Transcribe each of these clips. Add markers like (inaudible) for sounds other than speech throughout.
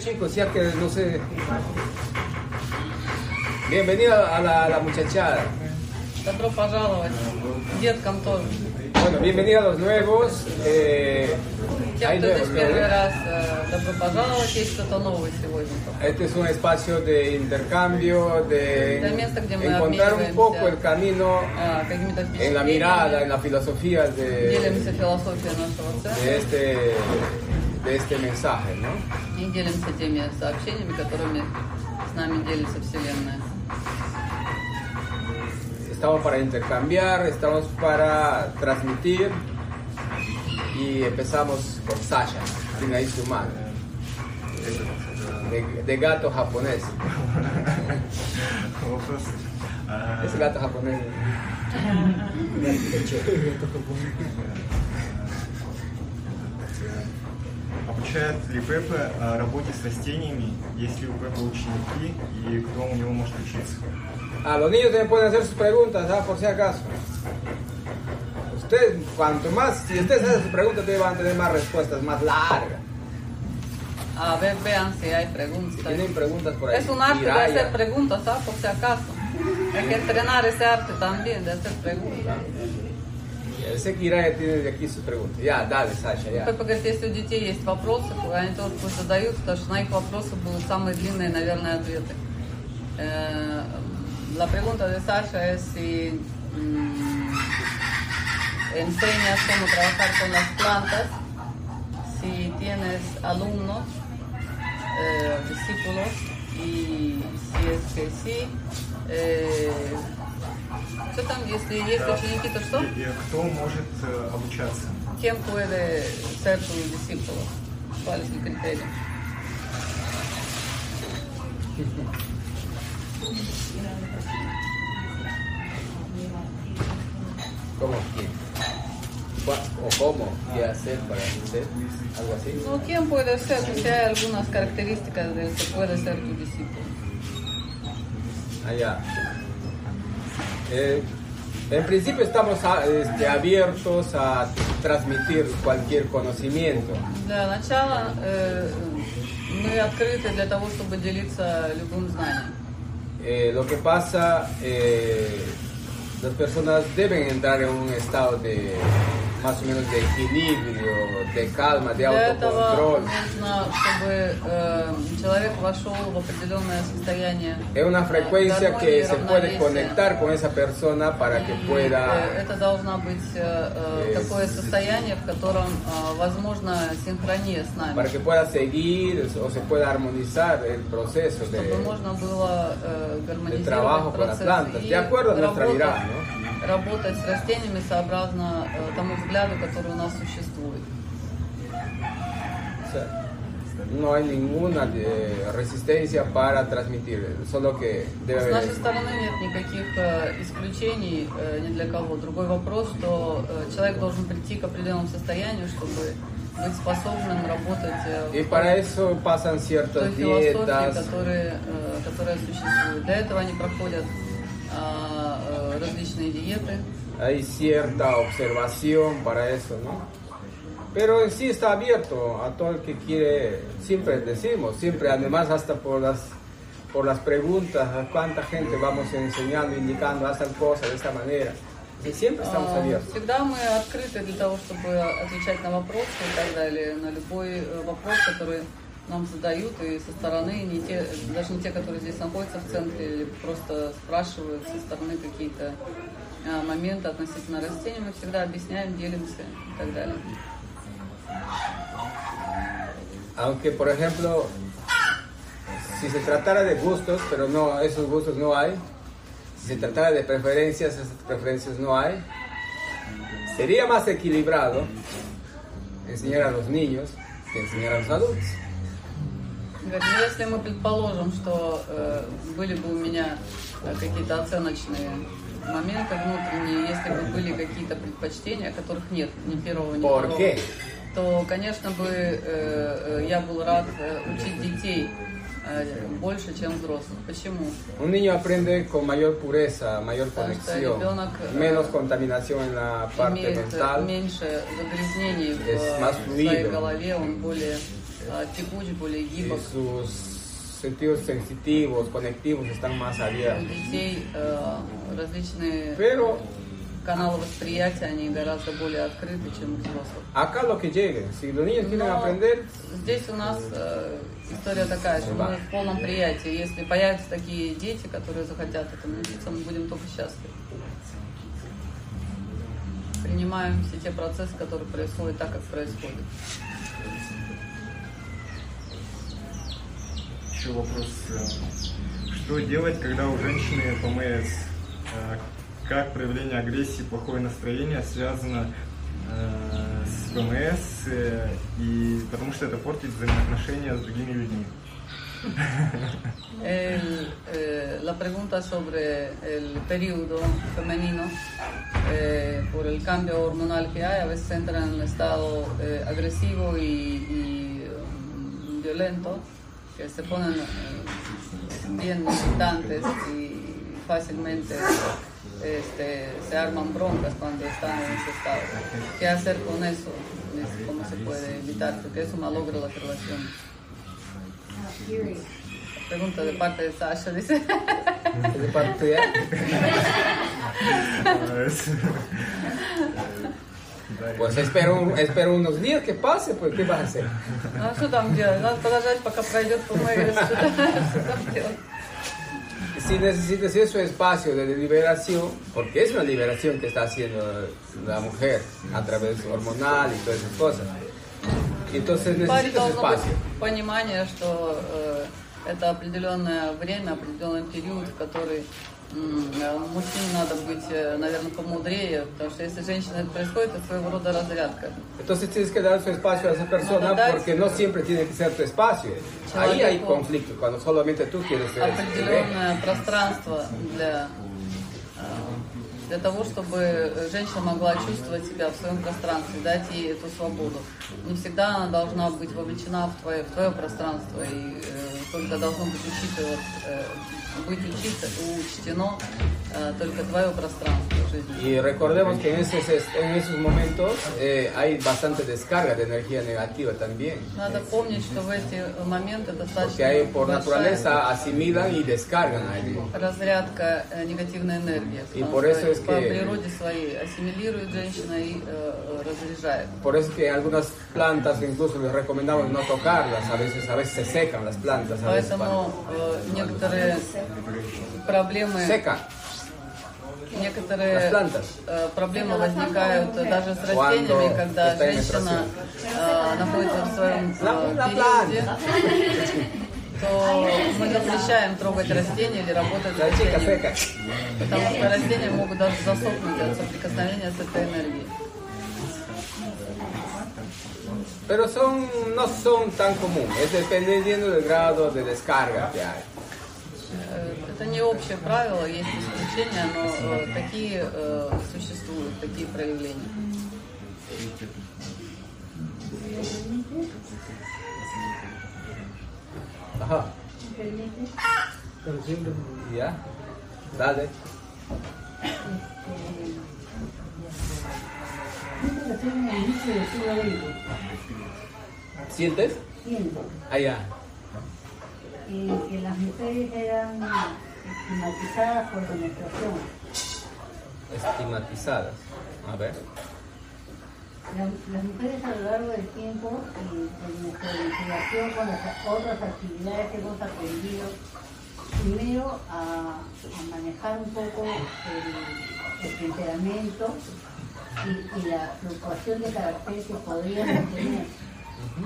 chicos, ya que no sé. Bienvenida a la, la muchachada. Bueno, bienvenida a los nuevos. Eh, hay nuevos. Este es un espacio de intercambio, de encontrar un poco el camino en la mirada, en la filosofía de este de este mensaje, ¿no? и делимся теми сообщениями, которыми с нами делится Вселенная. Estamos para intercambiar, estamos para transmitir y empezamos con Sasha, tiene ahí su mano, de, de gato japonés. Вопрос. А, Es gato japonés. (laughs) Обучает ли Пепе а, работе с растениями, если у Пепе ученики и кто у него может учиться? A los niños también pueden hacer sus preguntas, ¿ah? por si acaso. Ustedes, cuanto más, si ustedes hacen sus preguntas, ustedes van a tener más respuestas, más largas. А ve- vean si hay preguntas. Tienen preguntas por ahí. Es un arte de Jiraya. hacer preguntas, ¿ah? Por si acaso. Hay que entrenar ese arte también, de hacer preguntas. Kiraya tiene de aquí sus preguntas. Ya, dale, Sasha, ya. Пеппа говорит, если у детей есть вопросы, они тоже пусть задают, потому что на их вопросы будут самые длинные, наверное, ответы. Eh, la pregunta de Sasha es si mm, enseñas cómo trabajar con las plantas, si tienes alumnos, eh, discípulos, y si es que sí, eh, что там, если есть ученики, то что? И, и кто может э, обучаться? ¿Quién puede ser tu discípulo? ¿Cuál es el criterio? ¿Cómo quién? ¿O cómo? ¿Qué hacer para hacer? ¿Algo así? Ну, ¿quién puede ser? Si hay algunas características del que puede ser tu discípulo. Allá. Eh, en principio estamos a- este, abiertos a transmitir cualquier conocimiento. Для начала э, мы открыты для того, чтобы делиться любым знанием. Eh, lo que pasa, eh, las personas deben entrar en un estado de más o menos de equilibrio, de calma, de Для этого autocontrol. нужно, чтобы э, человек вошел в определенное состояние Es una э, frecuencia гармонии que и se puede равновесия. conectar con esa persona para que И, pueda э, Это должно быть э, э, Э, такое состояние, в котором э, возможна синхрония с нами. para que pueda seguir o se pueda armonizar el proceso de, чтобы можно было э, гармонизировать trabajo con las процесс plantas, и de acuerdo a nuestra работать, mirada, ¿no? Работать с растениями сообразно э, тому взгляду, который у нас существует. No hay ninguna eh, resistencia para transmitir, solo que debe С нашей стороны нет никаких э, исключений э, ни для кого. Другой вопрос, что человек должен прийти к определенному состоянию, чтобы быть способным работать Y в para eso pasan той ciertas философии, dietas, которые, которая существует. Для этого они проходят а, э, различные диеты. hay cierta observación para eso, ¿no? Pero en sí está abierto a todo el que quiere, siempre decimos, siempre, además hasta por las, por las preguntas, a cuánta gente vamos enseñando, indicando, haz tal cosa de esta manera. Y siempre estamos А, abiertos. Всегда мы открыты для того, чтобы отвечать на вопросы и так далее, на любой э, вопрос, который нам задают и со стороны, не те, даже не те, которые здесь находятся в центре, просто спрашивают со стороны какие-то а, моменты относительно растений, мы всегда объясняем, делимся и так далее. Aunque, por ejemplo, si se tratara de gustos, pero no, esos gustos no hay, si se tratara de preferencias, esas preferencias no hay, sería más equilibrado enseñar a los niños que enseñar a los adultos. Ну если мы предположим, что э, были бы у меня э, какие-то оценочные моменты внутренние, если бы были какие-то предпочтения, которых нет ни первого, ни ¿Por второго, то, конечно бы, э, э, я был рад э, учить детей э, больше, чем взрослых. Почему? Un niño aprende con mayor pureza, mayor conexión, menos contaminación en la parte mental. меньше загрязнений в своей голове, он более а, текуч, более гибок. sus sentidos sensitivos, conectivos están más У abiertos. детей э, различные Pero каналы восприятия, они гораздо более открыты, чем у взрослых. acá lo que llegue, si los niños quieren aprender, здесь у нас э, история такая, что мы в полном приятии. Если появятся такие дети, которые захотят этому учиться, мы будем только счастливы. Принимаем все те процессы, которые происходят так, как происходят. Еще вопрос. э, Что делать, когда у женщины ПМС? Э, Как проявление агрессии, плохое настроение связано э, с ПМС, и потому что это портит взаимоотношения с другими людьми? El, (laughs) eh, la pregunta sobre el periodo femenino, eh, por el cambio hormonal que hay, a veces entran en un estado eh, agresivo y, y, um, violento, se ponen eh, bien militantes y fácilmente este, se arman broncas cuando están en ese estado. ¿Qué hacer con eso? ¿Cómo se puede evitar? Porque eso malogra las relaciones. Pregunta de parte de Sasha, dice. (laughs) De parte tuya. (laughs) pues espero, un- espero unos días que pase, pues ¿qué vas a hacer? Ну а что там делать? Надо подождать, пока пройдет ПМС. Что что там делать? Si necesitas ese espacio de liberación, porque es una liberación que está haciendo la mujer a través hormonal y todas esas cosas. Entonces В паре necesitas должно быть espacio. понимание, что э, это определенное время, определенный период, в который м, э, мужчине надо быть, э, наверное, помудрее, потому что если женщина это происходит, это своего рода разрядка. Entonces tienes que dar su espacio a esa persona дать porque no siempre tiene que ser tu espacio. Ahí hay conflicto, cuando solamente tú quieres ser определенное пространство для, э, для того, чтобы женщина могла чувствовать себя в своем пространстве, дать ей эту свободу. Не всегда она должна быть вовлечена в твое, в твое пространство, и э, только должно быть учитывать, э, Y recordemos que en esos, en esos momentos eh, hay bastante descarga de energía negativa también. Porque hay, por naturaleza asimilan y descargan allí. Y por eso es que... Por eso es que algunas plantas incluso les recomendamos no tocarlas, a veces, a veces se secan las plantas. A veces, проблемы, Seca. некоторые э, проблемы возникают даже с растениями, когда женщина э, находится в своем э, периоде, то мы запрещаем трогать растения или работать с растениями, потому что растения могут даже засохнуть от соприкосновения с этой энергией. Pero son, no son tan comunes, es dependiendo del grado de descarga que hay. Это не общее правило, есть исключения, но э, такие э, существуют, такие проявления. El inicio del siglo XX. ¿Sientes? Siento Allá. Que las mujeres eran estigmatizadas por su menstruación. Estigmatizadas. A ver. La- Las mujeres a lo largo del tiempo, eh, en nuestra investigación con las otras actividades que hemos aprendido, primero a, a manejar un poco el, el temperamento y, y la fluctuación de carácter que podríamos tener.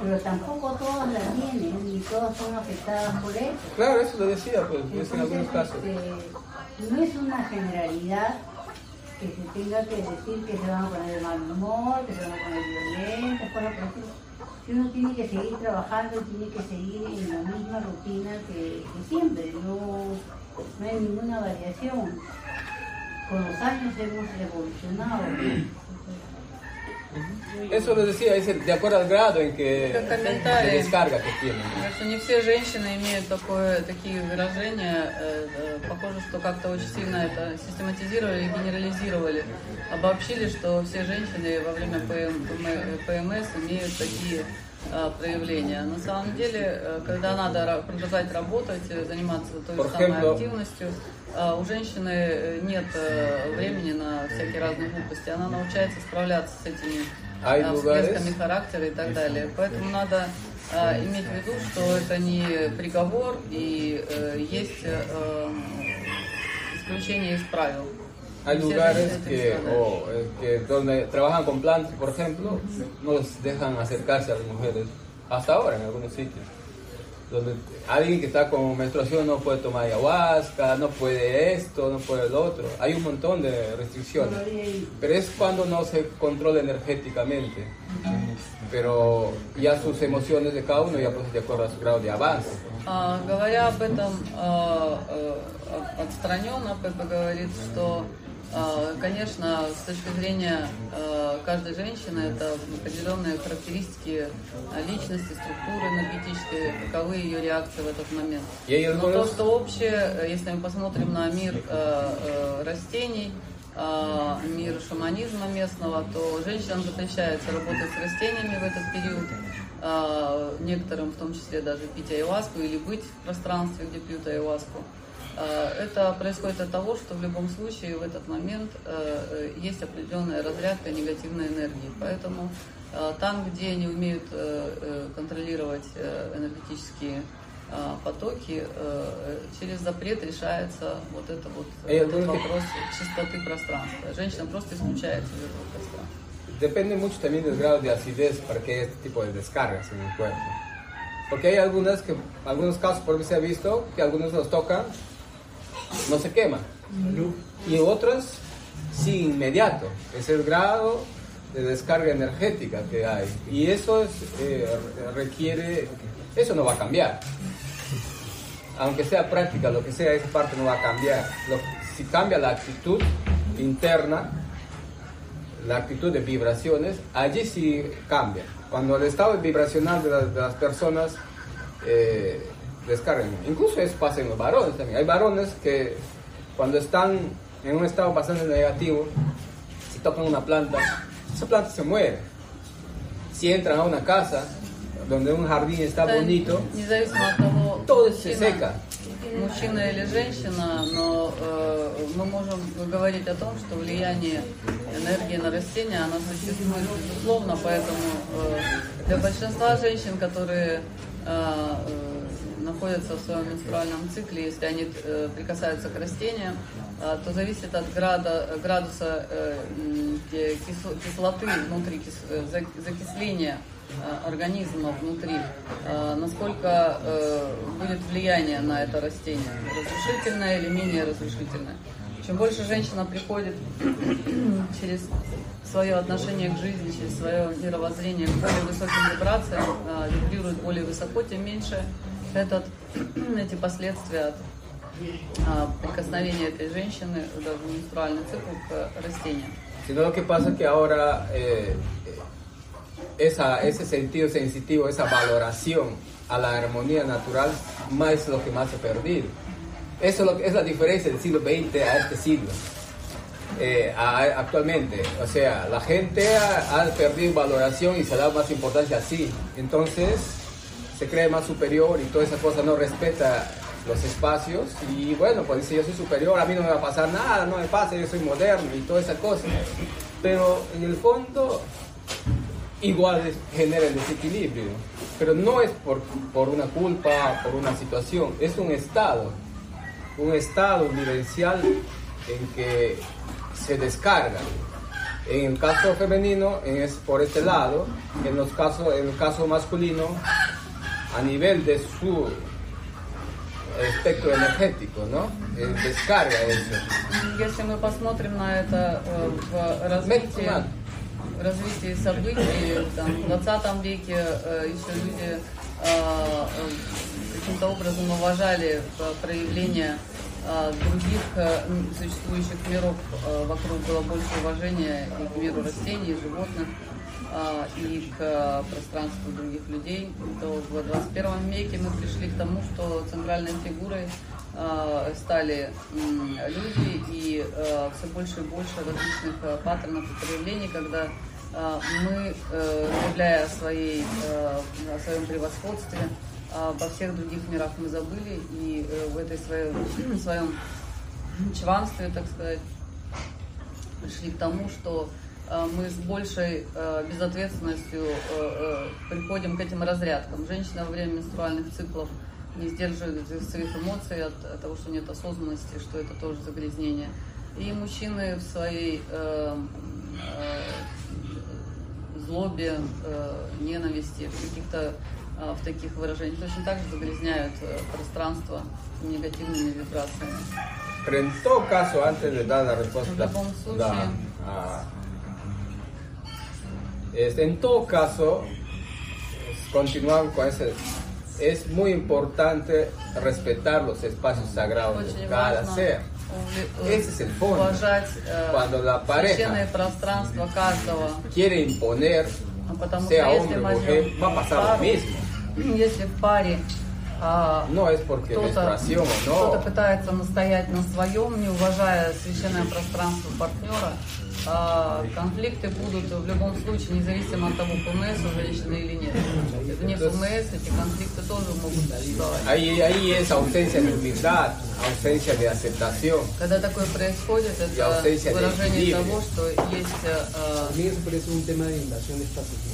Pero tampoco todas la tienen ni todas son afectadas por eso. Claro, eso lo decía, pues, es en algunos Entonces, casos. este, no es una generalidad que se tenga que decir que se van a poner de mal humor, que se van a poner violentas, cosas por uno tiene que seguir trabajando, tiene que seguir en la misma rutina que, que siempre, no, no hay ninguna variación. Con los años hemos evolucionado. Eso lo decía, es de acuerdo al grado en que de descarga que tienen. Что не все женщины имеют такое, такие выражения. Э, э, Похоже, что как-то очень сильно это систематизировали и генерализировали. Обобщили, что все женщины во время ПМ- ПМС имеют такие э, проявления. На самом деле, когда надо продолжать работать, заниматься той же самой активностью, у женщины нет времени на всякие разные глупости. Она научается справляться с этими всплесками характера и так далее. Поэтому надо иметь в виду, что это не приговор и есть исключение из правил. Hay lugares que, o, que donde trabajan con plantas, por ejemplo, no les dejan acercarse a las mujeres, hasta ahora en algunos sitios. Donde alguien que está con menstruación no puede tomar ayahuasca, no puede esto, no puede el otro. Hay un montón de restricciones. Pero es cuando no se controla energéticamente. Pero ya sus emociones de cada uno ya pues de acuerdo a su grado de avance. Uh, говоря об этом uh, uh, отстраненно, Пепе говорит, что А, конечно, с точки зрения а, каждой женщины, это определенные характеристики а, личности, структуры энергетической, каковы ее реакции в этот момент. Но то, что общее, если мы посмотрим на мир растений, мир шаманизма местного, то женщинам запрещается работать с растениями в этот период, некоторым в том числе даже пить айваску или быть в пространстве, где пьют айваску. Э, это происходит от того, что в любом случае в этот момент э, э, есть определенная разрядка негативной энергии. Поэтому там, где не умеют контролировать энергетические потоки, через запрет решается вот это вот этот вопрос чистоты пространства. Женщина просто исключается из этого пространства. Depende mucho también del grado de acidez para que haya este tipo de descargas en el cuerpo. Porque hay algunas que, algunos casos por lo que se ha visto, que algunos los tocan no se quema. Y otras, sí, inmediato. Es el grado de descarga energética que hay. Y eso es, eh, requiere, eso no va a cambiar. Aunque sea práctica, lo que sea, esa parte no va a cambiar. si cambia la actitud interna, la actitud de vibraciones, allí sí cambia. Cuando el estado vibracional de, de las personas eh, descargan. Incluso eso pasa en los varones también. Hay varones que cuando están en un estado bastante negativo, si tocan una planta, esa planta se muere. Si entran a una casa donde un jardín está bonito, todo se seca. мужчина или женщина, но э, мы можем говорить о том, что влияние энергии на растения, оно существует безусловно, поэтому э, для большинства женщин, которые э, находятся в своем менструальном цикле, если они э, прикасаются к растениям, э, то зависит от града, градуса э, кислоты внутри, кис, закисления организма внутри, насколько будет влияние на это растение, разрушительное или менее разрушительное. Чем больше женщина приходит (clears throat) через свое отношение к жизни, через свое мировоззрение к более высоким вибрациям, вибрирует более высоко, тем меньше этот, (clears throat) эти последствия от а, прикосновения этой женщины, даже менструальный цикл, к растениям. Sino lo que pasa es que ahora eh, esa, ese sentido sensitivo, esa valoración a la armonía natural, más es lo que más se ha perdido. Eso es, lo, es la diferencia del siglo XX a este siglo. Eh, a, actualmente, o sea, la gente ha, ha perdido valoración y se da más importancia así. Entonces, se cree más superior y toda esa cosa no respeta los espacios y bueno, pues dice yo soy superior, a mí no me va a pasar nada, no me pasa, yo soy moderno y toda esa cosa. Pero en el fondo igual genera el desequilibrio, pero no es por, por una culpa, por una situación, es un estado, un estado vivencial en que se descarga. En el caso femenino es por este lado, en, los casos, en el caso masculino a nivel de su espectro energético, ¿no? Descarga eso. Если мы посмотрим на это э, в развитии, развитии событий, там, в 20 веке э, еще люди э, каким-то образом уважали проявление других существующих миров, вокруг было больше уважения и к миру растений, и животных. А, и к а, пространству других людей, то в 21 веке мы пришли к тому, что центральной фигурой а, стали люди и все больше и больше различных паттернов и проявлений, когда э, мы, э, заявляя о, своей, э, о своем превосходстве, а обо всех других мирах мы забыли, и э, в этой своей, своем чванстве, так сказать, пришли к тому, что э, мы с большей э, безответственностью э, э, приходим к этим разрядкам. Женщина во время менструальных циклов не сдерживает своих эмоций от, того, что нет осознанности, что это тоже загрязнение. И мужчины в своей э, э, злобе, э, ненависти, в каких-то э, в таких выражениях точно так же загрязняют э, пространство негативными вибрациями. En todo caso, antes de dar la respuesta, В любом случае. da, Este, en todo caso, continuamos con ese. Es muy importante respetar los espacios sagrados de cada ser. Ese es el fondo. Cuando la pareja quiere imponer, sea hombre o mujer, va a pasar lo mismo. No es porque menstruación o no. А, конфликты будут в любом случае, независимо от того, ПМС у женщины или нет. Вне ПМС эти конфликты тоже могут существовать. Ahí, ahí es ausencia de humildad, ausencia de aceptación. Когда такое происходит, это выражение того, что есть э.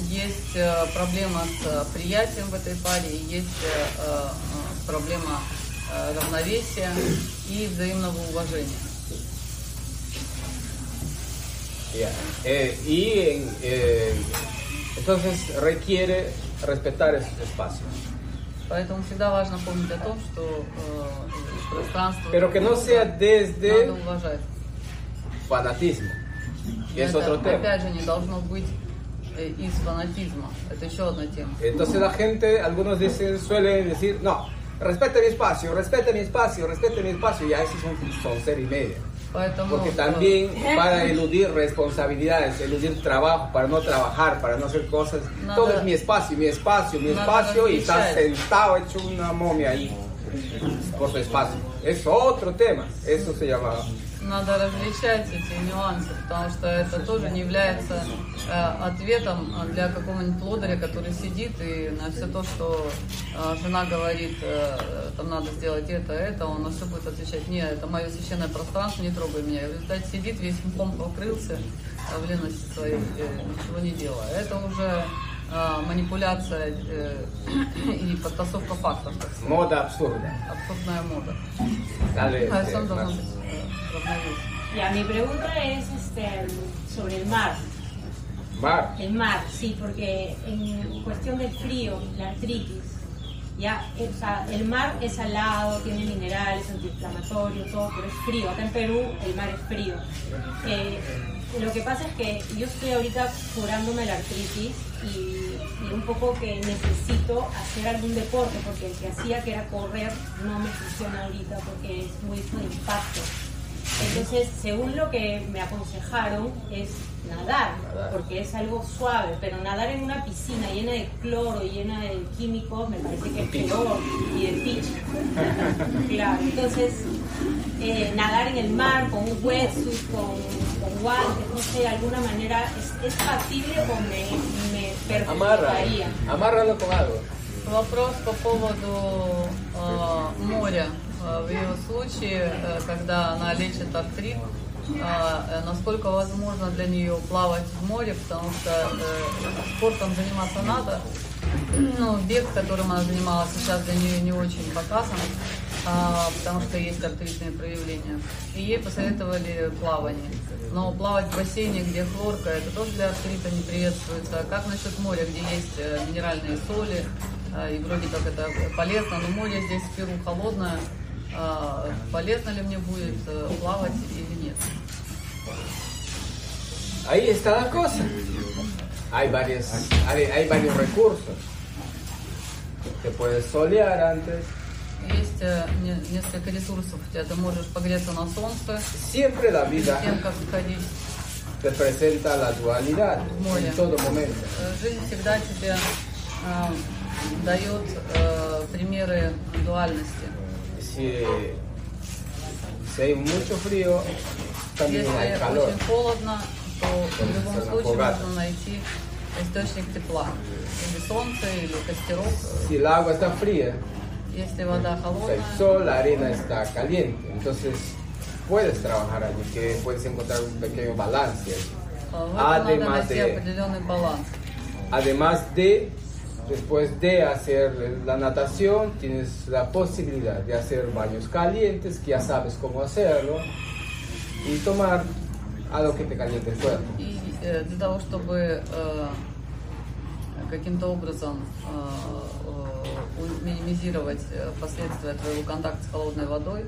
Есть э, проблема с э, приятием в этой паре, есть проблема равновесия и взаимного уважения. Ya, eh, y en, eh, entonces requiere respetar esos espacios. Поэтому всегда важно помнить о том, что э, пространство Pero que no друг sea друга desde надо уважать. fanatismo. Y es Это, otro tema. опять же, не должно быть э, из фанатизма. Это еще одна тема. Entonces la gente, algunos dicen, suelen decir, no, respete mi espacio, respete mi espacio, respete mi espacio. Y a veces son, son ser y media. Porque también (laughs) para eludir responsabilidades, eludir trabajo, para no trabajar, para no hacer cosas. Todo es mi espacio, mi espacio, mi espacio y estás sentado hecho una momia ahí por tu espacio. Es otro tema, eso se llama Надо различать эти нюансы, потому что это тоже не является э, ответом для какого-нибудь лодыря, который сидит и на все то, что э, жена говорит, э, там надо сделать это, это, он на все будет отвечать, нет, это мое священное пространство, не трогай меня. И в результате сидит, весь мхом покрылся э, в лености своей, э, ничего не делая. Это уже э, манипуляция э, (clears throat) и подтасовка фактов. Moda absurda. абсурдная мода. Dale, А сам должен быть Ya, mi pregunta es este, sobre el mar. ¿Mar? El mar, sí, porque en cuestión del frío, la artritis, ya, o sea, el mar es salado, tiene minerales, antiinflamatorio, todo, pero es frío. Acá en Perú el mar es frío. Eh, lo que pasa es que yo estoy ahorita curándome la artritis y, un poco que necesito hacer algún deporte porque el que hacía que era correr no me funciona ahorita porque es muy de impacto. Entonces, según lo que me aconsejaron, es nadar, porque es algo suave, pero nadar en una piscina llena de cloro y llena de químicos me parece que es peor y de pitch. Claro, entonces, eh, nadar en el mar con un wetsuit, con, con guantes, no sé, de alguna manera, ¿es, es factible o me, me Amarra. perjudicaría? Amárralo con algo. Вопрос по поводу э, моря. Э, В ее случае, э, когда она лечит артрит, э, э, насколько возможно для нее плавать в море, потому что спортом заниматься надо. Ну, бег, которым она занималась, сейчас для нее не очень показан, а, потому что есть артритные проявления. И ей посоветовали плавание. Но плавать в бассейне, где хлорка, это тоже для артрита не приветствуется. Как насчет моря, где есть минеральные соли, и вроде как это полезно, но море здесь в Перу холодное. А, Полезно ли мне будет э, плавать или нет? Ahí está la cosa. Hay, varios, hay, hay varios recursos. Te puedes solear antes. Есть э, не- несколько ресурсов. Ты можешь погреться на солнце, Siempre la vida тем, как сходить te presenta la dualidad en todo momento. Э, Жизнь всегда тебе э, дает э, примеры дуальности. Si, si hay mucho frío, también hay Если calor. очень холодно, что в любом Солнце, случае fogata. нужно найти источник тепла. Или солнце, или костерок. Si el agua está fría, Если вода o sea, холодная, el sol, la arena está caliente. Entonces puedes trabajar allí, que puedes encontrar un pequeño balance. allí. э, в этом надо Además найти de- определенный баланс. Además de, después de hacer la natación, tienes la posibilidad de hacer baños calientes, que ya sabes cómo hacerlo, y tomar algo que te caliente el cuerpo. И э, для того, чтобы э, каким-то образом э, минимизировать э, последствия твоего контакта с холодной водой,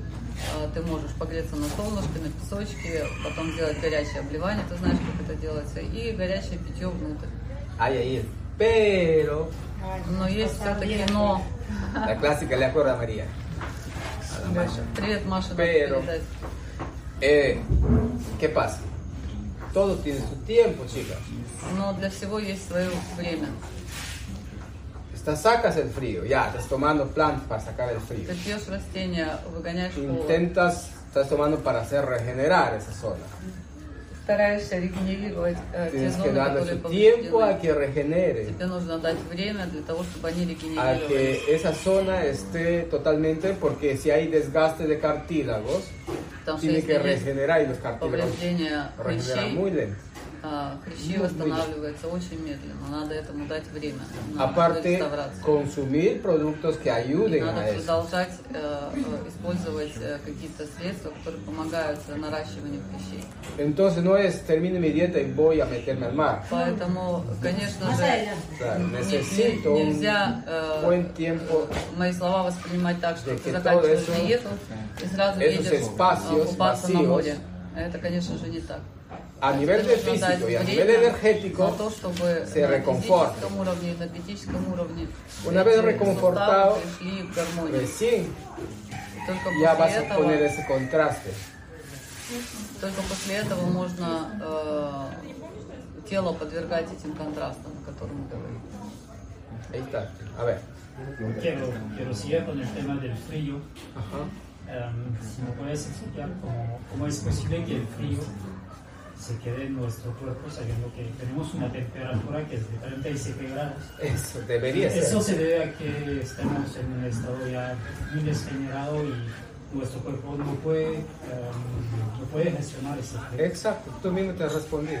ты можешь погреться на солнышке, на песочке, потом сделать горячее обливание, ты знаешь, как это делается, и горячее питье внутрь. El pero, Но есть все-таки но. la clásica le acuerda a María. A la Masha. Привет, Маша, надо Pero- передать. Eh, ¿Qué pasa? Todo tiene su tiempo, chicas. Но для всего есть свое время. Estás, sacas el frío, ya, estás tomando plantas para sacar el frío. Ты пьешь растения, выгоняешь холод. Intentas, estás tomando para hacer regenerar esa zona. Стараешься регенерировать э, те Tienes que зоны, darle которые su tiempo a повреждены. que regenere, Тебе нужно дать время для того, чтобы они a регенерировались. que esa zona esté totalmente, porque si hay desgaste de cartílagos, Потому что tiene que если есть regenerar y los cartílagos повреждение regeneran хрящей, muy lento. А, хрящи Muy восстанавливаются очень медленно. Надо этому дать время. Aparte, реставрацию. consumir productos que ayuden a надо eso. продолжать э, э, использовать э, какие-то средства, которые помогают наращиванию хрящей. Entonces no es termine mi dieta y voy a meterme al mar. Поэтому, конечно же, necesito не- нельзя э, buen tiempo мои слова воспринимать так, что ты заканчиваешь диету и сразу едешь espacios э, купаться на море. Это, конечно же, не так. a nivel Тебе de нужно дать físico y a время nivel energético. на то, чтобы se на reconforte. физическом уровне, и на физическом уровне Una vez эти reconfortado, суставы пришли в гармонию. Recién Только ya после vas a этого, poner ese contraste. только после этого можно э, тело подвергать этим контрастам, о которых мы говорим. Ahí está. A ver. Quiero, quiero seguir con el tema del frío. Ajá. Em, si me puedes explicar cómo, cómo es posible que el frío se quede en nuestro cuerpo sabiendo que tenemos una temperatura que es de 37 grados. Eso debería Eso ser. se debe a que estamos en un estado ya muy desgenerado y nuestro cuerpo no puede, em, no puede gestionar ese frío. Exacto, tú mismo te has respondido.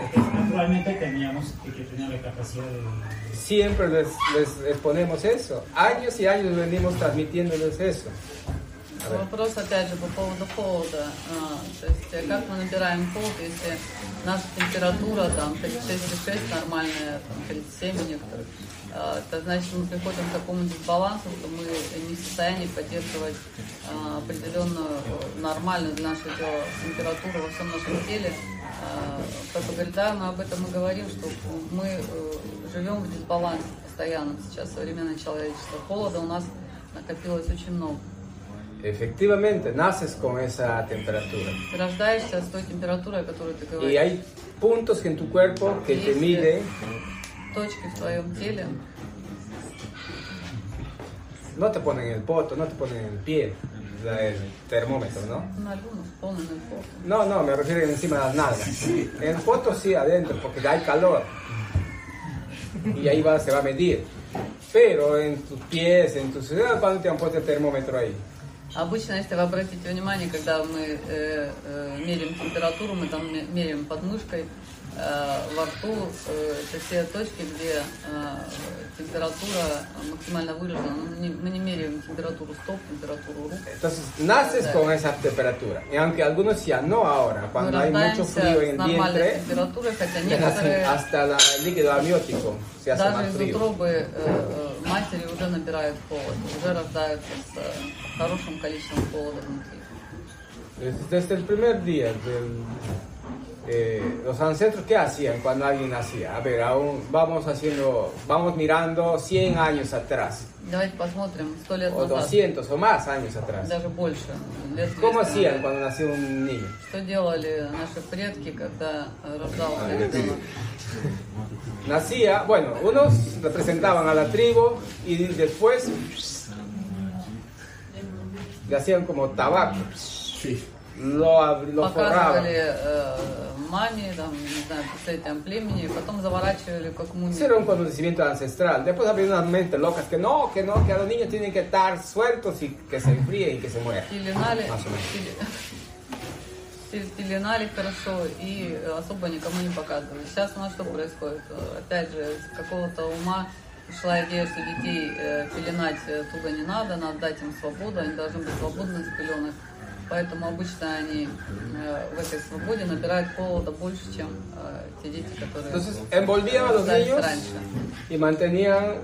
Porque naturalmente teníamos que, que tener la capacidad de... Siempre les, les exponemos eso. Años y años venimos transmitiéndoles eso. Вопрос опять же по поводу холода. А, то есть э, как мы набираем холод, если наша температура там 36,6 нормальная, там 37 у некоторых, а, это значит, мы приходим к такому дисбалансу, что мы не в состоянии поддерживать а, определенную нормальную для нашего тела температуру во всем нашем теле. Как говорит, да, мы об этом и говорим, что мы э, живем в дисбалансе постоянно сейчас современное человечество. Холода у нас накопилось очень много. Efectivamente, naces con esa temperatura. Ты рождаешься с той температурой, о которой ты говоришь. Y hay puntos en tu cuerpo que te miden, Точки в твоем теле. no te ponen en el poto, no te ponen en el pie, la- el termómetro, ¿no? На луну, полный фото. No, no, me refiero encima de las nalgas. En el poto sí, adentro, porque hay calor. Y ahí va, se va a medir. Pero en tus pies, en tus... ¿Cuándo te han puesto el termómetro ahí? Обычно, если вы обратите внимание, когда мы э, э, меряем температуру, мы там ме- меряем под мышкой, э, во рту, э, это все точки, где э, температура максимально выражена. Мы не, мы не меряем температуру стоп, температуру рук. Entonces, naces con esa temperatura. Y aunque algunos ya no ahora, cuando hay mucho frío en vientre, температурой, хотя (laughs) некоторые hasta el líquido amniótico se hace Даже más из frío. утробы э, э, матери уже набирают холод, уже рождаются с э, хорошим количеством холода внутри. Desde, desde el primer día, del- eh, los ancestros, ¿qué hacían cuando alguien nacía? A ver, aún vamos haciendo, vamos mirando 100 años atrás, Давайте посмотрим, сто лет o назад, 200 o más años atrás. даже больше, лет ¿Cómo 200 hacían назад. cuando nacía un niño? Что делали наши предки, когда э, рождался ребенок? Nacía, bueno, unos representaban a la tribu y después le hacían como tabaco. lo, ab- lo forraban. показывали э, Маме, там, не знаю, представителям племени, потом заворачивали как мумию. Ese era un conocimiento ancestral. Después había unas mentes locas que no, que no, que los niños tienen que estar sueltos y que se enfríen y que se mueran. Пеленали, Más o menos. пеле- пел- пеленали хорошо и особо никому не показывали. Сейчас у нас что происходит? Опять же, с какого-то ума шла идея, что детей э, пеленать э, туго не надо, надо дать им свободу, они должны быть свободны с пеленок. Поэтому обычно они э, в этой свободе набирают холода больше, чем э, те дети, которые Entonces envolvían a los рождались niños раньше. y mantenían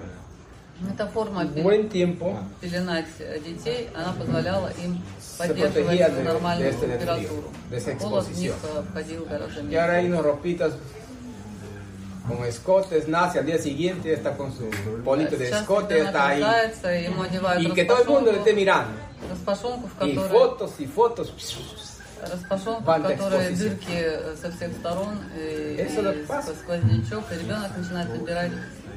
Эта форма buen tiempo пеленать э, детей, она позволяла им Se поддерживать protegía de- нормальную de este температуру. desfrío, de esa Холод в них exposición. э, входил гораздо y меньше. ahora hay unas ropitas con escotes, nace al día siguiente está con su bolito de escote, está ahí. Y que todo el mundo le esté распашонку, mirando. которой, fotos y fotos. распашонку, в которой дырки э, со всех сторон и, и сквознячок, и ребенок начинает набирать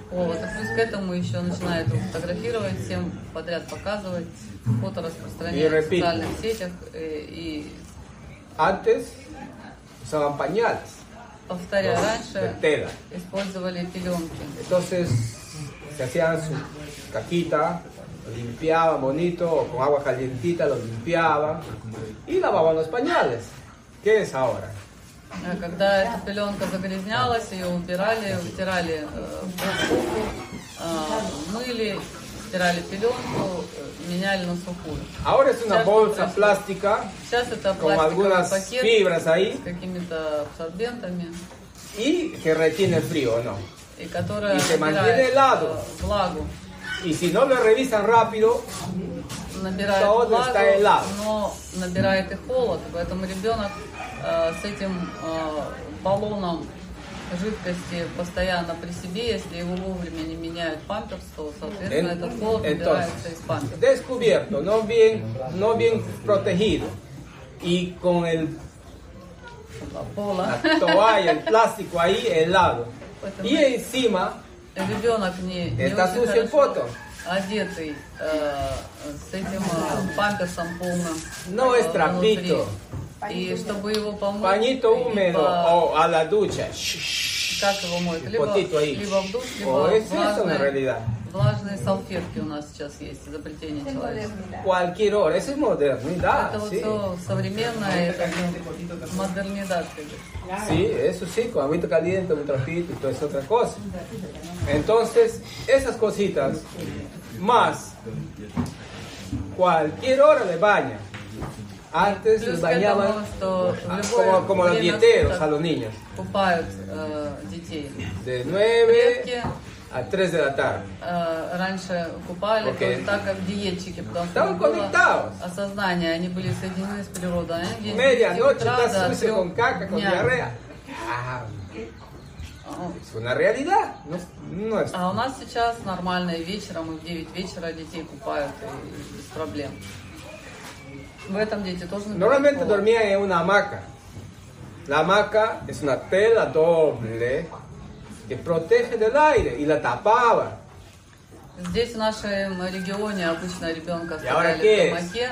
холод. А плюс к этому еще начинает его фотографировать, всем подряд показывать, фото И распространять в социальных сетях э, и Antes usaban pañales повторяя de раньше tela. использовали пеленки. Entonces se hacían su caquita, lo limpiaban bonito, o con agua calientita lo limpiaban y lavaban los pañales. ¿Qué es ahora? Э, Когда эта пеленка загрязнялась, ее убирали, вытирали э, полку, э, мыли, стирали пеленку, э, меняли на сухую. Ahora es una bolsa plástica Сейчас это con пластиковый algunas пакет fibras с какими-то абсорбентами, y que retiene el frío, ¿no? и которая Y se mantiene набирает helado. э, влагу, Y si no lo revisan rápido, набирает Todo влагу, está helado. но набирает и холод, поэтому ребенок э, с этим э, баллоном жидкости постоянно при себе, если его вовремя не меняют памперс, то, соответственно, En- этот холод набирается из памперса. descubierto, no bien, no bien protegido y con el, Пола. (laughs) la toalla, el plástico ahí helado. Поэтому Y encima ребенок не, не Это очень poto. одетый э, с этим э, памперсом полным. No es э, trapito. внутри. И чтобы его помыть, pañito húmedo либо- o a la ducha. как его моют? El Либо, potito ahí. либо в душ, либо O es eso en влажные, realidad. влажные салфетки у нас сейчас есть, изобретение человеческое. Cualquier hora, eso es modernidad. Это вот sí. все современное, это модернидация. Sí, eso sí, con agüita caliente, un trapito y todo es otra cosa. Entonces, esas cositas, más cualquier hora de baña. Antes Плюс les bañaban любое como, como los dieteros a los niños, купают э, детей. de 9 Клетки a 3 de la tarde. э, раньше купали то так, как диетчики, потому что было осознания, они были соединены с природой. Они 9 утра estás sucio con 3 caca, con diarrea. А, es una realidad, no, no es А у нас сейчас нормально и вечером, и в 9 вечера детей купают и без проблем. В этом дети тоже набирают Normalmente холод. dormían en una hamaca. La hamaca es una tela doble que protege del aire y la tapaba. Здесь в нашем регионе обычно ребенка И ahora оставляли qué в гамаке.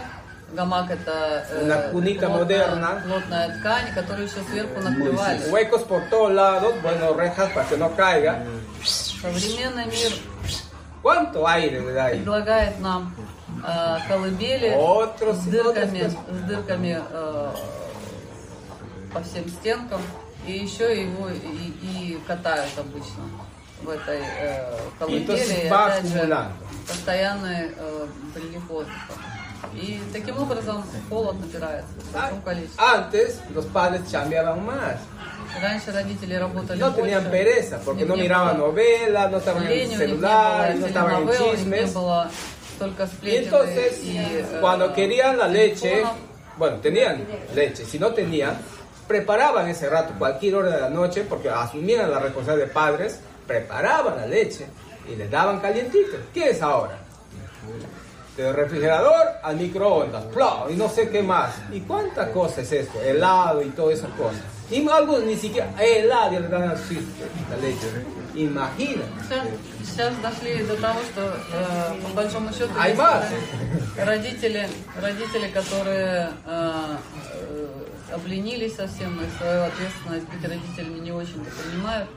Гамак это э, Una cunita плотная, moderna. плотная ткань, которую еще сверху Sin накрывали. huecos por todos lados, bueno, rejas para que no caiga. Современный мир ¿Cuánto aire le da ahí? предлагает нам э, колыбели с дырками, с дырками э, по всем стенкам, и еще его и, и катают обычно в этой э, колыбели. И опять же, постоянный э, прилив воздуха. И таким образом холод набирается в большом количестве. Antes los padres chambeaban más. Раньше родители работали No больше. tenían pereza porque no miraban novelas, no estaban en el celular, no estaban en них не chismes. было Y entonces, cuando querían la leche, bueno, tenían leche, si no tenían, preparaban ese rato, cualquier hora de la noche, porque asumían la responsabilidad de padres, preparaban la leche y les daban calientito. ¿Qué es ahora? Del refrigerador al microondas, ¡plum! y no sé qué más. ¿Y cuántas cosas es esto? Helado y todas esas cosas. Y algunos ni siquiera helado y le dan así la leche. Imagina. Сейчас, сейчас дошли до того, что э, по большому счету. Родители, родители, которые э, э, обленились совсем и свою ответственность быть родителями не очень принимают,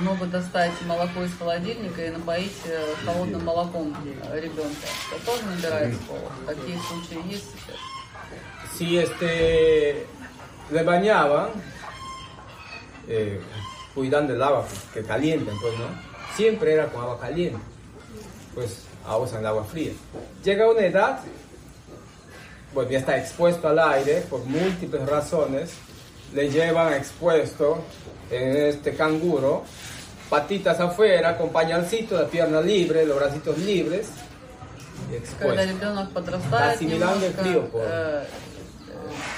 могут достать молоко из холодильника и напоить э, холодным молоком ребенка. Это тоже набирает холод. Такие случаи есть сейчас. si este Eh, cuidando el agua pues, que calientan, pues, ¿no? Siempre era con agua caliente, pues ahora usan agua fría. Llega una edad, bueno, ya está expuesto al aire por múltiples razones, le llevan expuesto en este canguro, patitas afuera, con pañalcito, la pierna libre, los bracitos libres, expuesto. Asimilando el frío, por... Pues.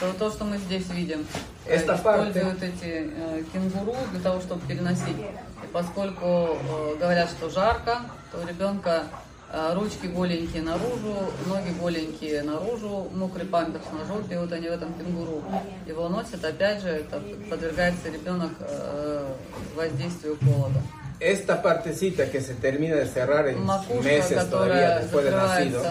То, то, что мы здесь видим, э, Esta parte- используют эти э, кенгуру для того, чтобы переносить. И поскольку э, говорят, что жарко, то у ребенка э, ручки голенькие наружу, ноги голенькие наружу, мокрый памперс на жопе, вот они в этом кенгуру. Его носят, опять же, это подвергается ребенок э, воздействию холода. esta partecita que se termina de cerrar en Макушка, meses todavía которая después de nacido,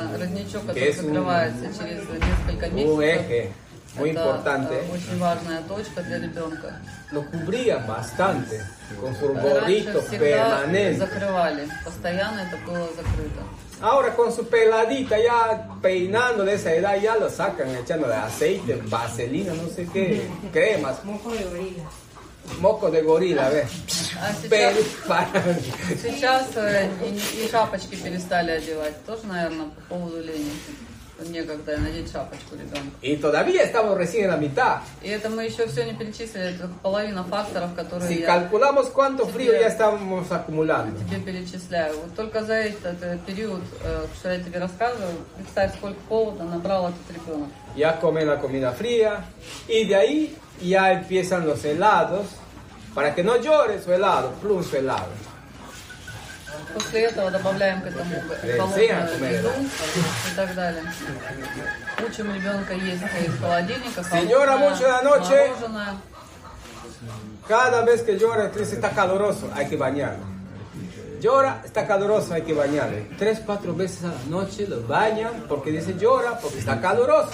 que es un, закрывается через несколько месяцев. un eje muy это importante, э, очень важная точка для ребенка. lo cubrían bastante con su Раньше gorrito всегда permanente. закрывали, постоянно это было закрыто. Ahora con su peladita, ya peinando de esa edad, ya lo sacan echándole aceite, vaselina, no sé qué, (laughs) cremas, Moco de gorila. moco de gorila, a ver. А сейчас, Pero para- сейчас э, и, и шапочки перестали одевать. Тоже, наверное, по поводу лени. Некогда надеть шапочку ребенку. Y todavía estamos recién en la mitad. И это мы еще все не перечислили, это половина факторов, которые Si я calculamos cuánto frío ya estamos acumulando. тебе перечисляю. Вот только за этот э, период, э, что я тебе рассказываю, представь, сколько холода набрал этот ребенок. ya comen la comida fría y de ahí ya empiezan los helados para que no llore su helado, plum su helado. После этого добавляем к этому Э, холодную сея, comer. еду и так далее. Учим ребенка есть из холодильника, Si llora холодное, mucho en la noche, мороженое. Cada vez que llora, dice está caloroso, hay que bañarlo. Llora, está caloroso, hay que bañarlo. Tres, cuatro veces a la noche lo bañan porque dice llora, porque está caloroso.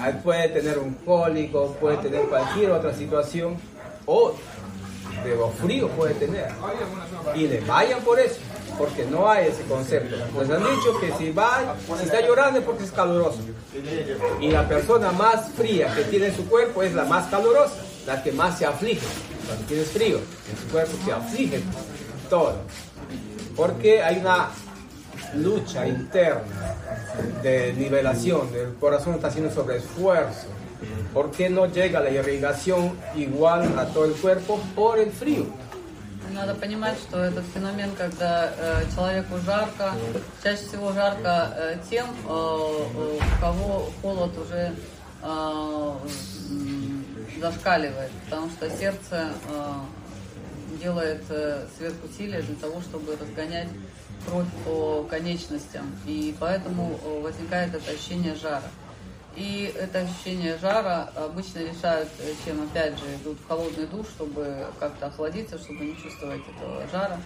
Ahí puede tener un cólico, puede tener cualquier otra situación, o de frío puede tener. Y le vayan por eso, porque no hay ese concepto. Les han dicho que si va, si está llorando es porque es caluroso. Y la persona más fría que tiene en su cuerpo es la más calurosa, la que más se aflige. Cuando tienes frío, en su cuerpo se aflige todo. Porque hay una lucha interna de nivelación, el corazón está haciendo sobreesfuerzo. ¿Por qué no llega la irrigación igual a todo el cuerpo? Por el frío. Надо понимать, что этот феномен, когда э, человеку жарко, чаще всего жарко э, тем, э, э, у кого холод уже э, зашкаливает, потому что сердце э, делает э, сверхусилия для того, чтобы разгонять кровь по конечностям, и поэтому э, возникает это ощущение жара. И это ощущение жара обычно решают, э, чем опять же идут в холодный душ, чтобы как-то охладиться, чтобы не чувствовать этого жара.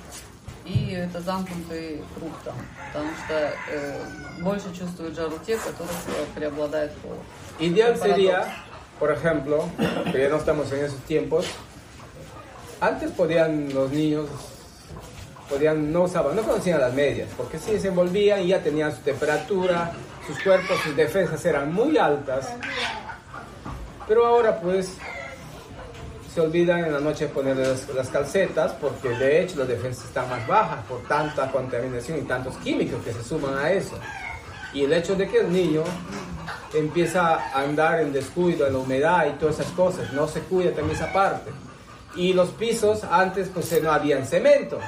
И это замкнутый круг там, потому что э, больше чувствуют жару те, которых э, преобладает холод. Para sería, por ejemplo, que ya no estamos en esos tiempos, antes podían los niños, podían, no usaban, no conocían las medias, porque si se envolvían y ya tenían su temperatura, sus cuerpos, sus defensas eran muy altas, pero ahora pues se olvidan en la noche poner las, las calcetas, porque de hecho las defensas están más bajas por tanta contaminación y tantos químicos que se suman a eso. Y el hecho de que el niño empieza a andar en descuido, en la humedad y todas esas cosas, no se cuida también esa parte. Y los pisos antes pues no habían cemento,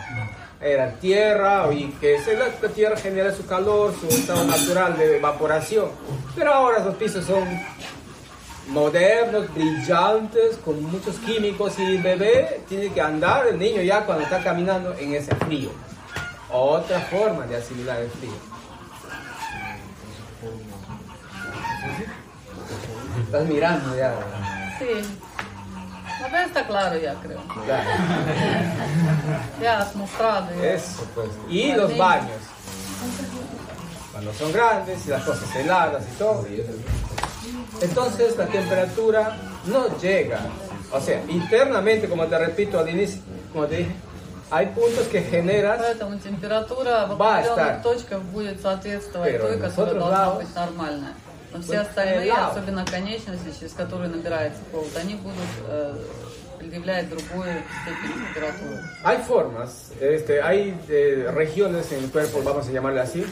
era tierra y que la tierra genera su calor, su estado natural de evaporación. Pero ahora los pisos son modernos, brillantes, con muchos químicos y el bebé tiene que andar, el niño ya cuando está caminando en ese frío. Otra forma de asimilar el frío. Estás mirando ya. Sí. Ну, да, está claro ya, creo. Claro. Ya has mostrado. ya. Eso pues. Y los baños. cuando son grandes y las cosas heladas y todo. Entonces la temperatura no llega. O sea, internamente, como te repito al inicio, como te dije, hay puntos que generas, Поэтому температура в Va a определенных estar. точках будет соответствовать Pero той, en которая nosotros должна lados, быть нормальная. Но все остальные, особенно конечности, через которые набирается холод, они будут э, предъявлять другую степень температуры. hay formas, este, hay eh, regiones en el cuerpo, vamos a llamarle así,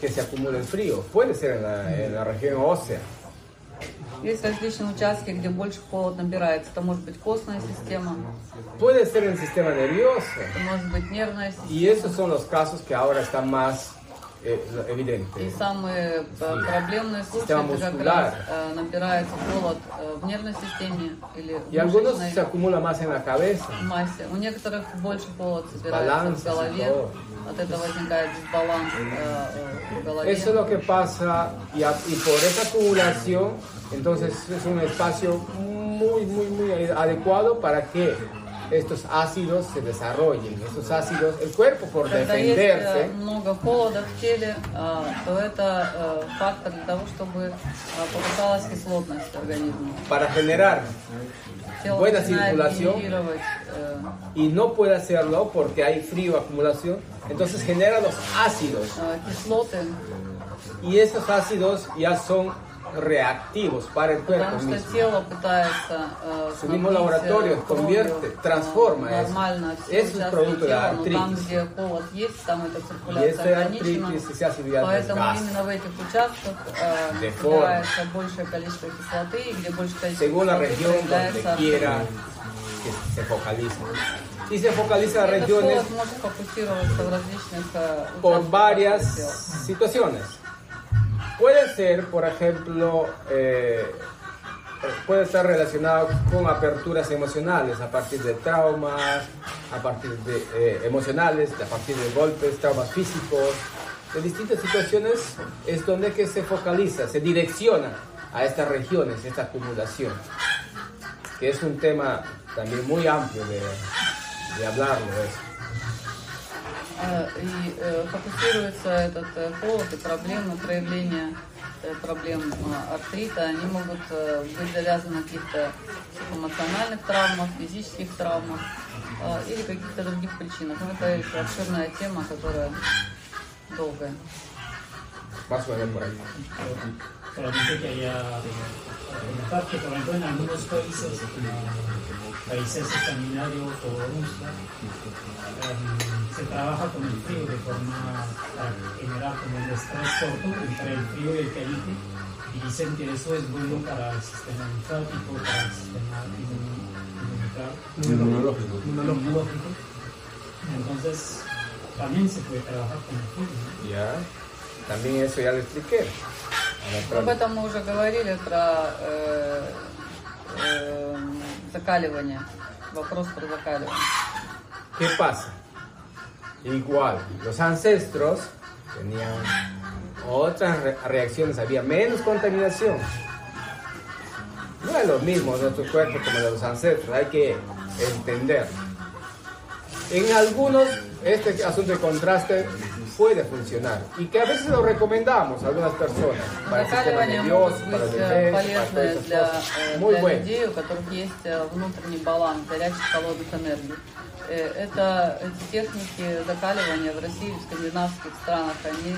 que se acumula el frío. Puede ser en la, en la región ósea, Есть различные участки, где больше холод набирается. Это может быть костная система, puede ser en el sistema nervioso. это может быть нервная система. Y esos son los casos que ahora están más eh, И evidentes. самые э, проблемные случаи, Система это как мускуляр. раз э, набирается холод э, в нервной системе или в Y algunos мышечной se acumula más en la cabeza. массе. У некоторых больше холод собирается Баланс, в голове. todo. От этого возникает дисбаланс э, э, в голове. Eso es lo que pasa y, a- y por esa acumulación, entonces es un espacio muy, muy, muy adecuado para que estos ácidos se desarrollen, estos ácidos, el cuerpo por defenderse. Para generar buena circulación y no puede hacerlo porque hay frío acumulación, entonces genera los ácidos. Y estos ácidos ya son reactivos para el cuerpo mismo. Su mismo laboratorio convierte, transforma eso. Eso es producto de la artritis. Y esta artritis se hace vía del gas. De forma. Según la región donde quiera que se focalice y se focaliza a regiones por varias situaciones. Puede ser, por ejemplo, eh, puede estar relacionado con aperturas emocionales a partir de traumas, a partir de eh, emocionales, a partir de golpes, traumas físicos, de distintas situaciones es donde que se focaliza, se direcciona a estas regiones, esta acumulación, que es un tema también muy amplio de, hablarlo. Э, И э, фокусируется этот э, холод и проблемы, проявления проблем артрита, они могут быть завязаны на каких-то психоэмоциональных травмах, физических травмах или каких-то других причинах. Но это еще обширная тема, которая долгая. Ahí. solamente quería comentar que, por ejemplo, en algunos países, países escandinavos o em, se trabaja con el frío de forma a generar como un estrés corto entre el frío y el caliente y dicen que eso es bueno para el sistema linfático, para el sistema inmunitario, inmunológico. Entonces, también se puede trabajar con el frío. ¿no? Ya. También eso ya lo expliqué. Об этом мы уже говорили про э, э, закаливание, вопрос про закаливание. ¿Qué pasa? Igual, los ancestros tenían otras re- reacciones, había menos contaminación. No es lo mismo nuestro cuerpo como de los ancestros, hay que entender. En algunos, este asunto de contraste puede funcionar y que a veces lo recomendamos a algunas personas para el sistema nervioso, para el defensa, para esas cosas. Muy bueno. людей, у которых есть внутренний баланс горячих холодных энергий. Это эти техники закаливания в России, в скандинавских странах, они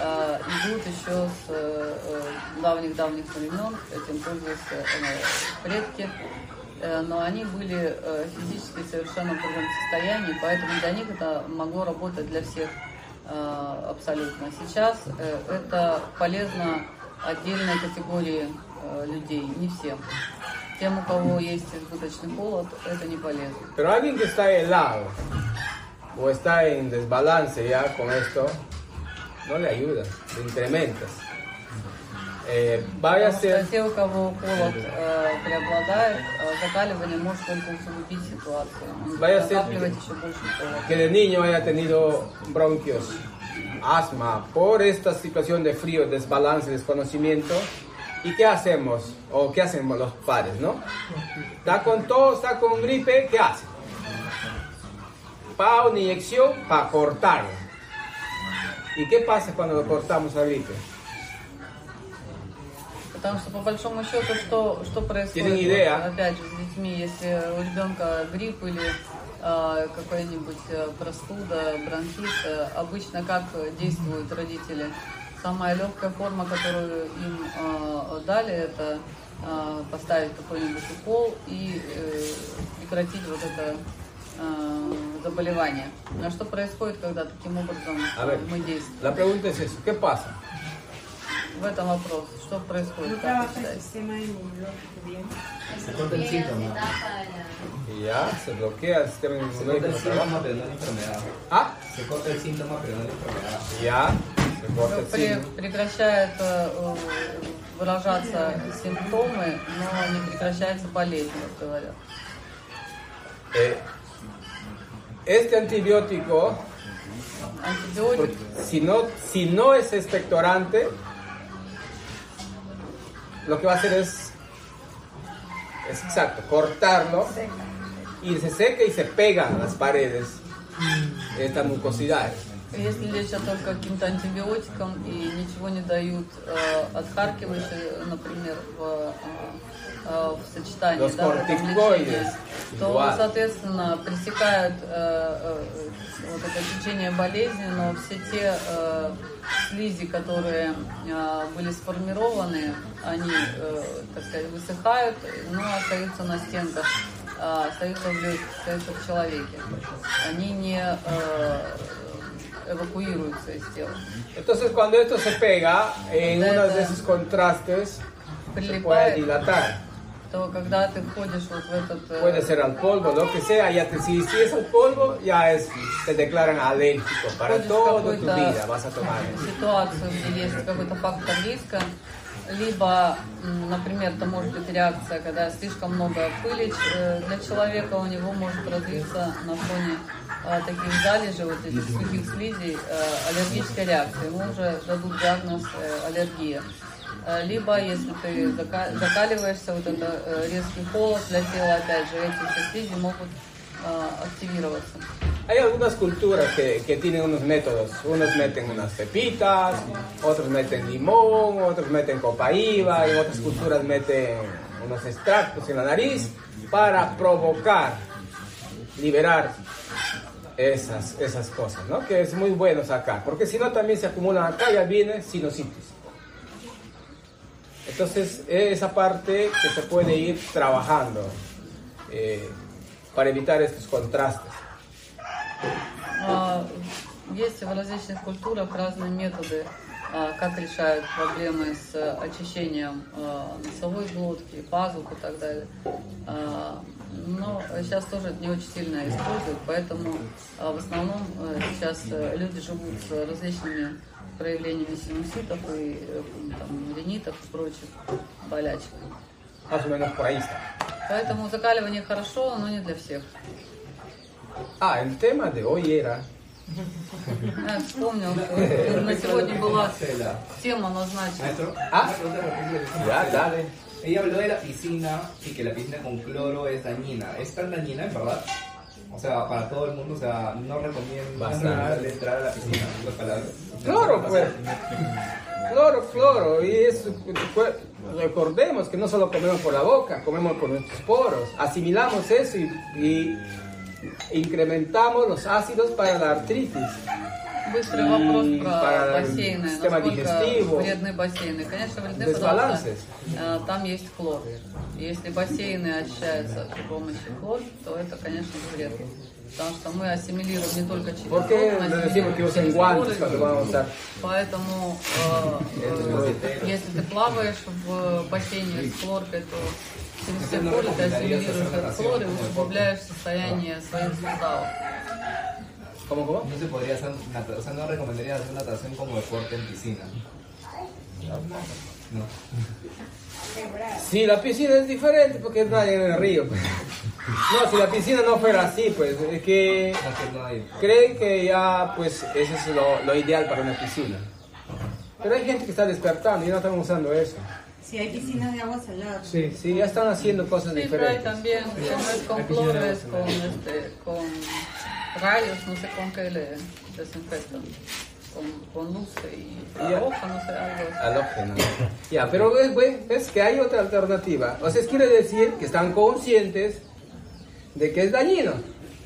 э, идут еще с э, давних-давних времен, этим пользуются э, предки, Э, но они были э, физически совершенно в другом состоянии, поэтому для них это могло работать для всех абсолютно. Сейчас э, это полезно отдельной категории э, людей, не всем. Тем, у кого есть избыточный холод, это не полезно. Pero alguien que está helado o está en desbalance ya con esto, no le ayuda, le incrementas. Eh, vaya a Потому что ser, те, у кого холод э, преобладает, э, закаливание может только усугубить ситуацию. Он Vaya a будет ser- накапливать еще больше холода. que de niño haya tenido bronquios, asma, por esta situación de frío, desbalance, desconocimiento. ¿Y qué hacemos? ¿O qué hacen los padres, no? Está con tos, está con gripe, ¿qué hace? Pa una inyección para cortarlo. ¿Y qué pasa cuando lo cortamos a gripe? Потому что по большому счету, что, что происходит? Вот, опять же, с детьми, если у ребенка грипп или а, какая-нибудь а, простуда, бронхит, а, обычно как действуют родители? Самая легкая форма, которую им а, дали, это а, поставить какой-нибудь укол и э, прекратить вот это а, заболевание. А что происходит, когда таким образом ver, мы действуем? la pregunta es eso, ¿qué pasa? В этом вопрос. Что происходит? Как вы trabaja el считаете? sistema inmunológico bien. Se corta el síntoma. Y ya, se bloquea el sistema Se inmunológico. corta el no trabaja. síntoma, pero no la enfermedad. Ah, Se corta el síntoma, pero no la enfermedad. ya, se corta el Пре- síntoma. прекращают э, выражаться симптомы, но не прекращается болезнь, как говорят. Eh, este antibiótico, Антибиотик, si no, si no es expectorante, lo que va a hacer es, es exacto, cortarlo y se seca y se pega a las paredes esta mucosidad. если лечат только каким-то антибиотиком и ничего не дают э, отхаркивающие, например, в, э, э, в сочетании да, corticoides, лечении, то, igual. соответственно, пресекают э, э, вот это течение болезни, но все те э, слизи, которые э, были сформированы, они, э, так сказать, высыхают, но остаются на стенках, э, остаются в легких, остаются в человеке. Они не э, эвакуируются из тела. Entonces cuando esto se pega en uno de esos contrastes, se puede dilatar. То когда ты входишь вот в этот э, Puede ser al polvo, lo que sea, ya te, si, si es al polvo, ya es, te declaran alérgico para toda tu vida, vas a tomar ситуацию, где есть какой-то фактор риска, либо, например, это может быть реакция, когда слишком много пыли э, для человека, у него может развиться на фоне э, таких залежей, вот этих сухих слизей, аллергическая реакция. Ему уже дадут диагноз аллергия. Э, Либо, если ты зака- закаливаешься, вот это э, резкий холод для тела, опять же, эти все слизи могут э, активироваться. Hay algunas culturas que, que tienen unos métodos. Unos meten unas pepitas, otros meten limón, otros meten copaíba y otras culturas meten unos extractos en la nariz para provocar, liberar esas, esas cosas, ¿no? Que es muy bueno sacar, porque si no también se acumulan acá y ya viene sinusitis. Entonces, esa parte que se puede ir trabajando eh, para evitar estos contrastes. А, Есть в различных культурах разные методы, а, как решают проблемы с очищением а, носовой глотки, пазух и так далее. Но сейчас тоже не очень сильно используют, поэтому в основном э, сейчас э, люди живут с различными проявлениями синуситов и э, там, ринитов и прочих болячек. Поэтому закаливание хорошо, но не для всех. Ah, el tema de hoy era Я вспомнил, на сегодня была тема назначена. Ah. rapidísima. Ya, dale. Ella habló de la piscina y que la piscina con cloro es dañina. ¿Es tan dañina, en verdad? O sea, para todo el mundo, o sea, no recomiendo Bastante. entrar a la piscina, otras palabras. Cloro, pues. Cloro, cloro. Y es, pues, recordemos que no solo comemos por la boca, comemos por nuestros poros. Asimilamos eso y, y incrementamos los ácidos para la artritis. Быстрый вопрос И про бассейны. Насколько вредны бассейны? Конечно, вредны, потому что э, там есть хлор. Если бассейны очищаются при помощи хлора, то это, конечно, вред. Потому что мы ассимилируем не только через ¿Por qué хлор, decimos que ассимилируем usen через хлор? Поэтому, э, э, если ты плаваешь в бассейне с хлоркой, то через все поры ты ассимилируешь этот хлор и усугубляешь состояние своих суставов. ¿Cómo, cómo? No se podría hacer, o sea, no recomendaría hacer natación como deporte en piscina. No. Si la piscina es diferente porque no hay en el río. pues. No, si la piscina no fuera así, pues es que creen que ya, pues, eso es lo, lo ideal para una piscina. Pero hay gente que está despertando y no están usando eso. Si hay piscinas de agua salada. Sí, sí, ya están haciendo cosas Sí, pero hay diferentes. también, no es con cloro, es con, este, con rayos, no sé con qué le desinfectan. con, con luz y Ya. roja, no sé, algo. Halógeno. Ya, pero ves, ves- ves que hay otra alternativa. O sea, quiere decir que están conscientes de que es dañino.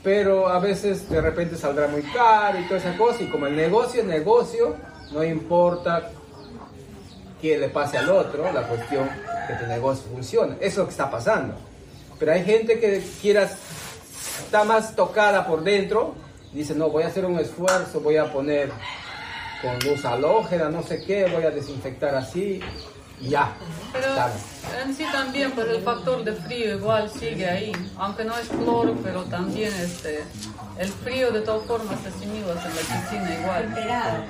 Pero a veces de repente saldrá muy caro y toda esa cosa. Y como el negocio es negocio, no importa qué le pase al otro, la cuestión que tu negocio funcione. Eso es lo que está pasando. Pero hay gente que quiera, está más tocada por dentro, dice, no, voy a hacer un esfuerzo, voy a poner con luz halógena, no sé qué, voy a desinfectar así, ya. Pero en sí también, pues el factor de frío igual sigue ahí, aunque no es cloro, pero también este, el frío de todas formas se asimila en la piscina igual.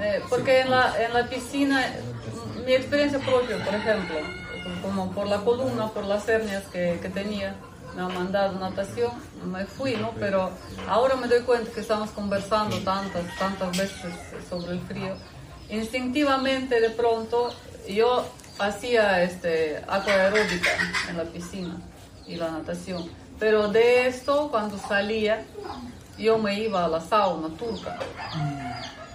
Eh, porque en la, en la piscina, mi experiencia propia, por ejemplo, como por la columna, por las hernias que, que tenía, me han mandado natación, me fui, ¿no? Pero ahora me doy cuenta que estamos conversando tantas, tantas veces sobre el frío. Instintivamente, de pronto, yo hacía este, aeróbica en la piscina y la natación. Pero de esto, cuando salía, yo me iba a la sauna turca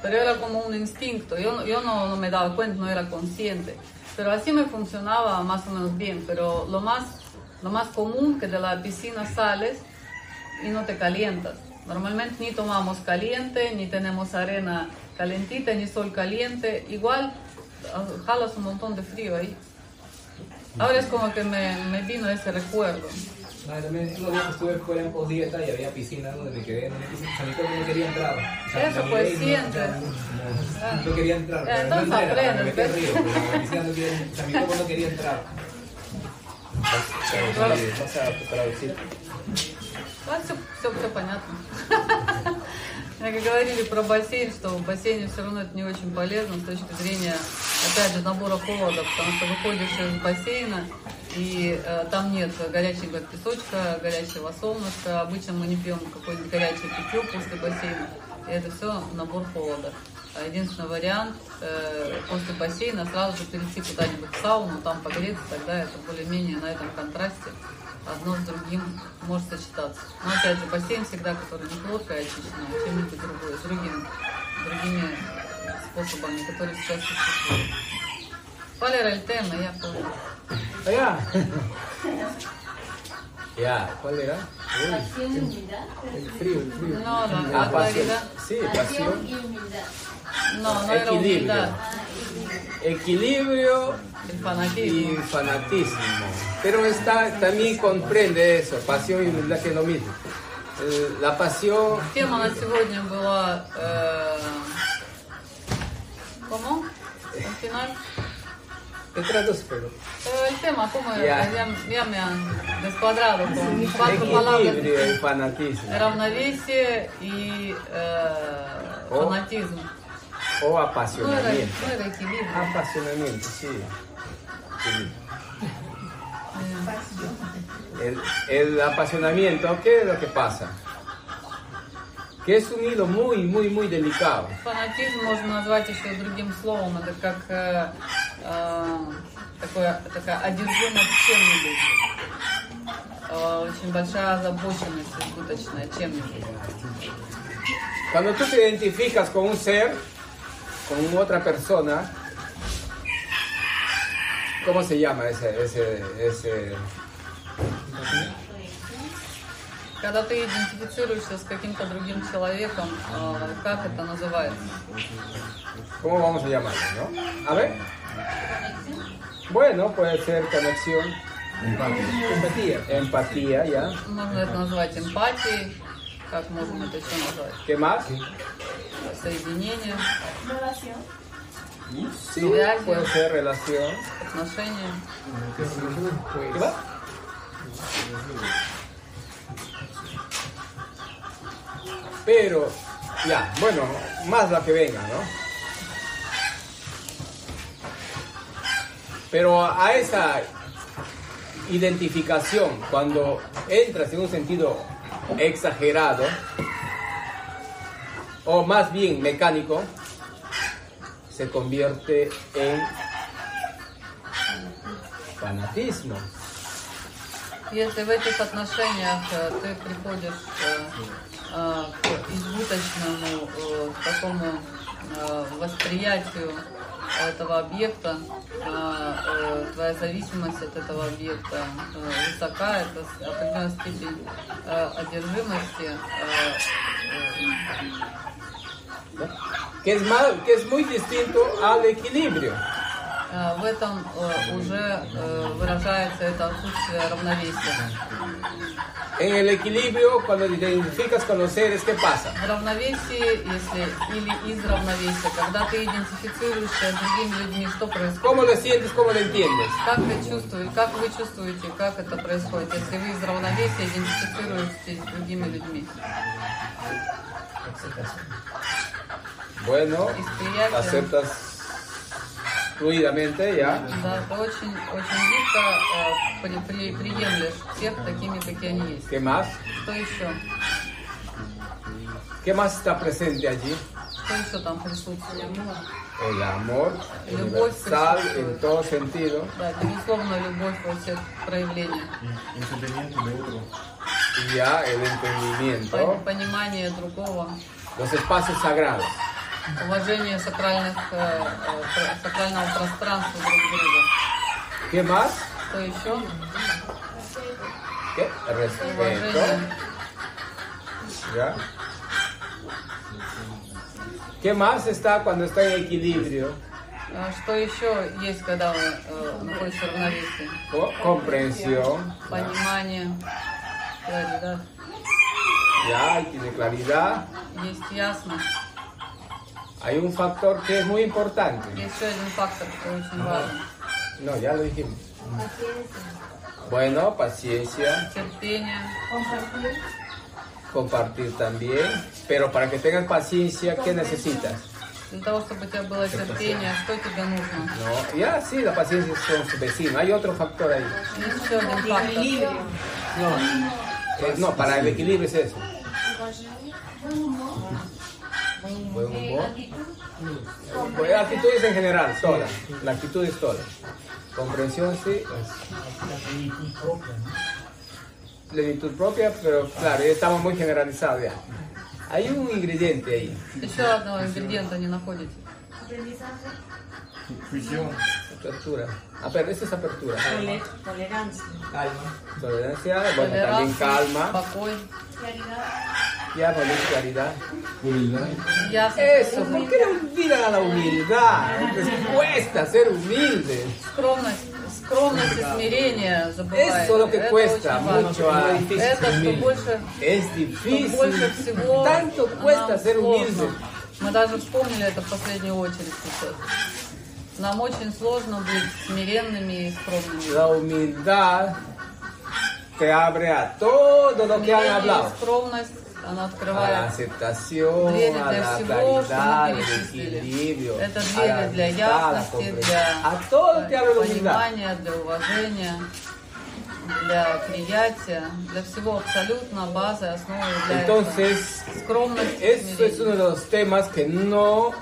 pero era como un instinto, yo, yo no, no me daba cuenta, no era consciente, pero así me funcionaba más o menos bien, pero lo más, lo más común que de la piscina sales y no te calientas. Normalmente ni tomamos caliente, ni tenemos arena calentita, ni sol caliente, igual ah, jalas un montón de frío ahí. Ahora es como que me, me vino ese recuerdo. Ah, también unos días que estuve fuera en post-dieta y había piscina donde me quedé en una piscina. Mi cuerpo no quería entrar. O sea, Eso, me pues, y no- sientes. o sea, No, no quería entrar. No entonces me aprendes, ¿ves? río, pero la piscina no quería, o sea, mi no quería entrar. Все, все, все понятно. (laughs) Как говорили про бассейн, что в бассейне все равно это не очень полезно с точки зрения, опять же, набора холода, потому что выходишь из бассейна, и э, там нет горячего песочка, горячего солнышка. Обычно мы не пьем какое-нибудь горячее питье после бассейна. И это все набор холода. Единственный вариант э, после бассейна сразу же перейти куда-нибудь в сауну, там погреться, тогда это более-менее на этом контрасте одно с другим может сочетаться. Но опять же, бассейн всегда, который не плоткое, очищено, а чем-нибудь другое, с другим, другими способами, которые сейчас существуют. Валера el tema, я помню. Allá. Ya, ¿cuál era? Uy, Pasión y humildad. el frío, el frío. No, la, Ah, la pasión. Sí, Pasión pasión. y humildad. No, no era Equilibrio. humildad, Equilibrio el y fanatismo. fanatismo. Pero está, también comprende eso, pasión y humildad que es lo mismo. Eh, La pasión, Тема на сегодня была... э, ¿Cómo? Al final. te traduzco, pero Eh, el tema, ¿cómo Ya. era? Ya, ya me han descuadrado con cuatro palabras. equilibrio y fanatismo. Равновесие и э, О. фанатизм. O Ну, era, apasionamiento. ну, era equilibrio. Apasionamiento, sí. Equilibrio. El, el apasionamiento, ¿qué es lo que pasa? Que es un hilo muy, muy, muy delicado. Фанатизм можно назвать еще другим словом. Это как э, э, такое, такая одержимость чем-нибудь. Э, очень большая озабоченность избыточная чем-нибудь. Cuando tú te identificas con un ser, con otra persona, ¿cómo se llama ese, ese, ese? Когда ты идентифицируешься с каким-то другим человеком, э, как это называется? ¿Cómo vamos a llamarlo, no? A ver. Bueno, puede ser conexión, Empatía. empatía, ya. Можно это назвать эмпатией. Как можно это еще назвать? ¿Qué más? Соединение, Sí, Связи. puede ser relación. отношения. ¿Qué más? Pero, ya, bueno, más la que venga, ¿no? Pero a esa identificación, cuando entras en un sentido exagerado, o más bien mecánico, se convierte en fanatismo. Если в этих отношениях э, ты приходишь э, э, к избыточному э, такому э, восприятию этого объекта, э, э, твоя зависимость от этого объекта э, высока, это определенная степень э, одержимости. Que es, que es muy distinto al equilibrio. Э, в этом э, уже э, выражается это отсутствие равновесия. En el equilibrio, cuando te identificas con los seres, ¿qué pasa? В равновесии, если или из равновесия, когда ты идентифицируешься с другими людьми, что происходит? ¿Cómo lo sientes? ¿Cómo lo entiendes? Как вы чувствуете, как вы чувствуете, как это происходит, если вы из равновесия идентифицируетесь с другими людьми? Bueno, aceptas fluidamente ya. Да, ты очень, очень гибко э, при- при- приемлешь всех такими, какие они есть. ¿Qué más? Что еще? ¿Qué más está presente allí? Что еще там присутствует? El amor Любовь universal присутствует. en todo sentido. Да, безусловно, любовь во всех проявлениях. Entendimiento de otro. Y ya el Пон- entendimiento, Понимание другого, los espacios sagrados. Уважение сакральных, э, э, сакрального пространства друг друга. ¿Qué más? Что еще? ¿Qué? Respeto. ¿Ya? ¿Qué más está cuando está en equilibrio? Что еще есть, когда вы э, находитесь в равновесии? Co- Comprensión. Понимание, claridad. Ya, tiene claridad. Есть ясность. Hay un factor que es muy importante. Есть еще один фактор, который очень важен. No, ya lo dijimos. Bueno, paciencia, Терпение. compartir también. Pero para que tengas paciencia, ¿qué necesitas? Для того, чтобы у тебя было терпение, что тебе нужно? No, ya sí, la paciencia son su vecino. Hay otro factor ahí. Есть еще один фактор. Eh, no, para el equilibrio es eso. Buen humor. Pues, actitudes en general, todas. La actitud es toda. Comprensión sí, La plenitud propia, ¿no? plenitud propia, pero claro, ya estamos muy generalizados ya. Hay un ingrediente ahí. Еще одного ингредиента не находите. Fusión. Apertura. Ah, pero esto es apertura. Tole- Tolerancia. Calma. Tolerancia, bueno, también Толерантность, calma. покой, Ya no hay claridad. ясность, Eso, ¿por qué no olvidan a la humildad? Les cuesta ser humildes. скромность. Скромность и смирение забываете. Eso es lo que Это cuesta очень важно. mucho a Это что больше, Es что difícil. больше всего Tanto cuesta нам ser сложно. Мы даже вспомнили это в последнюю очередь сейчас. Нам очень сложно быть смиренными и скромными. La humildad te abre a todo lo que han hablado. скромность, она A la открывает aceptación, двери a для la всего, claridad, что мы al equilibrio, Это a двери для a ясности, для A понимания, для уважения, для приятия, для всего абсолютно базы, основы является Entonces, скромность и eso es uno de los temas que no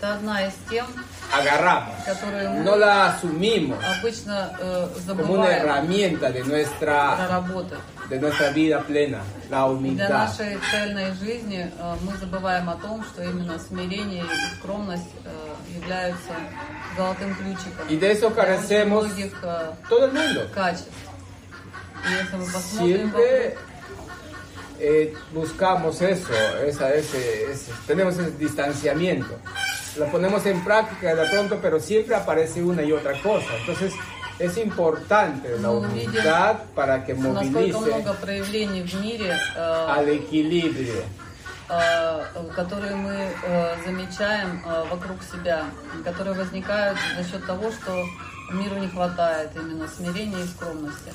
Это одна из тем, agarramos, которые мы no la asumimos обычно э, como una забываем herramienta de nuestra, проработать. de nuestra vida plena, la Для humildad. нашей цельной жизни э, мы забываем о том, что именно смирение и скромность э, являются золотым ключиком Y de eso для очень carecemos многих э, todo el mundo. качеств. Siempre вокруг, eh, buscamos eso, esa, ese, ese- tenemos ese distanciamiento. Lo ponemos en práctica de pronto, pero siempre aparece una y otra cosa. Entonces es importante la Ну, humildad para que насколько movilice много проявлений в мире, э, al equilibrio. э, которые мы э, замечаем э, вокруг себя, которые возникают за счет того, что миру не хватает именно смирения и скромности.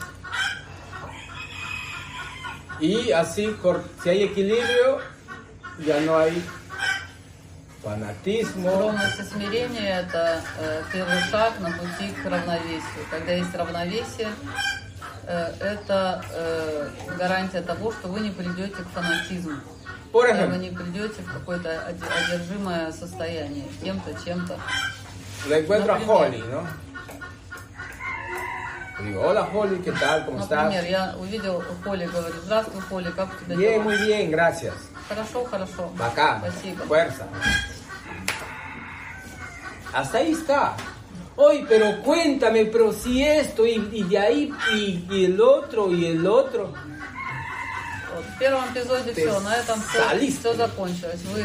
Y así, si hay equilibrio, ya no hay fanatismo, Скромность и смирение – это э, первый шаг на пути к равновесию. Когда есть равновесие, э, это э, гарантия того, что вы не придете к фанатизму. Вы не придете в какое-то оде- одержимое состояние кем-то, чем-то. le encuentro a Например. Holly, ¿no? Le digo, hola Holly, ¿qué tal? ¿Cómo estás? Например, я увидел Холли, говорю, здравствуй, Холли, как у тебя Bien, дела? muy bien, gracias. Хорошо, хорошо. Bacán, Спасибо. fuerza. hasta ahí está. Oye, pero cuéntame, pero si esto, y, y de ahí, y, y el otro, y el otro. Вот, в первом эпизоде Ты все, на этом все, солист. закончилось. Вы,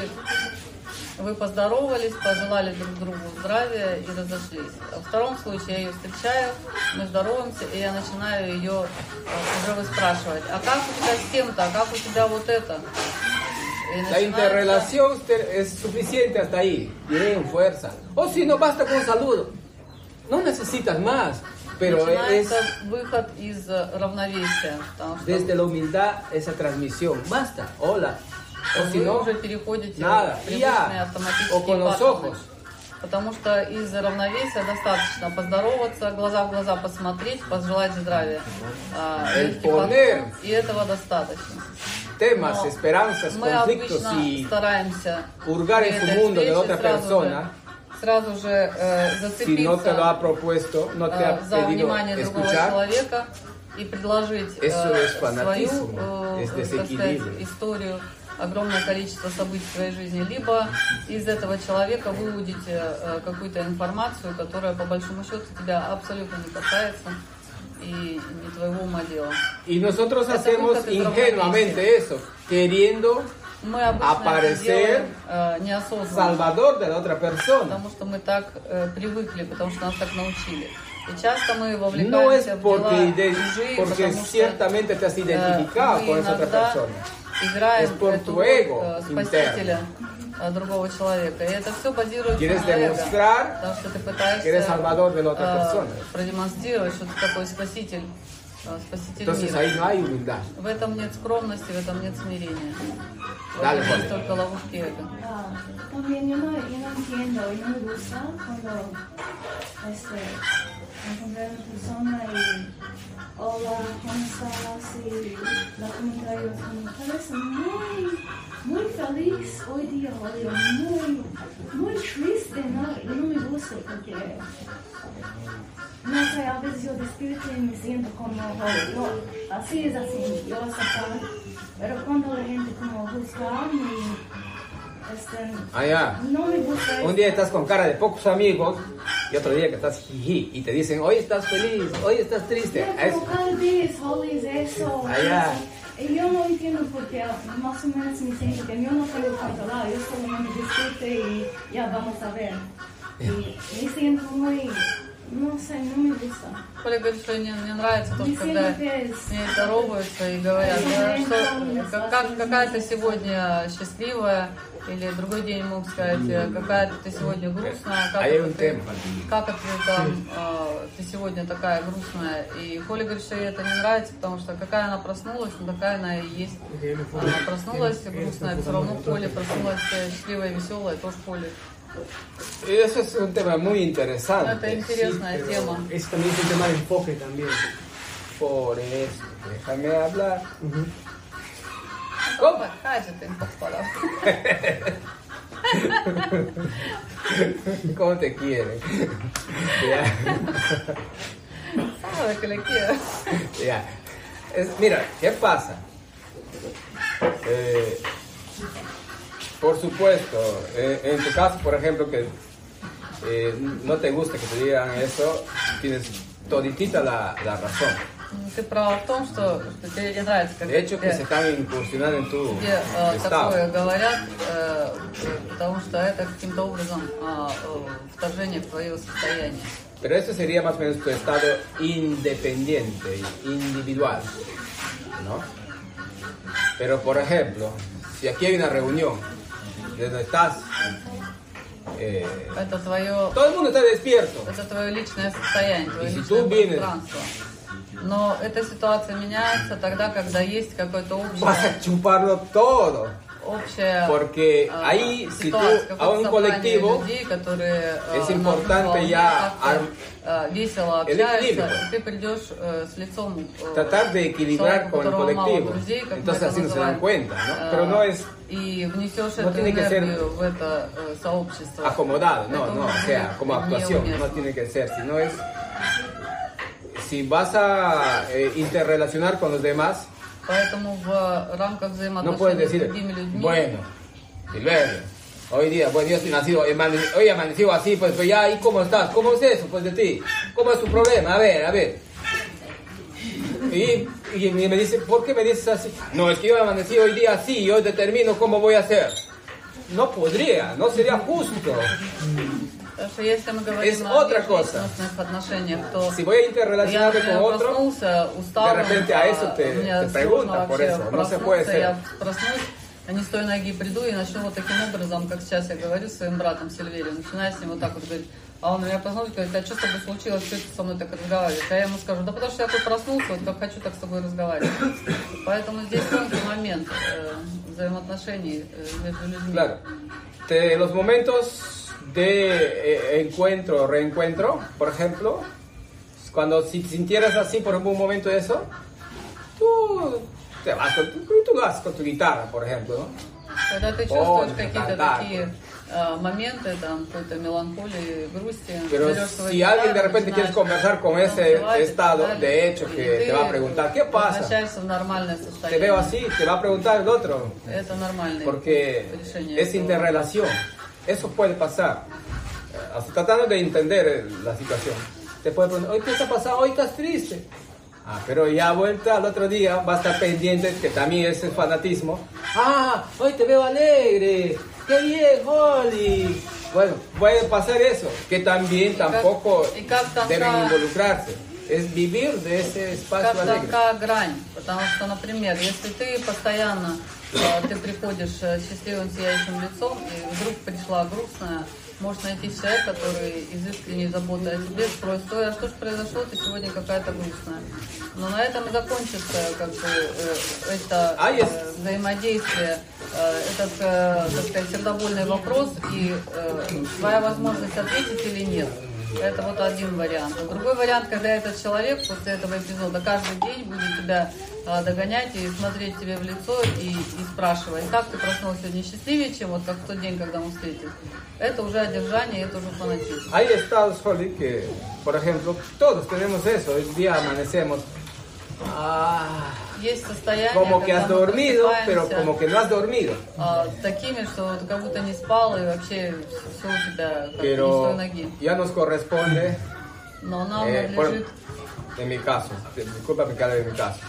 вы поздоровались, пожелали друг другу здравия и разошлись. А во втором случае я ее встречаю, мы здороваемся, и я начинаю ее э, уже выспрашивать. А как у тебя с тем-то, а как у тебя вот это? La interrelación ter- es suficiente hasta ahí. Bien, fuerza. O si no, basta con saludo. No necesitas más. Pero es выход из э, равновесия. Desde la humildad esa transmisión. Basta. Hola. Вы уже переходите nada. в привычные автоматические паттерны. Потому что из равновесия достаточно поздороваться, глаза в глаза посмотреть, пожелать здравия. А, и этого достаточно. Temas, Но esperanzas, мы обычно y стараемся hurgar en su mundo de otra сразу persona. же, сразу же э, si no te lo ha зацепиться propuesto, no te э, ha за внимание другого человека и предложить э, свою э, сказать, историю, огромное количество событий в своей жизни, либо из этого человека выудите э, какую-то информацию, которая по большому счету тебя абсолютно не касается и не твоего ума дела. Y nosotros Это hacemos ingenuamente eso, queriendo Мы Aparecer делаем э, salvador de la otra persona. Потому что мы так э, привыкли, потому что нас так научили. И часто мы No es вовлекаемся в дела porque, чужие, porque потому что ciertamente te has э, identificado мы con esa otra persona. Играем эту ego э, спасителя э, другого человека. И это все базируется Quieres на эго. Потому что ты пытаешься э, продемонстрировать, что ты такой спаситель, спаситель Entonces мира. ahí no hay humildad. В этом нет скромности, в этом нет смирения. Dale, этом есть Juan. только ловушки эго. Ah, también yo no, yo no entiendo y no me gusta cuando este, encontrar una persona y hola, ¿cómo estás? Y la como parece muy, muy feliz hoy día, Julio, muy, muy triste, ¿no? Y no me gusta porque no sé, a veces yo despierto y me siento como, "Oh, no, así es así, yo aceptar. Pero cuando la gente como juzga y este, Allá. no me gusta Un día estás con cara de pocos amigos y otro día que estás jiji y te dicen, hoy estás feliz, hoy estás triste. Ya, Es- cada día es es eso. Allá. eso. Y yo no entiendo porque más o menos me siento que yo no tengo controlado, yo solamente disfruto y ya vamos a ver. Y me siento muy, no sé, no me gusta. Коля говорит, что не, не нравится то, когда ней здороваются и говорят, да, что как, как- какая ты сегодня счастливая, или другой день могут сказать, э, какая ты сегодня грустная, как, А un ты, как это ты там, э, ты сегодня такая грустная. И Коля говорит, что ей это не нравится, потому что какая она проснулась, ну такая она и есть. Она проснулась грустная, все равно Коля проснулась э, счастливая, веселая, тоже Коля. Eso es un tema muy interesante. No, sí. Es también un tema de enfoque también. Por eso, déjame hablar. ¿Cómo? Cállate en pocas (laughs) ¿Cómo te quiere? Sabes que le quiero. Ya. Mira, ¿qué pasa? Eh, por supuesto, eh, en tu caso, por ejemplo, que eh, no te gusta que te digan eso, tienes toditita la, la razón. Ты права в том, что, что тебе не нравится, когда De hecho, que тебе, se están incursionando en tu тебе, э, estado. такое говорят, э, потому что это каким-то образом э, э, вторжение в твое состояние. Pero eso sería más o menos tu estado independiente, individual, ¿no? Pero por ejemplo, si aquí hay una reunión, de donde estás, eh, Это твое, todo el mundo está despierto, это твое личное состояние, твое Если личное пространство. Но эта ситуация меняется тогда, когда есть vas общее, a chuparlo todo. общее Porque а, ahí, si tú ситуация, a какое-то un собрание colectivo, людей, которые э, es на importante волне ya как-то, ar- э, весело el общаются, equilibrio. и ты придешь э, с лицом э, tratar de equilibrar человека, con el у которого мало colectivo. друзей, как мы Entonces это así no se dan называем, cuenta, ¿no? э, Pero no es и внесешь no эту tiene que ser энергию в это э, сообщество. acomodado, no, Это no, o будет sea, como actuación, no неуместно. tiene que ser, sino es si vas a eh, interrelacionar con los demás, Поэтому в рамках no взаимоотношений puedes с decir, другими людьми bueno, Silverio, Hoy día, bueno, yo estoy nacido, amane- hoy amanecido así, pues, pues ya, ¿y cómo estás? ¿Cómo es eso, pues, de ti? ¿Cómo es tu problema? A ver, a ver. Y, y me dice, ¿por qué me dices así? No, es que yo amanecí hoy día así, yo determino cómo voy a hacer. No podría, no sería justo. Потому что если мы говорим Es о межличностных отношениях, то Si voy a я, con otro, проснулся усталым, de repente a eso te- мне te сложно preguntan por вообще eso, no se проснуться, puede ser. Я проснусь, а не с той ноги приду и начну вот таким образом, как сейчас я говорю с своим братом Сильверием, начинаю с ним вот так вот говорить. А он меня проснулся и говорит, а что с тобой случилось, что ты со мной так разговариваешь? А я ему скажу, да потому что я такой проснулся, вот как хочу, так с тобой разговаривать. Поэтому здесь тонкий момент э, взаимоотношений э, между людьми. Claro. Te- los momentos de eh, encuentro, reencuentro, por ejemplo, cuando si sintieras así, por ejemplo, un momento de eso, tú te vas con, tu- tú vas con tu guitarra, por ejemplo, ¿no? Когда ты чувствуешь О, какие-то да, такие э, моменты, там, какой-то меланхолии, грусти, Pero берешь свою si alguien de гитару, repente quieres начинаешь conversar con ese танцевать и estado, так далее, de hecho, и que ты te va a preguntar, ¿qué pasa? возвращаешься в нормальное Te состояние. veo así, te va a preguntar el otro, Это нормальное porque решение. es этого. interrelación. Eso puede pasar. Eh, hasta tratando de entender eh, la situación. Te puede preguntar, hoy qué está pasando, hoy estás triste. Ah, pero ya vuelta al otro día va a estar pendiente, que también es el fanatismo. Ah, hoy te veo alegre. ¡Qué bien, Holly! Bueno, puede pasar eso, que también tampoco y как там deben та- involucrarse. Es vivir de ese espacio Как alegre. тонка грань, потому что, например, если ты постоянно, э, ты приходишь э, с счастливым сияющим лицом, и вдруг пришла грустная, можешь найти человека, который из искренней заботы о тебе спросит, ой, а что же произошло, ты сегодня какая-то грустная. Но на этом и закончится как бы, э, это А э, взаимодействие, э, этот, э, так сказать, сердобольный вопрос и твоя возможность ответить или нет. Это вот один вариант. А другой вариант, когда этот человек после этого эпизода каждый день будет тебя а, догонять и смотреть тебе в лицо и, и спрашивать, как ты проснулся сегодня счастливее, чем вот как в тот день, когда мы встретились. Это уже одержание, это уже фанатизм. Hay estados, Holly, que, por ejemplo, todos tenemos eso. Hoy día amanecemos. Ah, Como que has dormido, pero como que no has dormido. Pero ya nos corresponde. (clears throat) Eh, en mi caso, disculpa mi caso.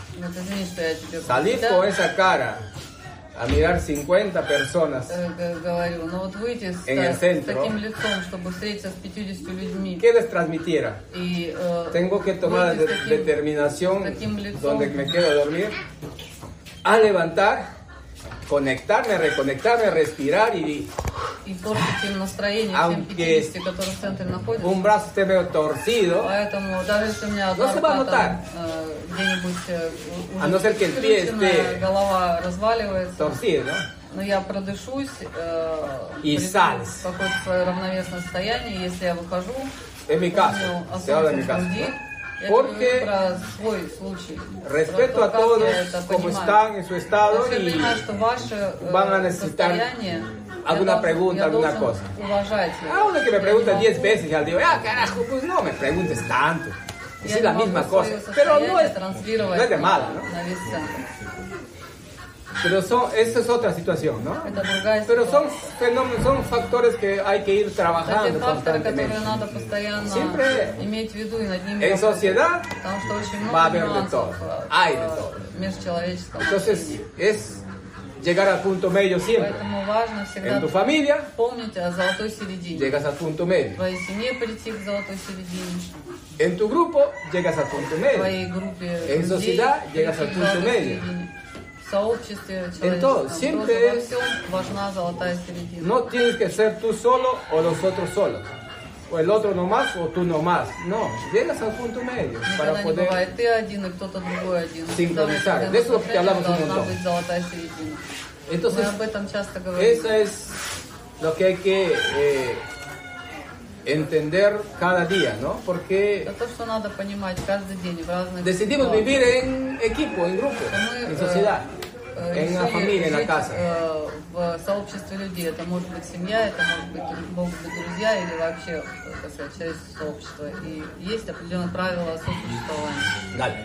Salir con esa cara a mirar 50 personas, э, г- говорю, но вот выйти с, En el с centro. таким лицом, чтобы встретиться с 50 людьми, ¿qué les transmitiera? и э, Tengo que tomar la выйти de- с таким- determinación таким лицом. donde me quedo a dormir, a levantar, conectarme, reconectarme, respirar y и портить настроение всем Aunque 50, которые в центре находятся. un brazo esté medio torcido, Поэтому даже если у меня No se va a notar. э, где-нибудь э, A no ser que el pie esté- голова разваливается, но я продышусь, э, И какое-то свое равновесное состояние, если я выхожу, помню о se habla de солнце mi в caso. груди, Porque respeto a todos como están en su estado y van a necesitar alguna pregunta, alguna cosa. Ah, uno que me pregunta 10 veces, ya digo, ah, carajo, pues no me preguntes tanto. Es la misma cosa. Pero no es, no es de mala, ¿no? Pero son, esa es otra situación, ¿no? Pero son, fenómenos, son factores que hay que ir trabajando constantemente. Siempre en sociedad va a haber de todo, hay de todo. Entonces es llegar al punto medio siempre. En tu familia, llegas al punto medio. En tu grupo, llegas al punto medio. En sociedad, llegas al punto medio середине. В сообществе todo, человеческом siempre тоже во es- всем важна золотая середина. No tienes que ser tú solo o los otros solos. O el otro nomás o tú nomás. No, llegas al punto medio para Никогда не poder бывает ты один и кто-то другой один. Синхронизar. Всегда в De eso этом que hablamos un должна montón. быть золотая середина. Entonces, Мы об этом часто говорим. Eso es lo que hay que eh, entender cada día, ¿no? Porque Это то, что надо понимать каждый день в разных decidimos ситуациях. vivir en equipo, en grupo, Мы, en э, sociedad, э, en la Решили familia, en la жить, casa. э, в сообществе людей. Это может быть семья, это может быть, могут быть друзья или вообще, э, так сказать, человеческое сообщество. И есть определенные правила сосуществования. Dale.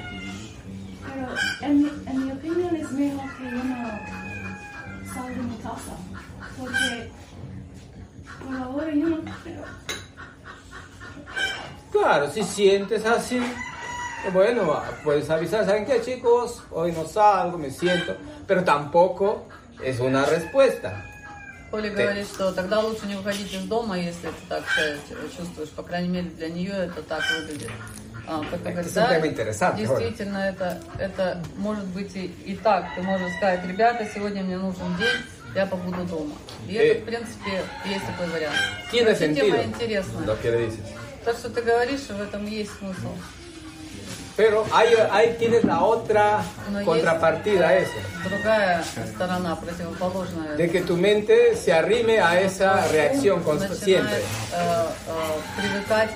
Pero en, mi- en mi opinión es mejor que uno salga de mi casa. Porque por ahora yo no creo. Claro, si sientes así, bueno, va, puedes avisar, ¿saben qué chicos? Hoy no salgo, me siento, pero tampoco es una respuesta. Коля Ты- говорит, что тогда лучше не выходить из дома, если ты так чувствуешь. По крайней мере, для нее это так выглядит. А, как Это действительно, это, это может быть и, и так. Ты можешь сказать, ребята, сегодня мне нужен день, я побуду дома. И Э, это, в принципе, есть такой вариант. Sentido тема интересная. То, что ты говоришь, в этом есть смысл. Pero ahí, ahí tienes la otra no contrapartida es, esa. De que tu mente se arrime a esa reacción consciente.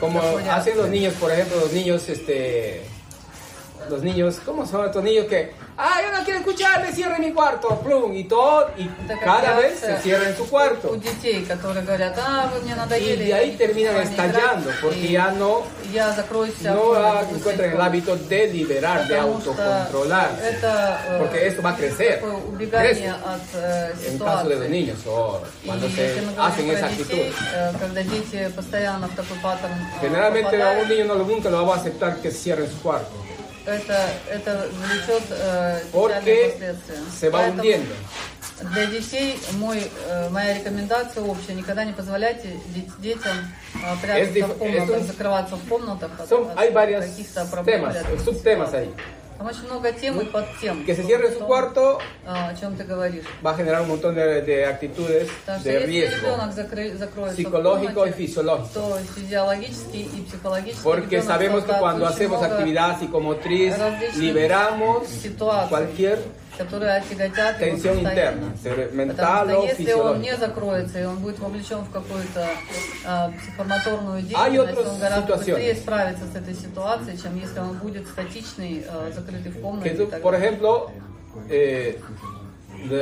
Como hacen los niños, por ejemplo, los niños, este, los niños, ¿cómo son estos niños que Ah, yo no quiero escuchar, me cierre mi cuarto, plum, y todo, y cada vez se cierra en su cuarto. Y de ahí terminan estallando, porque ya no, no encuentran el hábito de liberar, de autocontrolar, porque eso va a crecer. Crece. En caso de los niños, oh, o cuando se hacen esa actitud. Generalmente a un niño no, nunca lo vamos a aceptar que cierre su cuarto. Это, это влечет э, печальные последствия. se va Поэтому hundiendo. Для детей мой, э, моя рекомендация общая, никогда не позволяйте де- детям э, прятаться в комнатах, закрываться в комнатах от, Son, от hay varios каких-то проблем. temas, рядом с subtemas ситуацией. ahí. Que se cierre su cuarto. Va a generar un montón de, actitudes de riesgo. psicológico y fisiológico. Porque sabemos que cuando hacemos actividad psicomotriz liberamos cualquier которые отяготят его состояние. interna, cerebro- Потому что если он не закроется и он будет вовлечен в какую-то а, психомоторную Hay деятельность, он гораздо быстрее справится с этой ситуацией, чем если он будет статичный, а, закрытый в комнате. Por ejemplo, eh,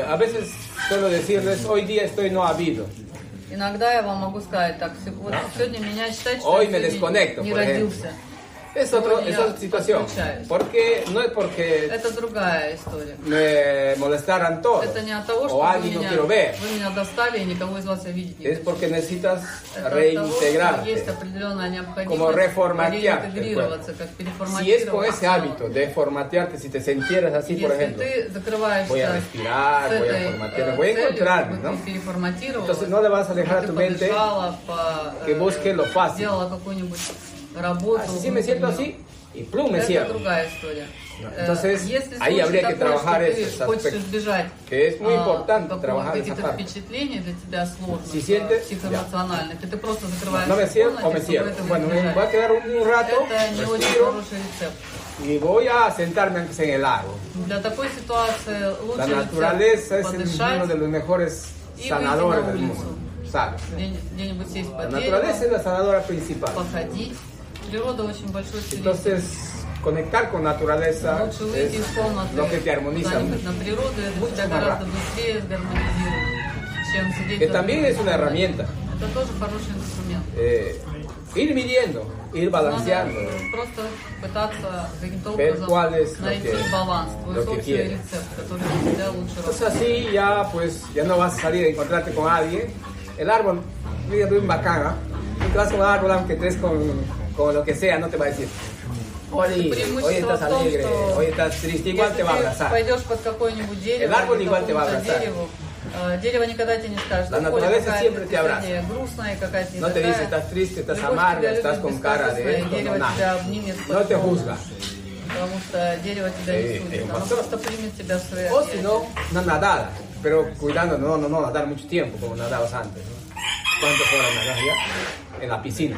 a veces suelo decirles, hoy día estoy no habido. Иногда я вам могу сказать так, вот сегодня меня считать, что Hoy я сегодня не por ejemplo. родился. Es, otro, Сегодня es я otra situación. подключаюсь. Porque no es porque Это другая история. me molestaran todos Это не от того, что o вы alguien no меня, quiero ver. вы меня достали и никого из вас я видеть не Es хочу. porque necesitas Это от того, что есть reintegrarte. определенная необходимость Como reformatear реинтегрироваться, как Si es con переформатироваться. ese hábito de formatearte, si te sintieras así, por Если ejemplo, ты закрываешься voy a respirar, с voy a этой, formatearme, э, voy a целью, encontrarme, чтобы ¿no? ты переформатировалась, Entonces no le vas a dejar a ты tu mente подышала, по, que э, busque lo fácil. сделала какую-нибудь работу. así sí me siento внутреннюю. así y plum, me Это cierro. другая история. Э, Entonces, Если ahí случай habría que такой, trabajar что ты esos хочешь aspectos. избежать Que es muy а, importante какого- trabajar esa каких-то parte. впечатлений для тебя сложных, Si sientes, э, психоэмоциональных, и ты просто закрываешь No me cierro комнате, o me чтобы cierro. этого Bueno, me избежать. voy a quedar un, un rato, Это не очень respiro хороший рецепт. y voy a sentarme antes en el árbol. Для такой ситуации La лучше naturaleza es el- подышать, uno de los mejores y sanadores выйти на del улицу. mundo. ¿Sabes? где- где-нибудь сесть La под naturaleza es деревом, la sanadora principal. походить. Природа очень большой целитель. Entonces, conectar con naturaleza Лучше выйти из es комнаты lo que te armoniza куда-нибудь mucho. на природу, это Mucho тебя más гораздо rápido. быстрее сгармонизирует, чем сидеть Que за también рулем. es una herramienta. Это тоже хороший инструмент. Eh, ir midiendo, ir balanceando. Надо э, просто пытаться каким-то Ver образом cuál es lo найти que- баланс, твой lo que собственный quieres. рецепт, который для тебя лучше Entonces работает. así ya pues ya no vas a salir a encontrarte con alguien. El árbol, mira, bien bacana. Y te vas con el árbol aunque estés con, con lo que sea, no te va a decir. Hoy, Преимущество hoy estás в том, alegre, что hoy estás triste, igual Если te va a ты abrazar. пойдешь под какое-нибудь дерево, El árbol или igual te va a какому-то abrazar. дереву, э, дерево никогда тебе не скажет, La что naturaleza Коля, siempre какая-то te ты abraza. сегодня грустная, какая-то не No te такая. dice estás triste, estás Любовь amarga, тебя estás любит con cara de бескорыстно, и esto, дерево no тебя nada. обнимет No te по-другому, juzga. Потому что дерево тебя Sí, не hay судит, un оно pastor. просто примет тебя в свои O si объятия. no, una nadada. Pero cuidando, no, no, no nadar mucho tiempo como nadabas antes. ¿no? ¿Cuántas horas nadas ya? En la piscina.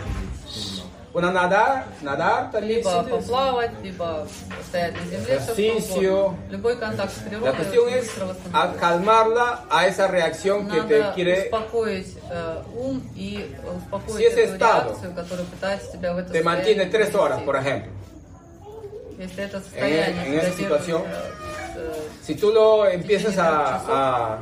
Una nadar, nadar también Либо sirve. поплавать, либо стоять на земле, всё что Ejercicio. угодно. Любой контакт с природой La cuestión очень es быстро a восстанавливает. calmarla a esa reacción que te Надо quiere, успокоить э, ум и успокоить Si ese эту estado реакцию, которая пытается тебя в это te mantiene состояние tres horas, привести. por ejemplo. Если это состояние en тебя esa держит, situación, э, э, Si tú lo empiezas a,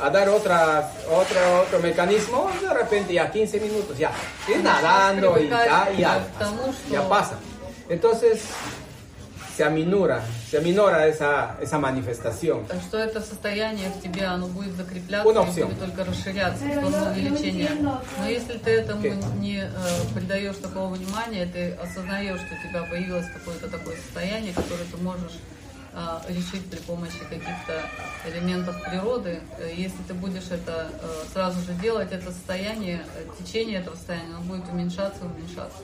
a, dar otra, otro, otro mecanismo, de repente ya 15 minutos, ya, es nadando y ya, ya, ya pasa. Entonces, se aminora, se aminora esa, esa manifestación. Что это состояние в тебе, оно будет закрепляться Una и opción. будет только расширяться в сторону увеличения. Но если ты этому не э, придаешь такого внимания, ты осознаешь, что у тебя появилось какое-то такое состояние, которое ты можешь решить при помощи каких-то элементов природы. Э, Если ты будешь это э, сразу же делать, это состояние, э, течение этого состояния, оно будет уменьшаться уменьшаться.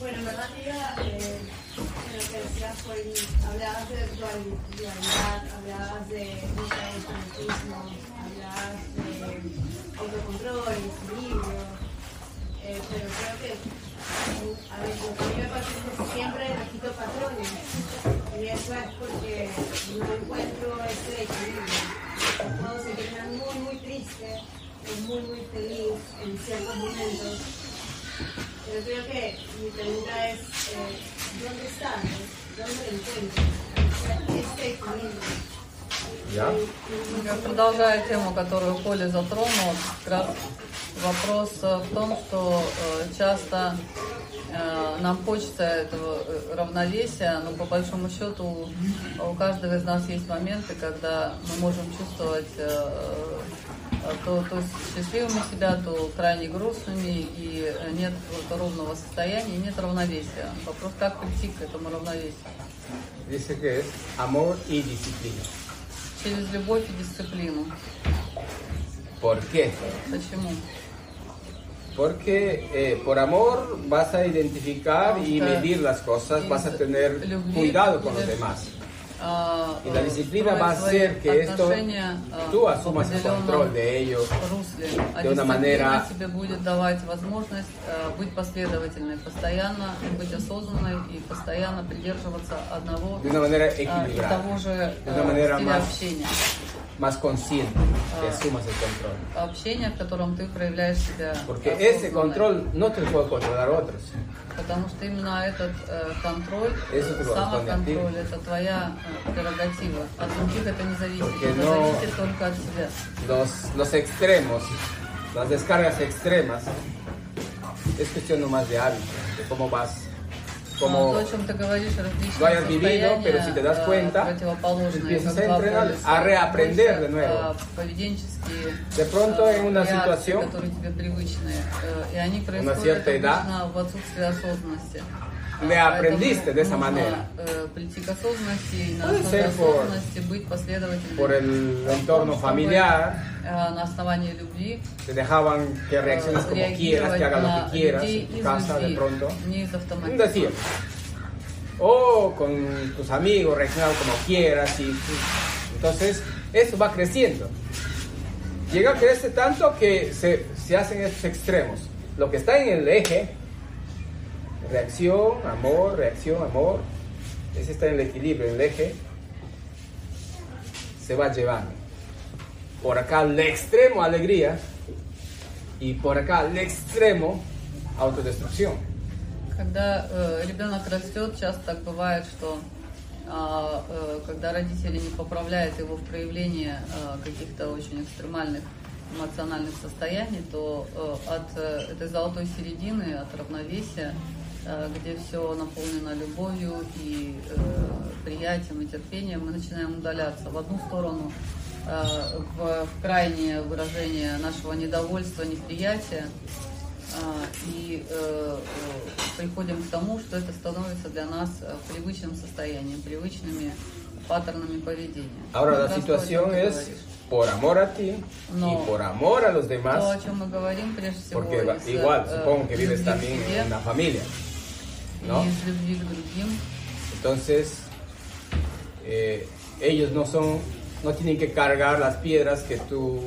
Bueno, en verdad eh, en lo que de dual- dualidad, hablabas de autocontrol, equilibrio, eh, pero creo que, a ver, lo que a me pasa es que siempre patrones, y eso es porque no encuentro ese equilibrio. Puedo sentirme muy, muy triste, o muy, muy feliz en ciertos momentos, pero creo que mi pregunta es, eh, ¿dónde está? ¿Dónde encuentro? Este equilibrio. Я продолжаю тему, которую Коля затронул. Как раз вопрос э, в том, что э, часто э, нам хочется этого равновесия, но по большому счету у каждого из нас есть моменты, когда мы можем чувствовать то, то счастливыми себя, то крайне грустными, и нет какого-то ровного состояния, нет равновесия. Вопрос, как прийти к этому равновесию? Dice que es amor y disciplina. Через любовь и дисциплину. ¿Por qué? Почему? Porque eh, por amor vas a identificar y Porque medir las cosas, vas a tener любви cuidado con los будешь, demás. А, Y la э, disciplina строить va a hacer que esto а, tú asumas el control de ello русле. А de una manera- тебе будет давать возможность э, быть последовательной, постоянно быть осознанной и постоянно придерживаться одного de una manera и equilibrada, того же de una э, manera стиля más- общения. más consciente, que asumas el control. Общение, в котором ты проявляешь себя Porque ese control no te puede controlar otros. Потому что именно этот э, контроль, Eso te corresponde a ti. самоконтроль, это твоя э, прерогатива. От других это не зависит. Porque это no- зависит только от тебя. Los, los extremos, las descargas extremas, es cuestión nomás de hábito, de cómo vas, como lo hayas vivido, pero si te das cuenta, empiezas a entrenar, a reaprender de nuevo. De pronto en una situación, una cierta edad, le aprendiste de esa manera. Puede ser por, por el entorno familiar, на основании любви te dejaban que reacciones como quieras, реагировать que hagas lo на que quieras людей en tu из casa de любви, pronto. не из Un автоматизма. decir. O con tus amigos, reaccionar como quieras. y Entonces, eso va creciendo. Llega a crecer tanto que se, se hacen estos extremos. Lo que está en el eje, reacción, amor, reacción, amor, ese está en el equilibrio, en el eje, se va llevando. Por acá al extremo alegría y por acá al extremo autodestrucción. Когда э, ребенок растет, часто так бывает, что а, э, когда родители не поправляют его в проявлении э, каких-то очень экстремальных эмоциональных состояний, то э, от э, этой золотой середины, от равновесия, э, где все наполнено любовью и э, приятием и терпением, мы начинаем удаляться в одну сторону, в, в крайнее выражение нашего недовольства, неприятия, а, и э, э, приходим к тому, что это становится для нас э, привычным состоянием, привычными паттернами поведения. Ahora la то, о situación es por amor a ti No. y por amor a los То, demás, о чем мы говорим, прежде всего, porque из, igual э, supongo que vives también себе en una familia, ¿no? из любви к другим. Entonces, eh, ellos no son, no tienen que cargar las piedras que tú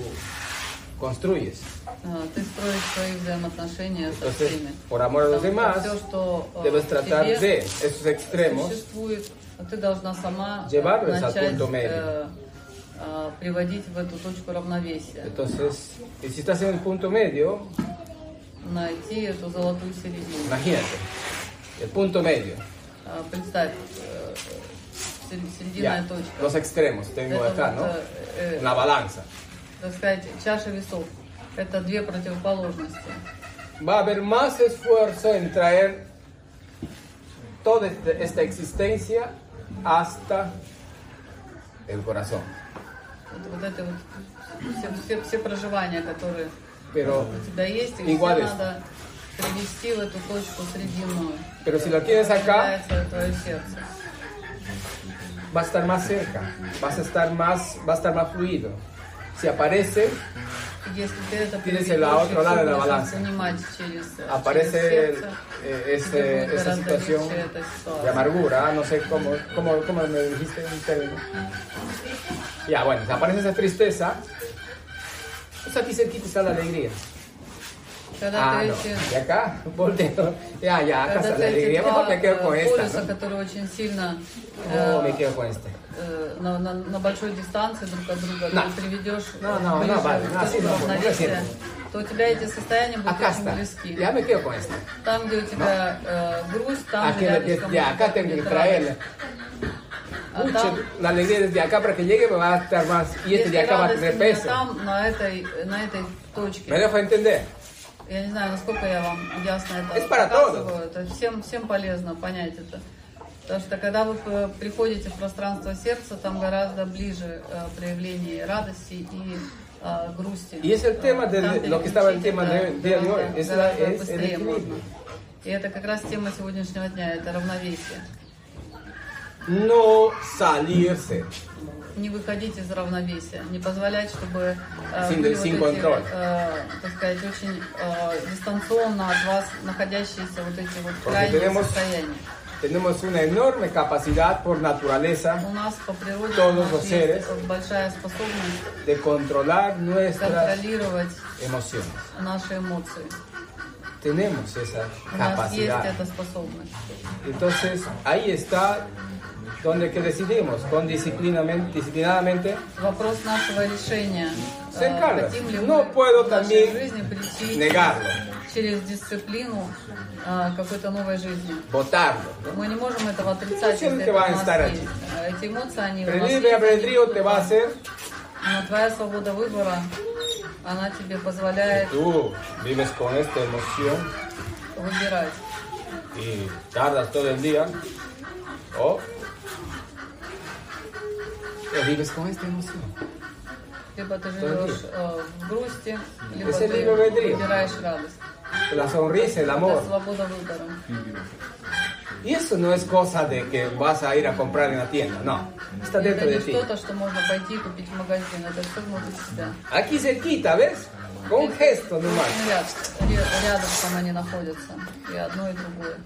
construyes. Э, Ты строишь свои взаимоотношения со Entonces, всеми. por amor a los Потому demás, что всё, что, э, debes в tratar тебе de esos extremos существует, ты должна сама э, Llevarlos al начать punto medio. э, э, приводить в эту точку равновесия. Entonces, y si estás en el punto medio, найти эту золотую середину. imagínate, el punto medio, А, Представь, э, сер- серединная ya, точка. los extremos, tengo Это acá, вот, ¿no? э, э, Una balanza. так сказать, чаша весов. Это две противоположности. Va a haber más esfuerzo en traer toda este- esta existencia hasta el corazón. Вот, вот это вот все, все, все проживания, которые Pero, у тебя есть, их Igual все es. надо привести в эту точку срединную. pero si lo tienes acá, Является твое сердце. va a estar más cerca, vas a estar más, va a estar más fluido. Si aparece, tienes el otro lado de la balanza. Aparece esa eh, este, situación de amargura, no sé cómo, cómo, cómo me dijiste en término. Ya, bueno, si aparece esa tristeza, pues aquí cerquita está la alegría. Когда Ah, ты no. эти, volteo. Ya, ya, acá когда ты la эти alegría. два Mejor me quedo con esta. полюса, ¿no? которые очень сильно (laughs) Oh, me э, quedo con este. э, на, на, на большой дистанции друг от друга На. ты приведешь No, no, ближе no, vale, к no, así no, no равновесию, siento. то у тебя эти состояния будут Acá очень близки. Me quedo con este. Там, где у тебя э, грусть, там Aquí, же рядышком ya, acá tengo que будет traerle. радость. А Mucho, там, la alegría desde acá para que llegue me va a estar más. Y este de если acá va a радость tener именно peso. там, на этой, на этой точке, ¿Me dejo entender? Я не знаю, насколько я вам ясно это показываю. Это всем, всем полезно понять это. Потому что когда вы приходите в пространство сердца, там гораздо ближе э, проявление радости и э, грусти. Y es el tema de Там lo que estaba el tema de, de hoy. гораздо- Es, la, гораздо es el быстрее equilibrio. можно. И это как раз тема сегодняшнего дня, это равновесие. No salirse. Не выходить из равновесия, не позволять, чтобы э, sin вот эти, э, так сказать, очень э, дистанционно от вас находящиеся вот эти вот крайние состояния. Tenemos una enorme capacidad por naturaleza Todos los seres. de controlar nuestras emociones. Tenemos esa capacidad. Entonces, ahí está donde que decidimos, con disciplinadamente, Вопрос нашего решения. э, Cercarlas. Хотим ли No мы puedo también жизни прийти negarlo, через дисциплину э, какой-то новой жизни. votarlo. ¿no? Мы не можем этого отрицать, если это van у a estar aquí. Э, Эти эмоции, они у Pero el нас libre albedrío te va a hacer Но твоя свобода выбора, она тебе позволяет tú vives con esta emoción выбирать. y tardas todo el día o, o vives con esta emoción. Либо ты Todo el живешь э, в грусти, либо Es ты el libre albedrío. выбираешь радость. La sonrisa, el Это amor. свобода выбора. Y eso no es cosa de que vas a ir a comprar en la tienda, no. Está И dentro это de не ti. что-то, что можно пойти и купить в магазин. Это все внутри себя. Aquí cerquita, ¿ves? Con un gesto nomás. Очень ряд, ря- рядом там они находятся. И одно, и другое.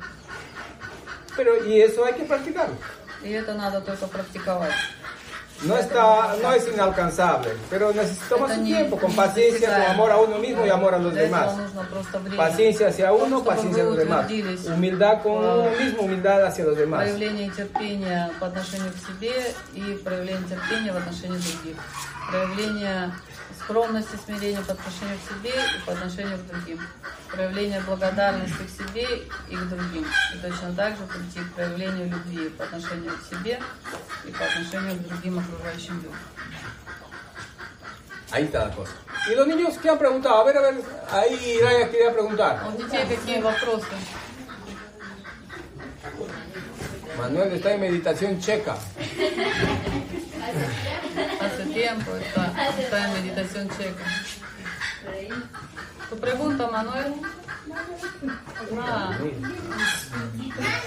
Pero, y eso hay que practicarlo. И это надо только практиковать. No, está, no es inalcanzable, pero necesitamos Это su не- tiempo, con не paciencia, con достигаемо. amor a uno mismo y amor a los Для этого demás. нужно просто время. Paciencia hacia uno, Чтобы paciencia a вы los demás. утвердились Humildad con в uno mismo, humildad hacia los demás. проявление терпения по отношению к себе и проявление терпения в отношении других. Проявление скромности, смирения по отношению к себе и по отношению к другим. Проявление благодарности к себе и к другим. И точно так же прийти к проявлению любви по отношению к себе и по отношению к другим окружающим людям. Ahí está la cosa. Y los niños que han preguntado, a ver, a ver, ahí Raya quería preguntar. У детей какие вопросы? Manuel está en meditación checa. Hace tiempo está, está en meditación checa. Tu pregunta, Manuel? Ah,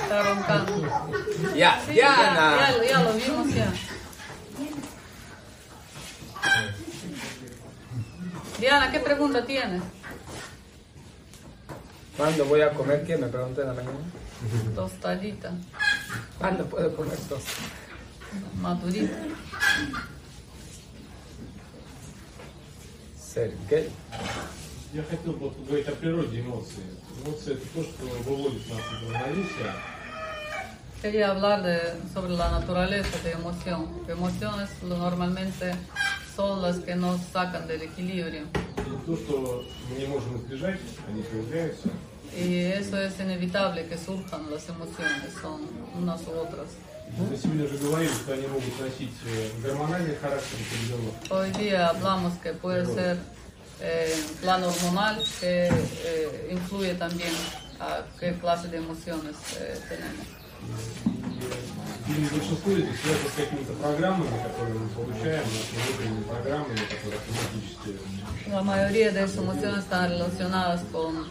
está roncando. Ya, Sí, Diana. ya, ya, ya lo vimos ya. Diana, ¿qué pregunta tienes? ¿Cuándo voy a comer qué? Me pregunté en la mañana. Tostadita, ¿Cuándo puedo comer tos? madurita. Сергей. Я хотел бы поговорить о природе эмоций. Эмоции это то, что выводит нас из равновесия. Quería hablar de, sobre la naturaleza de emoción. Que emociones lo- normalmente son las que nos sacan del equilibrio. И то, что мы не можем избежать, они появляются. Y eso es inevitable que surjan las emociones, son unas u otras. Мы сегодня уже говорили, что они могут носить э, гормональный характер. Hoy día hablamos que puede ser eh, plan hormonal que eh, influye también a qué clase de emociones eh, tenemos. Или большинство это связано с какими-то программами, которые мы получаем, нашими внутренними программами, которые автоматически La mayoría de esas emociones están relacionadas con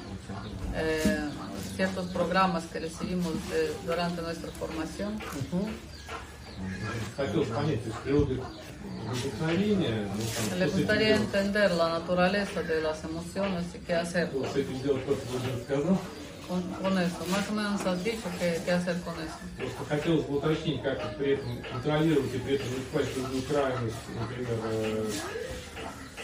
eh, ciertos programas que recibimos eh, durante nuestra formación. хотелось понять, то есть природы вдохновения, ну, там, Le что gustaría entender la naturaleza de las emociones y qué hacer Вот с этим делать то, что уже сказал. con, con eso. Más o menos has dicho qué, qué hacer con eso. Просто хотелось бы уточнить, как при этом контролировать и при этом не впасть в другую крайность, например, э,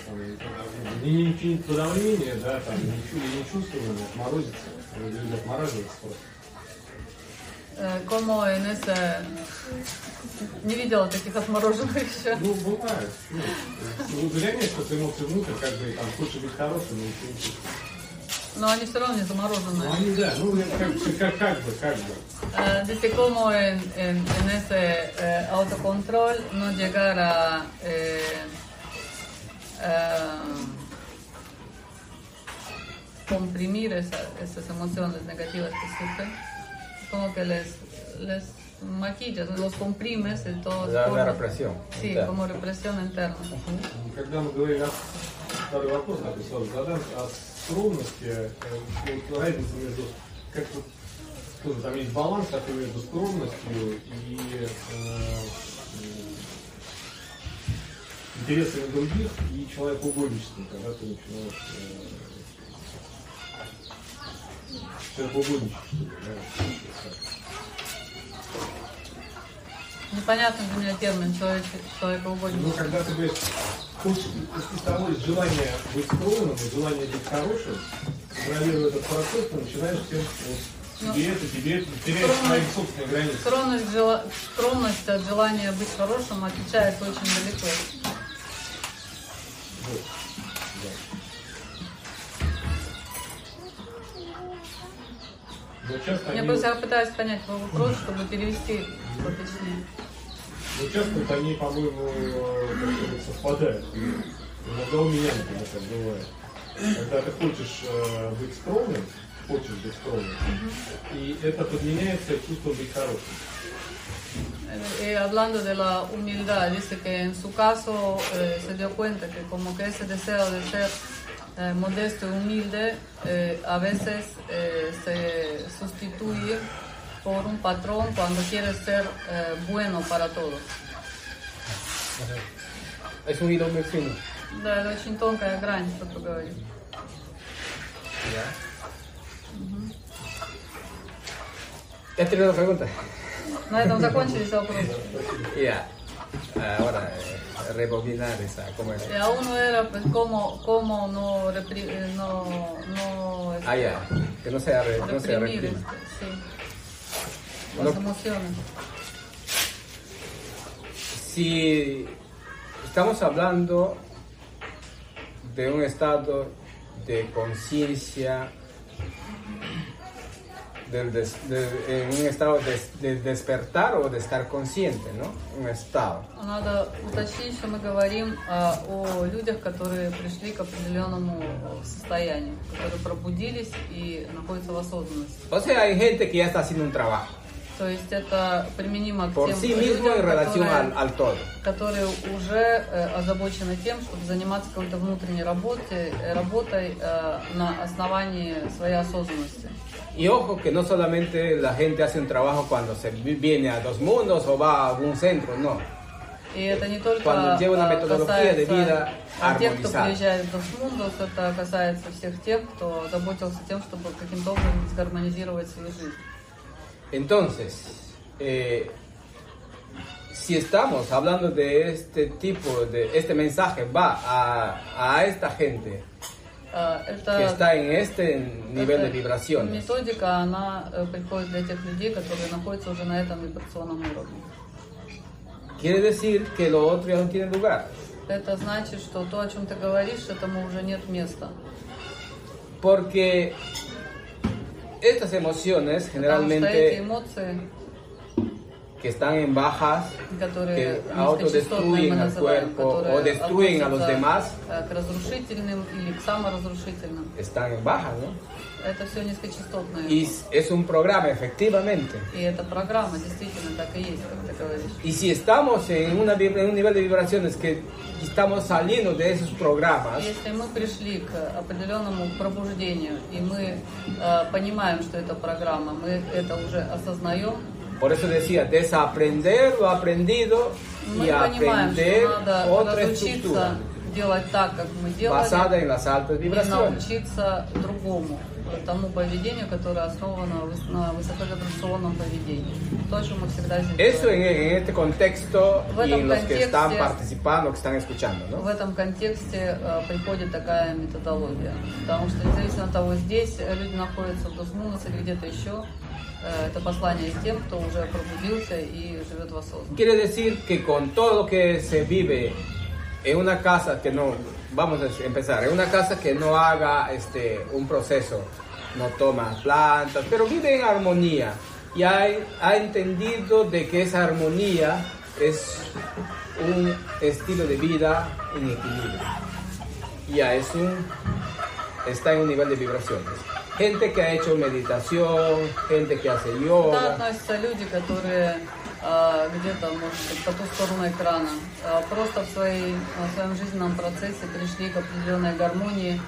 там, не, не чинить подавление, да, там, не, чу- не чувствование, отморозиться, отмораживаются просто. Eh, ¿Cómo en ese... Не видела таких отмороженных еще. Ну, бывает. Ну, ну, загоняешь что-то эмоции внутрь, как бы, там, хочешь быть хорошим, но ничего не. Но они все равно не Ну, замороженные. они, да, ну, как, как, как бы, как бы. Dice cómo en, en, en ese eh, autocontrol no llegar a eh, eh, comprimir esa- esas emociones negativas que sufren, como que les, les maquillas, los comprimes y todo. La- la forma- represión Sí, interna. como represión interna. Когда мы говорили о второй вопрос, который сразу задам, о скромности, вот разница между как вот тоже там есть баланс такой между скромностью и э, интересами других и человекоугодничеством, когда ты начинаешь э, Непонятный для меня термин человек, Ну, человекоугодничество. когда ты говоришь, хочешь, из того есть желание быть скромным, желание быть хорошим, контролируя этот процесс, ты начинаешь всем вот, тебе это, тебе это, теряешь свои собственные границы. Скромность, жела- скромность от желания быть хорошим отличается очень далеко. Вот. Часто Я они, просто пытаюсь понять твой вопрос, чтобы перевести поточнее. вот они, по-моему, э, как совпадают. Иногда у меня, например, так бывает. Когда ты хочешь э, быть скромным, хочешь быть скромным, y это подменяется чувством быть хорошим. Eh, hablando de la humildad, dice que en su caso eh, se dio cuenta que como que ese deseo de ser eh, modesto y humilde eh, a veces eh, se sustituye por un patrón cuando quieres ser eh, bueno para todos. Es un hilo muy fino. Да, это очень тонкая грань, что ты говоришь. ¿Ya? ¿Ya tenido preguntas? На этом закончились вопросы. Ya. Ahora, eh, rebobinar esa, ¿cómo es? Y a uno era, pues, cómo, cómo no, repri- eh, no, no este, Ah, ya. Que no sea, re- no sea reprimir este, sí, las No. emociones. Si estamos hablando de un estado de conciencia, del des- de- en un estado de, de despertar o de estar consciente, ¿no? Un estado. Надо уточнить, что мы говорим а, о людях, которые пришли к определенному состоянию, которые пробудились и находятся в осознанности. O sea, hay gente que ya está haciendo un trabajo То есть это применимо к por тем sí mismo людям, relación которые, al, al todo. которые уже э, озабочены тем, чтобы заниматься какой-то внутренней работой, э, работой э, на основании своей осознанности. Y ojo que no solamente la gente hace un trabajo cuando se vi- viene a dos mundos o va a algún centro, no. И это не только metodología de касается vida тех, кто приезжает в Досмундус, это касается всех тех, кто заботился тем, чтобы каким-то образом сгармонизировать свою жизнь. Entonces, eh, si estamos hablando de este tipo, de este mensaje va a, a esta gente А, que Это, está en este nivel de это vibraciones, методика, она э, приходит для тех людей, которые находятся уже на этом вибрационном уровне. quiere decir que lo otro ya no tiene lugar. Это значит, что то, о чем ты говоришь, этому уже нет места. Porque estas emociones generalmente que están en bajas, которые que низкочастотные мы autodestruyen al называем, cuerpo которые o destruyen a los относятся, demás, э, к разрушительным или к саморазрушительным. están en bajas, ¿no? Это все низкочастотные. Y es un programa, efectivamente. И эта программа действительно так и есть, как ты говоришь. Y si estamos en, una, vib- en un nivel de vibraciones que estamos saliendo de esos programas, Если мы пришли к определенному пробуждению, и мы э, понимаем, что это программа, мы это уже осознаем, por eso decía, desaprender lo aprendido мы y понимаем, aprender что надо otra разучиться estructura делать так, как мы делали, basada en las altas и vibraciones. научиться другому, Тому поведению, которое основано на высоковибрационном поведении. То, о чем мы всегда здесь Eso говорим. en, en este contexto В y этом en los que están contexte- participando, que están escuchando, ¿no? В этом контексте э, приходит такая методология. Потому что независимо от того, здесь люди находятся в Досмунас или где-то еще, э, это послание тем, кто уже пробудился и живет в осознанности. Quiere decir que con todo lo que se vive en una casa que no, vamos a empezar, en una casa que no haga este, un proceso, no toma plantas, pero vive en armonía y ha, ha entendido de que esa armonía es un estilo de vida en equilibrio. Ya es un, está en un nivel de vibraciones. Gente que ha hecho meditación, gente que hace Туда yoga, относятся люди, которые э, где-то, может быть, по ту сторону экрана, э, просто в, своей, в своем жизненном процессе пришли к определенной гармонии,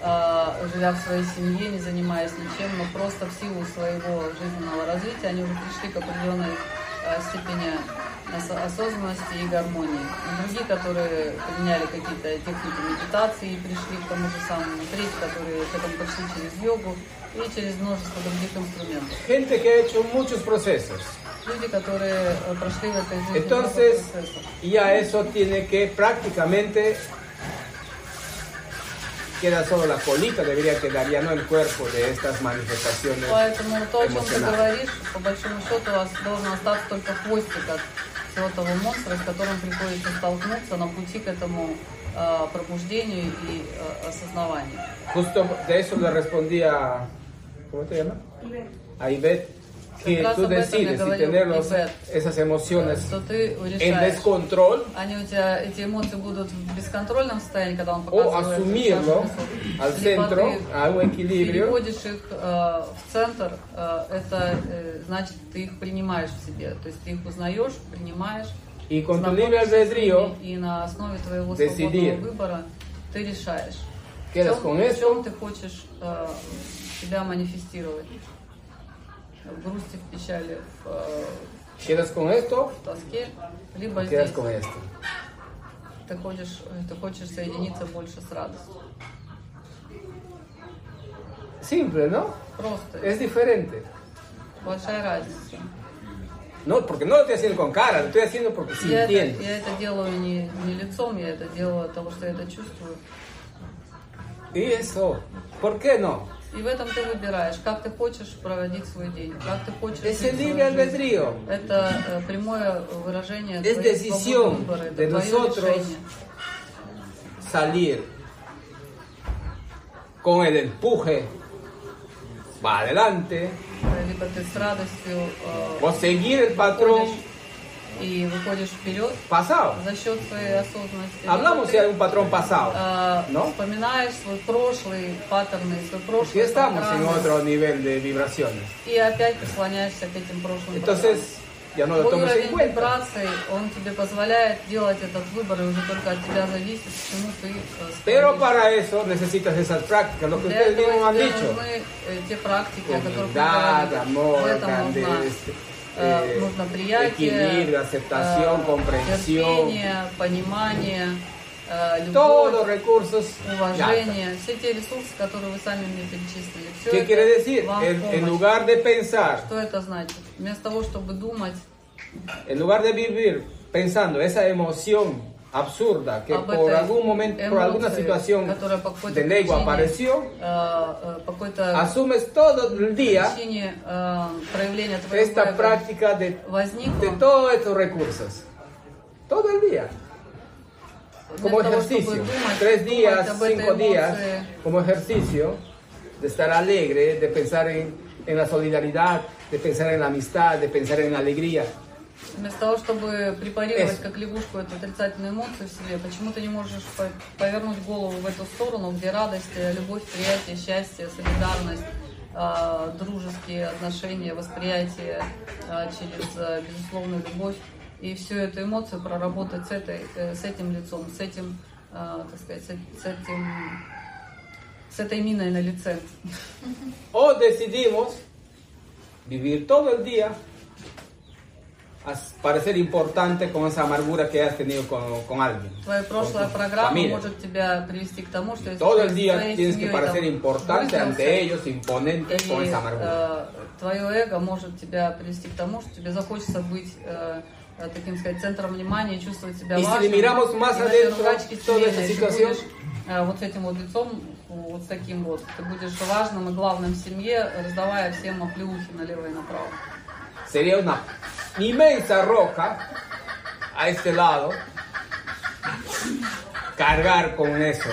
э, живя в своей семье, не занимаясь ничем, но просто в силу своего жизненного развития они уже пришли к определенной э, степени ос- осознанности и гармонии. Другие, которые применяли какие-то техники медитации и пришли к тому же самому. Третьи, которые к этому пришли через йогу и через множество других инструментов. gente que ha hecho muchos procesos. Люди, которые э, прошли в этой жизни Entonces, много процессов. ya eso tiene que prácticamente queda solo la colita, debería quedar ya no el cuerpo de estas manifestaciones Поэтому то, о чем ты emocionales. говоришь, по большому счету, у вас должен остаться только хвостик от всего того монстра, с которым приходится столкнуться на пути к этому э, пробуждению и э, осознаванию. Justo de eso le respondía, ¿cómo te llamas? A Ivette, que tú decides si tener esas emociones en descontrol. Они у тебя, эти эмоции будут в бесконтрольном состоянии, когда он o asumirlo al centro, a un equilibrio. переводишь их э, в центр, э, это э, значит, ты их принимаешь в себе. То есть ты их узнаешь, принимаешь, y con tu libre albedrío и на основе твоего decidir. свободного выбора ты решаешь, Quedas чем, con в чем ты хочешь э, себя манифестировать. В грусти, в печали, в, э, quedas con esto, в tоске, либо quedas здесь con esto. ты хочешь, ты хочешь соединиться больше с радостью. Simple, ¿no? Просто. Es diferente. Большая разница. No, porque no lo estoy haciendo con cara, lo estoy haciendo porque sí Я это, entiendo. я это делаю не, не лицом, я это делаю от того, что я это чувствую. Y eso, ¿por qué no? И в этом ты выбираешь, как ты хочешь проводить свой день, как ты хочешь Es el libre albedrío. Это э, прямое выражение Es decisión свободы выбора, это de nosotros решение. salir con el empuje para adelante Либо ты с радостью э, seguir el patrón выходишь и выходишь вперед pasado. за счет своей осознанности. Hablamos de un patrón pasado, э, ¿no? Вспоминаешь свой прошлый паттерны, свой прошлый estamos en otro nivel de vibraciones. и опять прислоняешься к этим прошлым Entonces, ya no lo Твой tomes en уровень cuenta. вибраций, он тебе позволяет делать этот выбор, и уже только от тебя зависит, к чему ты э, Pero para eso necesitas esas prácticas, lo que ustedes mismos han dicho. э, те практики, о которых мы говорили. amor, В этом нужна, э, eh, нужно приятие, equilibrio, aceptación, э, comprensión. терпение, понимание, э, любовь, Todos recursos. ya está. уважение, все те ресурсы, которые вы сами мне перечислили. Все ¿Qué это quiere decir? вам En, помощь. en lugar de pensar, Что это значит? Вместо того, чтобы думать en lugar de vivir pensando esa emoción absurda que por algún momento, por alguna situación de ley apareció, asumes todo el día esta práctica de, de todos estos recursos. Todo el día. Como ejercicio. Tres días, cinco días, como ejercicio de estar alegre, de pensar en, en la solidaridad, de pensar en la amistad, de pensar en la alegría. Вместо того, чтобы препарировать Eso. как лягушку эту отрицательную эмоцию в себе, почему ты не можешь по- повернуть голову в эту сторону, где радость, э, любовь, приятие, счастье, солидарность, а, дружеские отношения, восприятие а, через а, безусловную любовь и всю эту эмоцию проработать с, этой, э, с этим лицом, с этим, а, так сказать, с, этим, с этой миной на лице. O decidimos vivir todo el día parecer importante con esa amargura que has tenido con, con alguien. Твоя прошлая con программа familia. может тебя привести к тому, что если Todo el día tienes que parecer importante ante ellos, imponente con и, esa amargura. э, твое эго может тебя привести к тому, что тебе захочется быть э, э, таким сказать центром внимания чувствовать себя важным. miramos más adentro toda если situación, вот с этим вот лицом, вот с таким вот, ты будешь важным и главным в семье, раздавая всем оплеухи налево и направо. Sería una inmensa roca a este lado. Cargar con eso.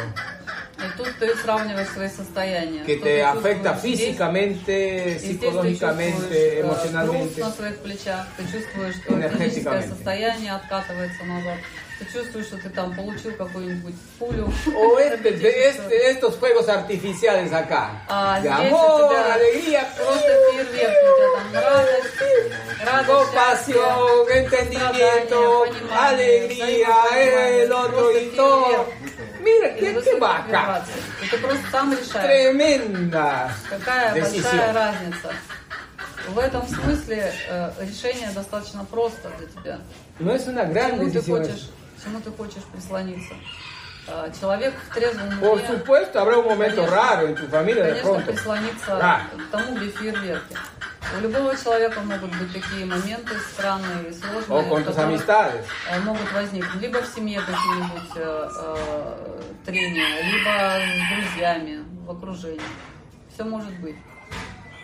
Que te afecta físicamente, psicológicamente, emocionalmente. Energéticamente. Ты чувствуешь, что ты там получил какую-нибудь пулю. Este, de este- estos fuegos artificiales acá, А здесь у amor, тебя alegría, просто фейерверк, у тебя там радость, радость, compasión, entendimiento, alegría, el otro y todo. Mira, qué, qué vaca. ты просто сам решаешь. Tremenda Какая большая разница. В этом смысле э, решение достаточно просто для тебя. Es una К gran чему ты хочешь, чему ты хочешь прислониться? А, Человек в трезвом Por уме, supuesto, habrá un momento Конечно. raro en tu familia de конечно, pronto. прислониться Да. к тому, где фейерверки. У любого человека могут быть такие моменты странные и сложные, tus которые, э, могут возникнуть либо в семье какие-нибудь э, э, трения, либо с друзьями, в окружении. Все может быть.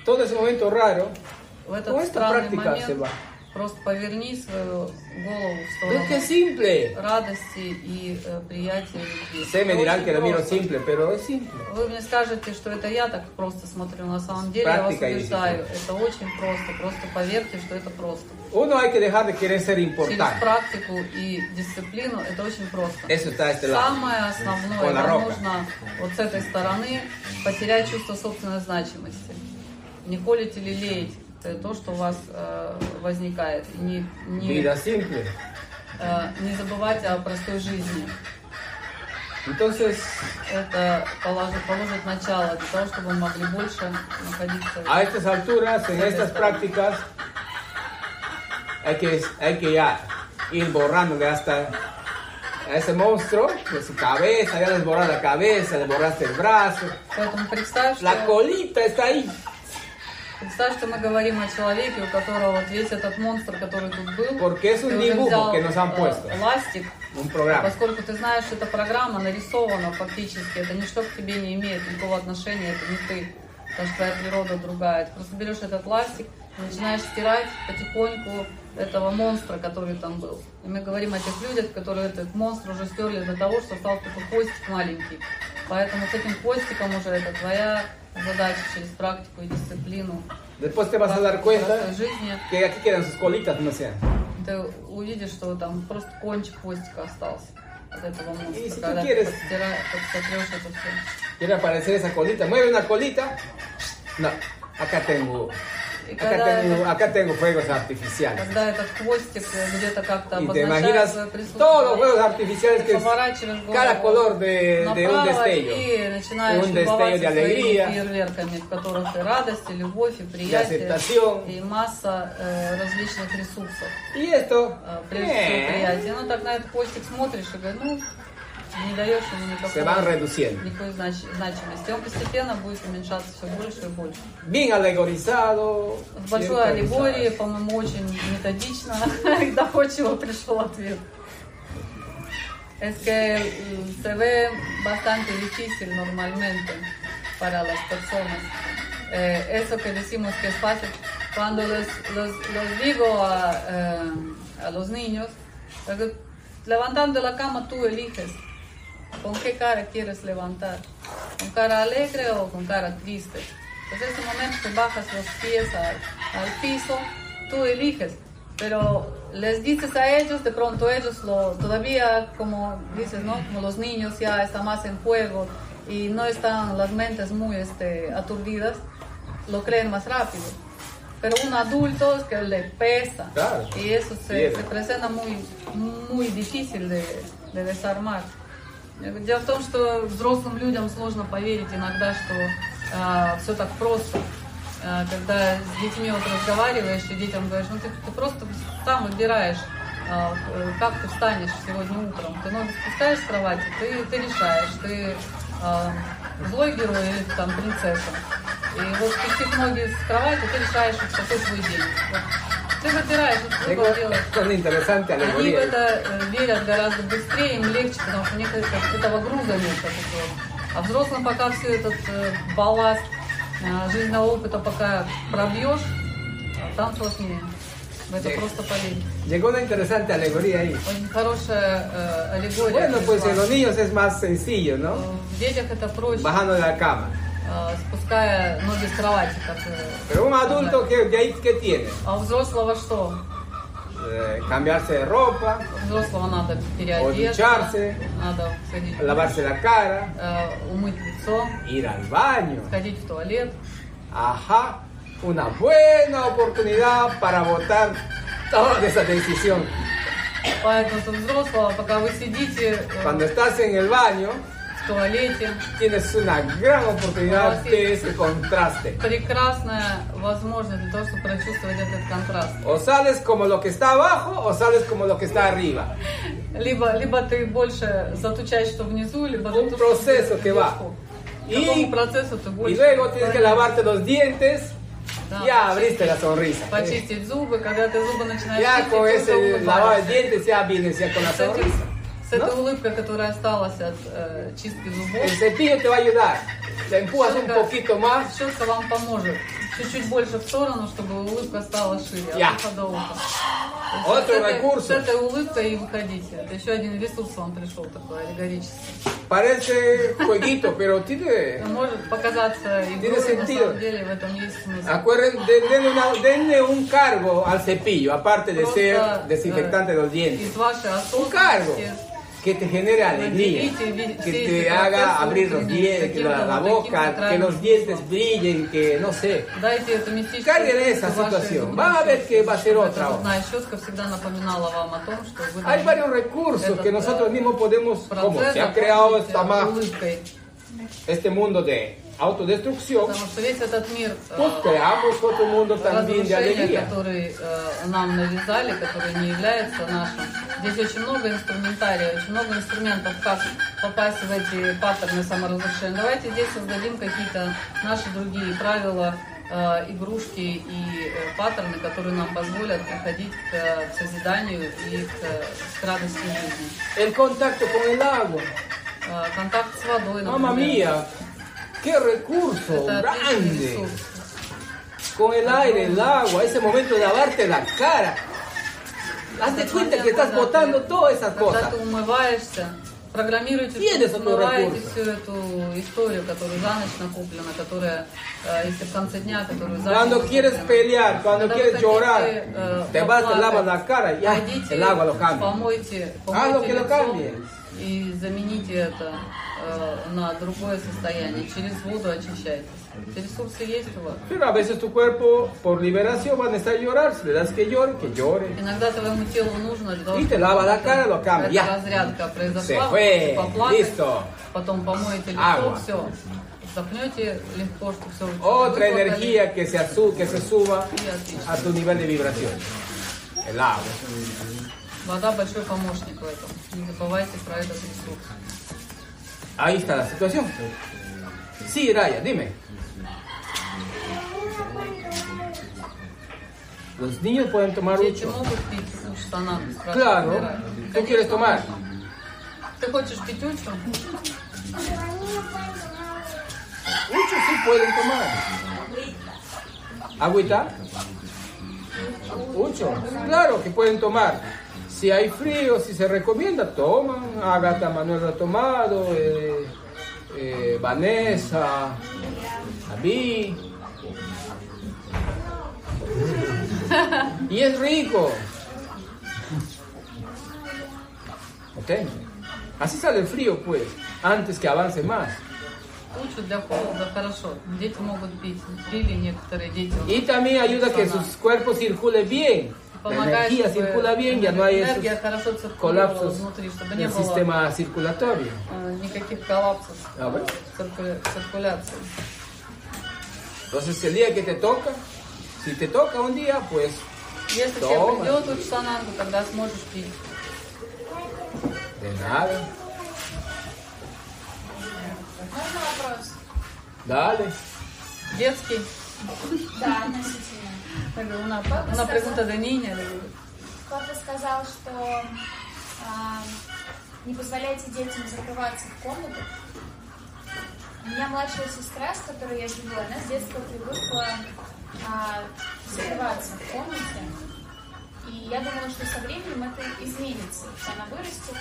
Todo ese momento raro, В этот esta странный момент. Просто поверни свою голову в ¿Ves qué сторону simple? радости и э, приятия любви. Que lo miro просто. simple. Вы мне скажете, что это я так просто смотрю. На самом деле я вас Практика есть убеждаю, это очень просто. Просто поверьте, что это просто. Uno hay que dejar de querer ser Через importante. практику и дисциплину это очень просто. Eso está a este lado. Самое основное, Con la вам roca. нужно вот с этой стороны потерять чувство собственной значимости. Не холить или леять то, что у вас э, возникает. Не, не, э, не забывать о простой жизни. Entonces, Это положит, положит начало для того, чтобы мы могли больше находиться a estas alturas, en estas prácticas, hay que, hay que ya ir borrándole hasta a ese monstruo de su cabeza, ya les borras la cabeza, le borraste el brazo, Поэтому представь, что, la colita está ahí. Представь, что мы говорим о человеке, у которого вот весь этот монстр, который тут был, Porque es un dibujo que nos han э, puesto, ластик, un programa. поскольку ты знаешь, что эта программа нарисована фактически, это ничто к тебе не имеет никакого отношения, это не ты, потому что твоя природа другая. Ты просто берешь этот ластик начинаешь стирать потихоньку этого монстра, который там был. И мы говорим о тех людях, которые этот монстр уже стерли до того, что стал только хвостик маленький. Поэтому с этим хвостиком уже это твоя задача через практику и дисциплину. Después te vas a dar cuenta жизни. que aquí quedan sus colitas, no sé. Ты увидишь, что там просто кончик хвостика остался от этого монстра. И si tú когда quieres- ты подстира- подсотрешь это все. Quiere aparecer esa colita, mueve una colita. No, acá tengo, acá когда, tengo, этот, acá tengo fuegos artificiales. когда этот хвостик где-то как-то Y te обозначает imaginas свое присутствие, todos los fuegos artificiales que поворачиваешь голову cada color de, de un destello. и начинаешь Un destello de своими alegría, фейерверками, в которых и радость, и любовь, и приятие, aceptación. и масса э, различных ресурсов. Y esto Э, Прежде всего eh, приятие. Ну так на этот хвостик смотришь и говоришь, ну, не даешь ему никакого, se van reduciendo. никакой знач- значимости. Он постепенно будет уменьшаться все больше и больше. Bien alegorizado. В bien большой аллегории, pensado. по-моему, очень методично и доходчиво пришел ответ. Es que mm, se ve bastante difícil normalmente para las personas. Eh, eso que decimos que es fácil, cuando los, los, los digo a, eh, a los niños, digo, levantando la cama tú eliges con qué cara quieres levantar, con cara alegre o con cara triste. Pues en ese momento que bajas los pies al, al piso, tú eliges, pero les dices a ellos, de pronto ellos lo, todavía, como dices, ¿no? Como los niños ya están más en juego y no están las mentes muy este, aturdidas, lo creen más rápido. Pero un adulto es que le pesa Claro. y eso se, se presenta muy, muy difícil de, de desarmar. Дело в том, что взрослым людям сложно поверить иногда, что все так просто. А, когда с детьми вот разговариваешь, и детям говоришь, ну ты, ты просто сам выбираешь, а, э, как ты встанешь сегодня утром. Ты ноги спускаешь с кровати, ты, ты решаешь, ты а, злой герой или ты там принцесса. И вот спустив ноги с кровати, ты решаешь, вот какой твой день. Вот. Ты выбираешь, вот выбор Es делаешь. Они в это э, верят гораздо быстрее, им легче, потому что у них это- этого груза нет. А взрослым пока все этот э, балласт э, жизненного опыта пока пробьешь, а там сложнее. В это Sí. просто поверить. Llegó una interesante alegoría ahí. Очень хорошая э, аллегория. Bueno, pues en пришла. los niños es más sencillo, ¿no? В детях это проще, Bajando de la cama. э, спуская ноги с кровати. Как, э, Pero un adulto, ¿qué, de ahí, ¿qué tiene? А у взрослого что? Eh, cambiarse de ropa, У взрослого надо переодеться, ducharse, надо сходить, lavarse la cara, э, умыть лицо, ir al baño. сходить в туалет. Ajá, una buena oportunidad para botar toda esa decisión. Поэтому у взрослого, пока вы сидите э, Cuando estás en el baño, в туалете, tienes una gran oportunidad de ese contraste. прекрасная возможность для того, чтобы прочувствовать этот контраст. O sales como lo que está abajo o sales como lo que está arriba. Либо, либо ты больше затучаешь, что внизу, либо Un затушишь, proceso что que va. вверху. Y- Какому процессу ты Y больше luego tienes que правильно lavarte los dientes. Да, Ya abriste la sonrisa. почистить зубы, когда ты зубы начинаешь Ya чистить, ese улыбаешься. dientes ya vienes ya con la sonrisa. с этой улыбкой, которая осталась от э, чистки зубов, El cepillo te va a ayudar. Le empujas un poquito más. Щетка вам поможет. Чуть-чуть больше в сторону, чтобы улыбка стала шире. Я. От уха до уха. Otro с, этой, с этой улыбкой и выходите. Это еще один ресурс вам пришел такой аллегорический. Parece jueguito, pero tiene. Может показаться игрой, Tiene на sentido. самом деле в этом есть смысл. Acuérdense, den- denle, una- denle un cargo al cepillo, aparte de Просто, ser э, desinfectante de los dientes. Из вашей Un cargo que te genere alegría, que te haga abrir los dientes, que la, boca, que los dientes brillen, que no sé. Caigan en esa situación, va a ver que va a ser otra. Hora. Hay varios recursos que nosotros mismos podemos, como se ha creado esta este mundo de autodestrucción, Потому что весь этот мир pues creamos otro mundo también de alegría. э, нам навязали, который не является нашим. Здесь очень много инструментария, очень много инструментов, как попасть в эти паттерны саморазрушения. Давайте здесь создадим какие-то наши другие правила, э, игрушки и э, паттерны, которые нам позволят приходить к, к созиданию и к, к радости жизни. El contacto con el agua. Э, Контакт с водой, например. Mamma mía, qué recurso Это отличный grande. ресурс. Con el aire, el agua, ese momento de lavarte la cara. Hazte cuenta que estás botando todas esas Когда cosas. ты умываешься, программируйте, Tienes что otro смываете recurso. всю эту историю, которая за ночь накоплена, которая, э, если в конце дня, которую за Cuando день quieres накоплена. pelear, cuando Когда quieres вы хотите, llorar, э, te vas, te поплакать, lavas la cara, ya, пойдите, el agua lo cambia. Помойте, Ah, lo помойте que lo лицо cambie. и замените это э, на другое состояние. Через воду очищайтесь. Эти ресурсы есть у вас. Pero a veces tu cuerpo, por liberación, va a necesitar llorar. Si le das que llore, que llore. Иногда твоему телу нужно для того, Y te чтобы lava la эта- cara, lo cambia. эта Ya. разрядка Se произошла, fue. поплакать, Listo. потом помоете лицо, Agua. все. Запнете легко, что все Otra energía que se, asu- que se suba И отлично. a tu nivel de vibración. El agua. Вода большой помощник в этом. Не забывайте про этот ресурс. Ahí está la situación. Sí, Raya, dime. Los niños pueden tomar Дети mucho. могут пить уч санан? спрашивает Claro. Мира. ¿Tú Конечно, quieres tomar? Ты хочешь пить учу? Muchos sí pueden tomar. ¿Agüita? Mucho. Claro que pueden tomar. Si hay frío, si se recomienda, toman. Agatha Manuel ha tomado, eh, eh, Vanessa, David. Y es rico. ¿Ok? Así sale el frío, pues, antes que avance más. Y también ayuda a que sus cuerpos circule bien La Помогает, energía чтобы circula bien, ya no hay esos энергия хорошо циркулировала colapsos внутри, чтобы не del было sistema circulatorio. э, никаких коллапсов A ver. циркуля- циркуляции. Entonces, el día que te toca, si te toca un día, pues Если тебе Тoma. придет Учсананду, тогда сможешь пить. de nada. Можно вопрос? Dale. Детский. Да, Относительно. Una, una pregunta de niña. Папа сказал, что а, не позволяйте детям закрываться в комнатах. У меня младшая сестра, с которой я живу, она с детства привыкла а, закрываться в комнате. И я думала, что со временем это изменится. Она вырастет.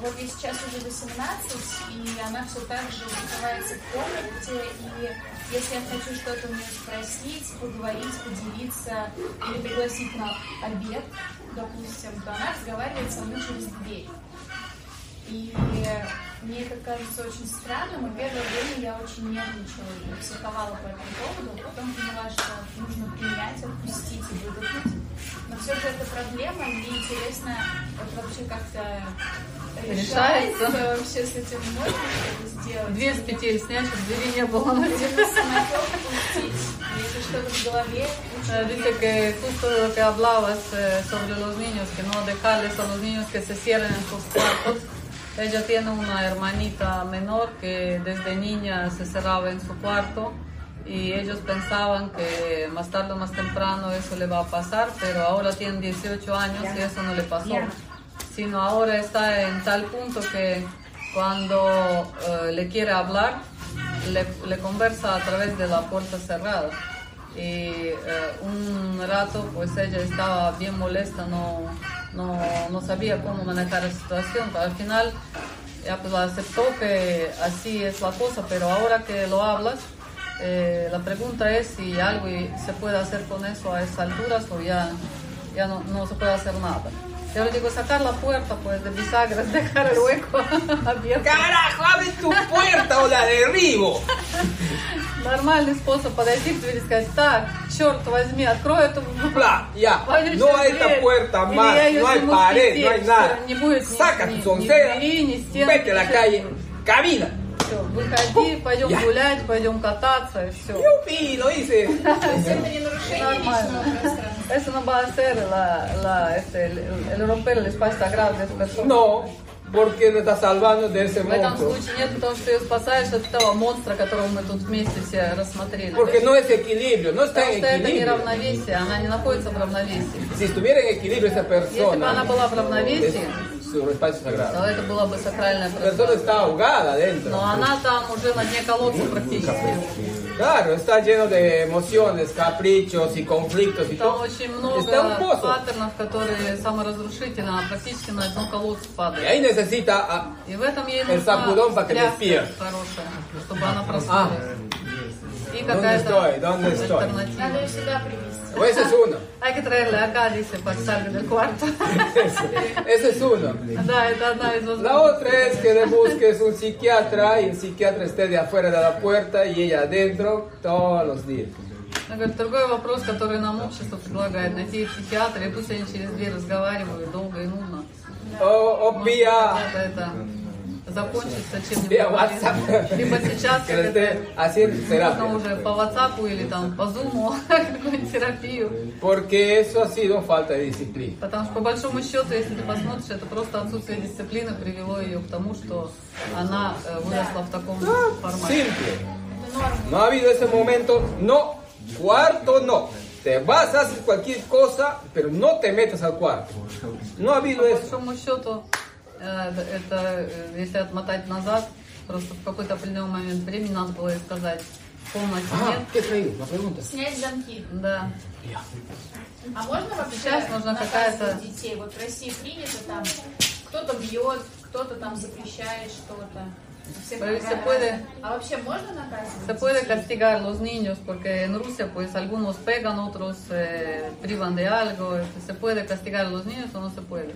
Вот ей сейчас уже 18, и она все так же закрывается в комнате. И если я хочу что-то у нее спросить, поговорить, поделиться или пригласить на обед, допустим, то она разговаривает со мной через дверь. И мне это кажется очень странным, и первое время я очень нервничала и психовала по этому поводу, а потом поняла, что нужно принять, отпустить и выдохнуть. Но все же это проблема, мне интересно, вот вообще как-то Решается. решается вообще с этим можно что-то сделать? Две с петель снять, чтобы двери не было. Или самотек пустить, если что-то в голове, Dice que justo lo que hablabas sobre los niños, que no dejarles a los niños que se cierren en sus cuartos. Ella tiene una hermanita menor que desde niña se cerraba en su cuarto y ellos pensaban que más tarde o más temprano eso le va a pasar, pero ahora tienen 18 años y eso no le pasó. Sino ahora está en tal punto que cuando eh, le quiere hablar, le, le conversa a través de la puerta cerrada. Y eh, un rato pues ella estaba bien molesta, no, no, no sabía cómo manejar la situación, pero al final ya pues aceptó que así es la cosa, pero ahora que lo hablas, eh, la pregunta es si algo se puede hacer con eso a esas alturas o ya, ya no, no se puede hacer nada. Yo le digo, sacar la puerta pues de bisagras, dejar (laughs) el hueco (laughs) abierto. ¡Carajo, abre tu puerta o la derribo! Нормальный способ подойти к двери и сказать, так, черт возьми, открой эту Bla, ya. вонючую No hay дверь, esta puerta или más, я ее no hay сниму с pared, петель, no hay всё, nada. Не будет ни, Saca ни, tu ни soncera, двери, ни стен. vete a la ничего. calle, camina. Всё, выходи, пойдем Я. гулять, пойдем кататься, и все. Yupi, lo hice. это не нарушение личного пространства. Eso no va a ser la, la, este, el, el romper el espacio sagrado de persona. No, porque me está salvando de ese В этом monstruo. случае нет, потому что ты ее спасаешь от этого монстра, которого мы тут вместе все рассмотрели. Porque no es equilibrio, no está Потому en что это не equilibrio. равновесие, она не находится в равновесии. Si estuviera en equilibrio esa Если бы она persona, была в равновесии, su espacio sagrado. это было бы сакральное La persona пространство. está ahogada adentro. Но она там уже на дне колодца практически. Claro, está lleno de emociones, caprichos y conflictos y Там todo. очень Está un много pozo. паттернов, которые саморазрушительны, практически на дно колодца Y падают. ahí necesita ah, И в этом ей El нужна sacudón para que хорошая, чтобы она Ah, проснулась. И ¿dónde какая-то estoy? ¿Dónde estoy? Надо альтернатива. ее сюда привести. O ese es uno. (laughs) Hay que traerle acá, dice, para que salga del cuarto. (laughs) Ese es uno. Да, это одна из La возможностей. otra es que le busques un psiquiatra y el psiquiatra esté de afuera de la puerta y ella adentro todos los días. Она говорит, другой вопрос, который нам общество предлагает, найти психиатра, и пусть они через дверь разговаривают долго и нудно. O, o vía, Это, это Закончится чем-нибудь. Либо сейчас как это terapia. уже по WhatsApp или там по Zoom (laughs) какую-нибудь терапию. Porque eso ha sido falta de disciplina. Потому что по большому счету, если ты посмотришь, это просто отсутствие дисциплины привело ее к тому, что она э, выросла в таком формате. Simple. No ha habido ese momento, no, cuarto no. Te vas, haces cualquier cosa, pero no te metas al cuarto. No ha habido eso. Э, это, э, если отмотать назад, просто в какой-то определенный момент времени надо было ей сказать, комнате Ah, нет. ¿qué traído? La pregunta. Снять замки. Да. А можно вообще Сейчас наказывать какая-то- детей? Вот в России принято там, кто-то бьет, кто-то там запрещает что-то. Pero se puede, А вообще можно наказывать? se puede castigar los niños porque en Rusia pues algunos pegan, otros eh, privan de algo. este, Se puede castigar a los niños o no se puede.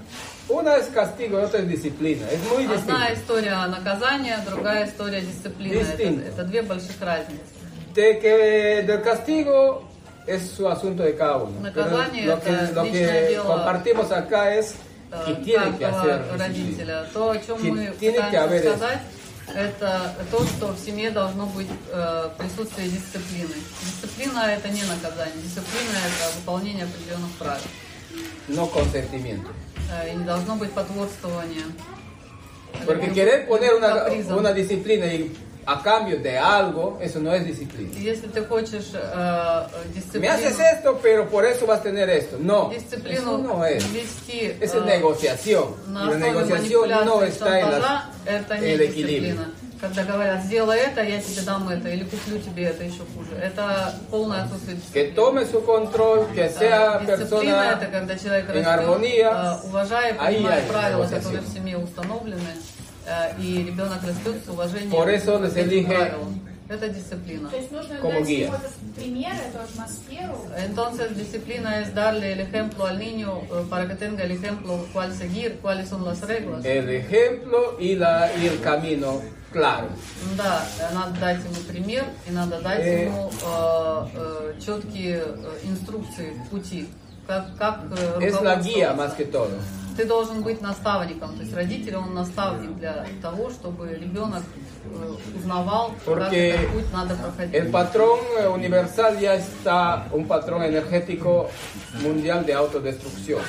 Una es castigo y otra es disciplina. Es muy Одна distinto. история наказания, другая история дисциплины. Это, Distinto. это две больших разницы. De que del castigo es su asunto de cada uno. Pero Naказание lo que, это lo личное que дело, compartimos acá es que э, tiene que каждого hacer disciplina. родителя. То, о чем Que мы tiene que пытаемся haber eso. сказать, это то, что в семье должно быть э, присутствие дисциплины. Дисциплина это не наказание, дисциплина это выполнение определенных правил. No consentimiento. Э, и не должно быть потворствования. Porque querer poner una, una disciplina y a cambio de algo, eso no es disciplina. Если ты хочешь э, Me дисциплину, haces esto, pero por eso vas a tener esto. No, eso no es. вести Esa es э, negociación. на la negociación no está en, las- это en не el equilibrio. Когда говорят, сделай это, я тебе дам это, или куплю тебе это еще хуже. Это полное отсутствие Que дисциплины. tome su control, que sea persona это когда человек en растет, armonía. э, понимая hay правила, которые в семье установлены, э, и ребенок растет с уважением Por eso les elige. Это дисциплина. То есть нужно Como дать guía. пример, эту атмосферу. Entonces, disciplina es darle el ejemplo al niño eh, para que tenga el ejemplo cuál seguir, cuáles son las reglas. el ejemplo y, la, y el camino claro. Да, надо дать ему пример и надо дать Э. ему э, э, четкие э, инструкции пути, как, как э, Es la guía más que todo. Ты должен быть наставником, то есть родитель он наставник для того, чтобы ребенок э, узнавал, как Porque этот путь надо проходить. El patrón universal ya está un patrón energético mundial de autodestrucción.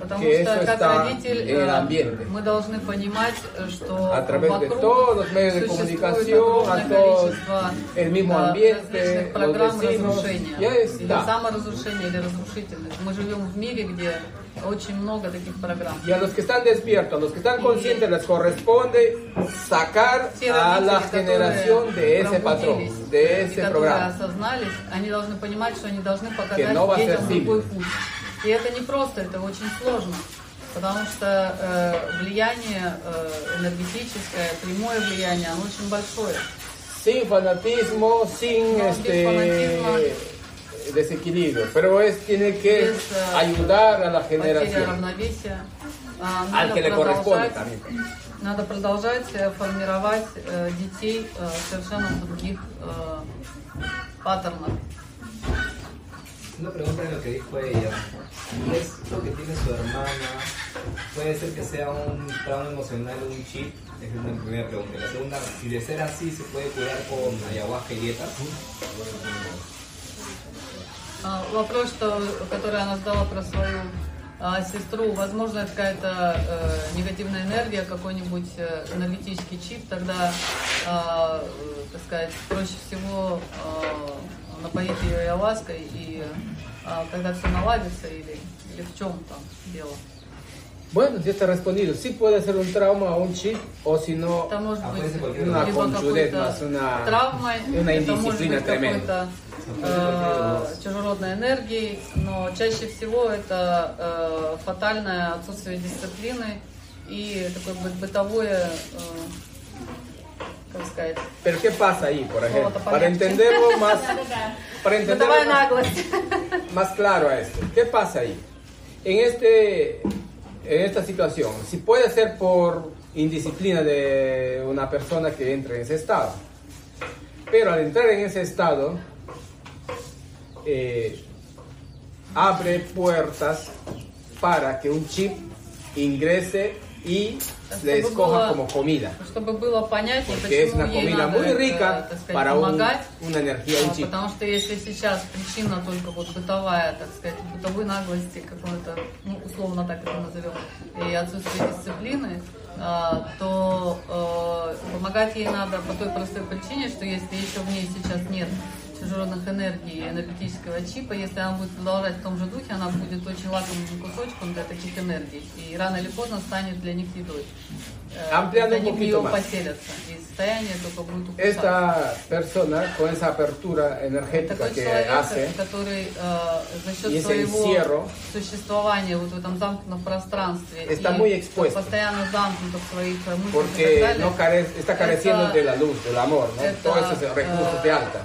Потому que что как родитель э, мы должны понимать, э, что A través de вокруг todos los medios de существует comunicación, a огромное todo количество, el mismo ambiente, программ разрушения. Или саморазрушения, или разрушительных. Мы живем в мире, где очень много таких программ. Y a los que están despiertos, los que están conscientes, les corresponde sacar a la generación de ese patrón, de и ese programa. осознались, они должны понимать, что они должны показать детям другой путь. И это не просто, это очень сложно. Потому что э, влияние э, энергетическое, прямое влияние, оно очень большое. Sin fanatismo, sin No, este fanatismo. desequilibrio, pero es tiene que э, ayudar a la generación. А, al que le corresponde продолжать- también. Надо продолжать э, формировать э, детей совершенно в других паттернах. Una pregunta de lo que dijo ella. ¿Es lo que tiene su hermana? ¿Puede ser que sea un trauma emocional un chip? Esa es la primera pregunta. La segunda, si de ser así, ¿se puede curar con ayahuasca y dietas? А, Вопрос, что, который она задала про свою а, сестру, возможно, это какая-то э, негативная энергия, какой-нибудь э, энергетический чип, тогда, а, э, так сказать, проще всего а, напоить ее ayahuasca и а, когда все наладится или, или в чем там дело. Bueno, ya está respondido. Sí puede ser un trauma o un chip, o si no, Это может быть una либо conchudez какой-то más, una, травмой, una indisciplina tremenda. какой-то э, чужеродной энергией, но чаще всего это э, фатальное отсутствие дисциплины и такое бы- бытовое, э, Pero ¿qué pasa ahí, por ejemplo? Para entenderlo (laughs) más, para entenderlo más, (laughs) más claro a esto. ¿Qué pasa ahí? En, este, en esta situación, si puede ser por indisciplina de una persona que entre en ese estado, pero al entrar en ese estado, eh, abre puertas para que un chip ingrese y le Чтобы escoja como comida. Чтобы Porque es una comida muy rica para un- una energía, un chip. Потому что если сейчас причина только вот бытовая, так сказать, бытовой наглости, какой-то, ну, условно так это назовем, и отсутствие дисциплины, а, то э, помогать ей надо по той простой причине, что если еще в ней сейчас нет чужеродных энергий и энергетического чипа, если она будет продолжать в том же духе, она будет очень лакомым кусочком для таких энергий. И рано или поздно станет для них едой. poquito нее más. поселятся, и состояние только будет ухудшаться. Esta persona, con esa apertura energética Такой que человек, hace, который э, за счет ese своего encierro, существования вот в этом замкнутом пространстве Está и muy expuesto. постоянно замкнуто в своих мыслях и porque так далее, no care- está careciendo это- de la luz, del amor, ¿no? это, Todo eso es recursos de э, alta.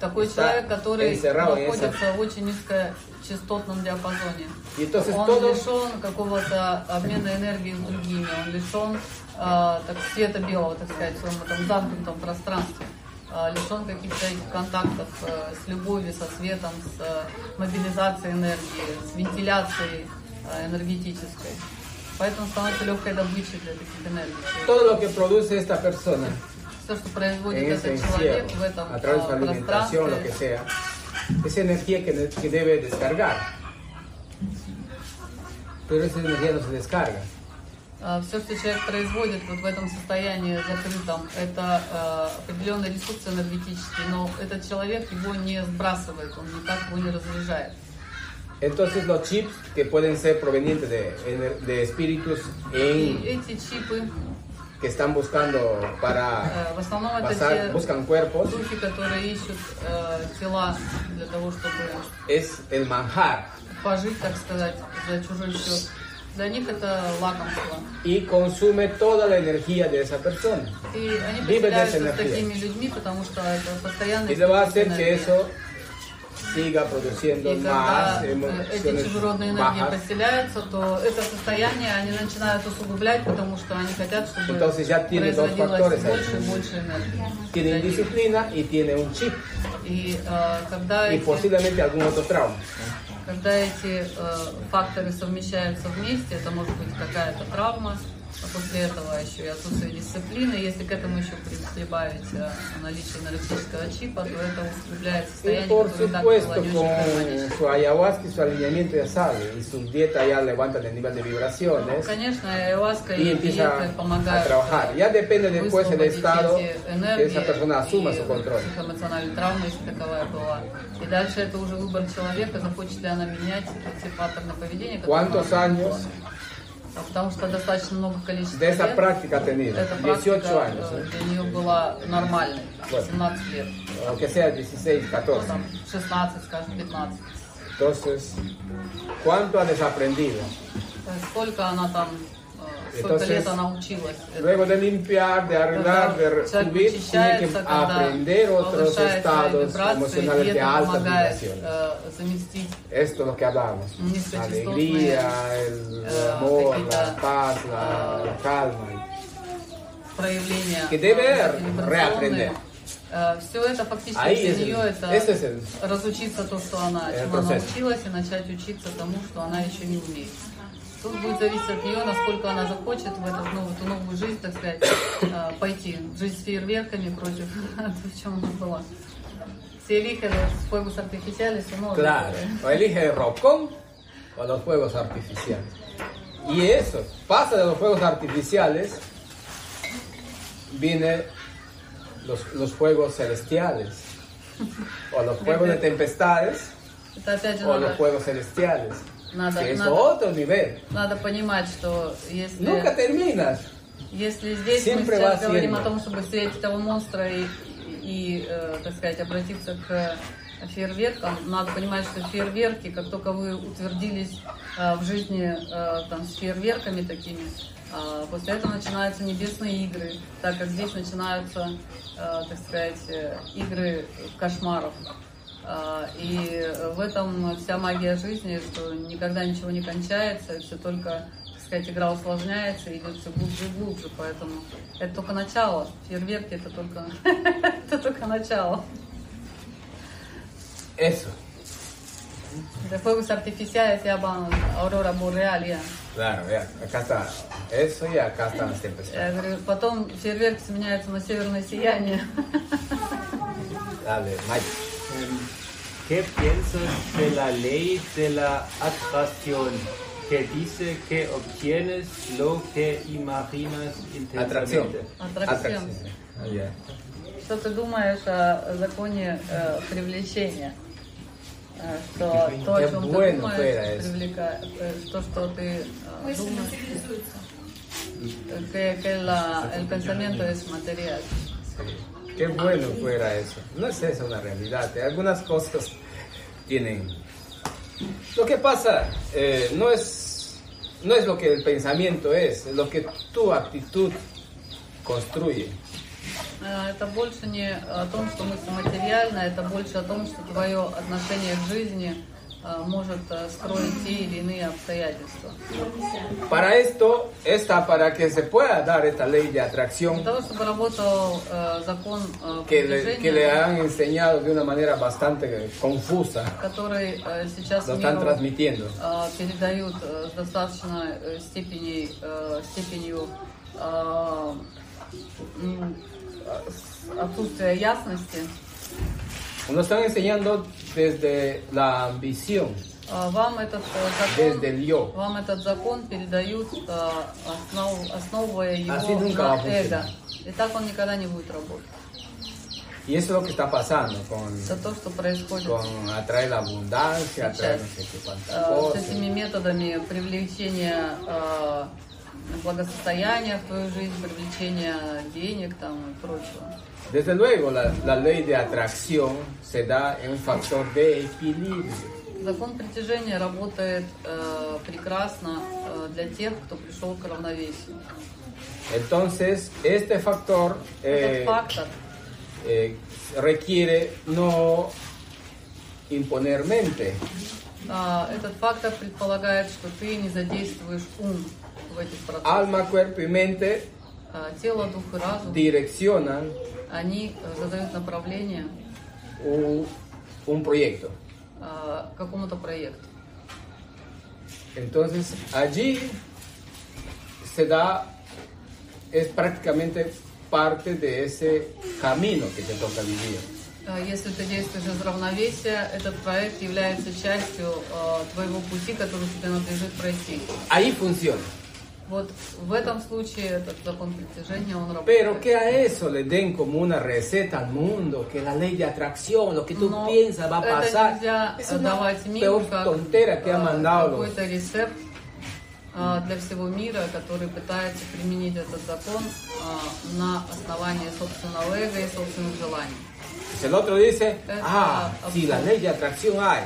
Такой Está человек, который находится в очень низкочастотном диапазоне. Entonces он todo- лишен какого-то обмена энергии с другими, он лишен э, так, света белого, так сказать, в своем этом замкнутом пространстве, э, лишен каких-то контактов э, с любовью, со светом, с э, мобилизацией энергии, с вентиляцией э, энергетической. Поэтому становится легкой добычей для таких энергий. Todo lo que produce esta persona Все, что производит en ese этот человек encierro, в этом a través de э, alimentación, lo que пространстве, sea, es energía que, que debe descargar. Pero esa energía no se descarga. все, что человек производит вот в этом состоянии закрытом, это э, определенный ресурс энергетический, но этот человек его не сбрасывает, он никак его не разряжает. Entonces los chips que pueden ser provenientes de, de espíritus И en- эти чипы, que están buscando para pasar, buscan cuerpos. Es el manjar. Y consume toda la energía de esa persona. Vive de esa energía. Y le va a hacer que eso siga produciendo когда más э, эти emociones энергии bajas. поселяются, то это состояние они начинают усугублять, потому что они хотят, чтобы Entonces ya tiene dos factores больше и больше энергии. Tiene indisciplina y tiene un chip И э, когда, y эти, posiblemente algún otro trauma. когда эти э, факторы совмещаются вместе, это может быть какая-то травма, а после этого еще и отсутствие дисциплины. Если к этому еще при- прибавить э, наличие энергетического чипа, то это усугубляет Y состояние, por supuesto, con su ayahuasca y su alineamiento ya sabe, y su dieta ya levantan el nivel de vibraciones Конечно, ayahuasca y и empieza диеты a помогают trabajar. Ya depende después высвободить estado que esa persona asuma su control. травма, если таковая была. И дальше это уже выбор человека, захочет ли она менять эти паттерны поведения. ¿Cuántos años была. А Потому что достаточно много количества de esa лет. tenido? Эта 18 практика э, для нее была нормальной, Bueno. 17 лет, aunque sea 16, ну, 14. там, 16, скажем, 15. Entonces, ¿cuánto ha desaprendido? Есть Сколько она там, э, Entonces. Luego de limpiar, de arreglar, de subir, tiene que aprender otros estados emocionales de помогает vibraciones. э, Esto es lo que hablamos. La Низкочастотные, alegría, el э, amor, la paz, la, la calma. проявления Que debe э, reaprender. Все это фактически Ahí для нее это разучиться то, что она, чему она училась, и начать учиться тому, что она еще не умеет. Тут будет зависеть от нее, насколько она захочет в, этот, ну, в эту новую жизнь, так сказать, э, пойти. Жизнь с фейерверками против того, в чем она была. Si elige los fuegos artificiales o no. Claro, o elige el rocón o los fuegos artificiales. Y eso, pasa de los fuegos artificiales, viene los, los fuegos celestiales, o los fuegos de tempestades, Это опять же o los надо, fuegos celestiales, Надо, es надо, otro nivel. надо понимать, что если... Nunca terminas. Если здесь Siempre мы сейчас говорим siendo. о том, чтобы встретить этого монстра и, и, э, так сказать, обратиться к фейерверкам, надо понимать, что фейерверки, как только вы утвердились э, в жизни э, там, с фейерверками такими, э, после этого начинаются небесные игры, так как здесь начинаются, э, так сказать, э, игры кошмаров. А, И в этом вся магия жизни, что никогда ничего не кончается, все только, так сказать, игра усложняется и идет все глубже и глубже. Поэтому это только начало. Фейерверки это только, (laughs) это только начало. Eso, De fuegos artificiales llaman aurora boreal. ya. claro, vea, acá está eso y acá están las tempestades. потом фейерверки сменяются на северное сияние. Dale, Mike. Em, ¿Qué piensas de la ley de la atracción que dice que obtienes lo que imaginas Atracción. intensamente? Atracción. Ah, ya. Что ты думаешь о законе э, привлечения? Э, Что то, о Qué чем ты bueno думаешь, fuera eso. привлекает, э, то, что ты э, Мысли думаешь, материализуются. que, que la- el pensamiento es material. Sí. Qué bueno fuera eso. No es eso una realidad. ¿eh? Algunas cosas tienen. Lo que pasa eh, no es no es lo que el pensamiento es, es lo que tu actitud construye. Э, Это больше не о том, что мысль материальна, это больше о том, что твое отношение к жизни э, может э, строить те или иные обстоятельства. Para esto está para que se pueda dar esta ley de Для atracción того, чтобы работал э, закон э, que le, que le han enseñado de una manera bastante confusa, который э, сейчас lo están transmitiendo. э, передают э, с достаточной э, степени, э, степенью э, э, отсутствия ясности, Nos están enseñando desde la ambición, э, вам этот э, закон, desde el yo. вам этот закон передают, э, основ- основывая его Así nunca на эго. И так он никогда не будет работать. Y eso es lo que está pasando con, Это то, что происходит con atraer la abundancia, atraer no sé qué cuántas э, с этими методами привлечения э, благосостояния в твою жизнь, привлечения денег там и прочего. Desde luego, la, la ley de atracción se da en un factor de equilibrio. Закон притяжения работает э, прекрасно э, для тех, кто пришел к равновесию. Entonces, este factor eh, Этот фактор eh, requiere no imponer mente, а, этот фактор предполагает, что ты не задействуешь ум в этих процессах. alma, cuerpo y mente А, тело, дух и разум, direccionan они э, задают направление un, un proyecto. а, какому-то проекту. Entonces, allí se da, es prácticamente parte de ese camino que te toca vivir. А, Если ты действуешь из равновесия, этот проект является частью э, твоего пути, который тебе надлежит пройти. Ahí funciona. Вот в этом случае этот закон притяжения, он Pero работает. que a eso le den como una receta al mundo, que la ley de atracción, lo que tú Но piensas va a это pasar. нельзя Es una давать миру peor как tontera que han э, mandado los какой-то рецепт э, для всего мира, который пытается применить этот закон э, на основании собственного эго и собственных желаний. Pues el otro dice, Es ah, una sí, la ley de atracción hay.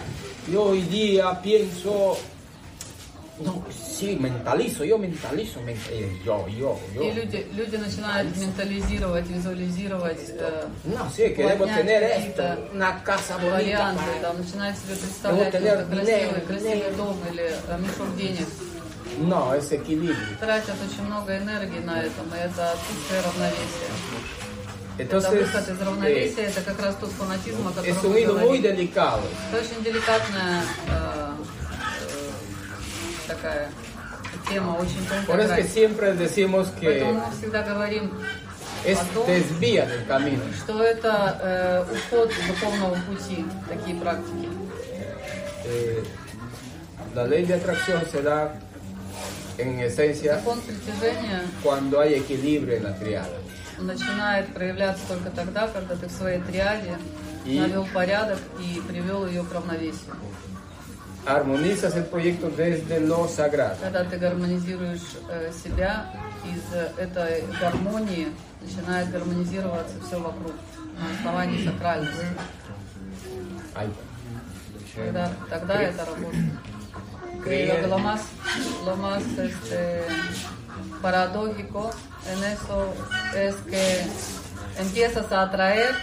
Yo hoy día pienso, no, sí, mentalizo, yo mentalizo, men- eh, yo, yo, yo. И люди, люди начинают ментализировать, визуализировать э, No, sí, queremos tener esto, una casa bonita. варианты, para- там, начинают себе представлять tener красивый, красивый дом или э, мешок денег. No, es equilibrio. Тратят очень много энергии на этом, и это отсутствие равновесия. это выход из равновесия, это как раз тот фанатизм, о котором es un muy delicado. Это очень деликатная э, э, такая тема, очень тонкая Por siempre decimos que Поэтому мы всегда говорим es том, desvía del camino. что это э, уход с духовного пути, такие практики. Eh, la ley de atracción se da en esencia Закон притяжения cuando hay equilibrio en la triada. начинает проявляться только тогда, когда ты в своей триаде И- навел порядок и привел ее к равновесию. Armonizas el proyecto desde lo sagrado. Когда ты гармонизируешь э, себя, из э, этой гармонии начинает гармонизироваться все вокруг на основании сакральности. Тогда, тогда это работает. Creo lo más, lo más este, paradójico en eso es que empiezas a atraer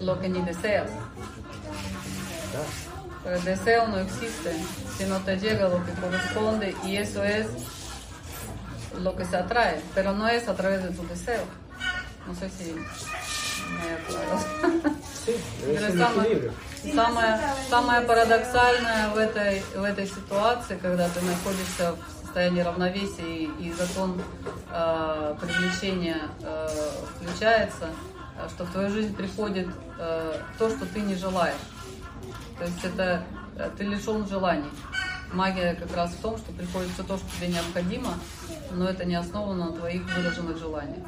lo que ni deseas. El deseo no existe, sino te llega lo que corresponde y eso es lo que se atrae, pero no es a través de tu deseo. No sé si me. Sí, самое, equilibrio. самое, самое парадоксальное в этой, в этой ситуации, когда ты находишься в состоянии равновесия и, и закон э, привлечения э, включается, что в твою жизнь приходит э, то, что ты не желаешь. То есть это э, ты лишен желаний. Магия как раз в том, что приходит все то, что тебе необходимо, но это не основано на твоих выраженных желаниях.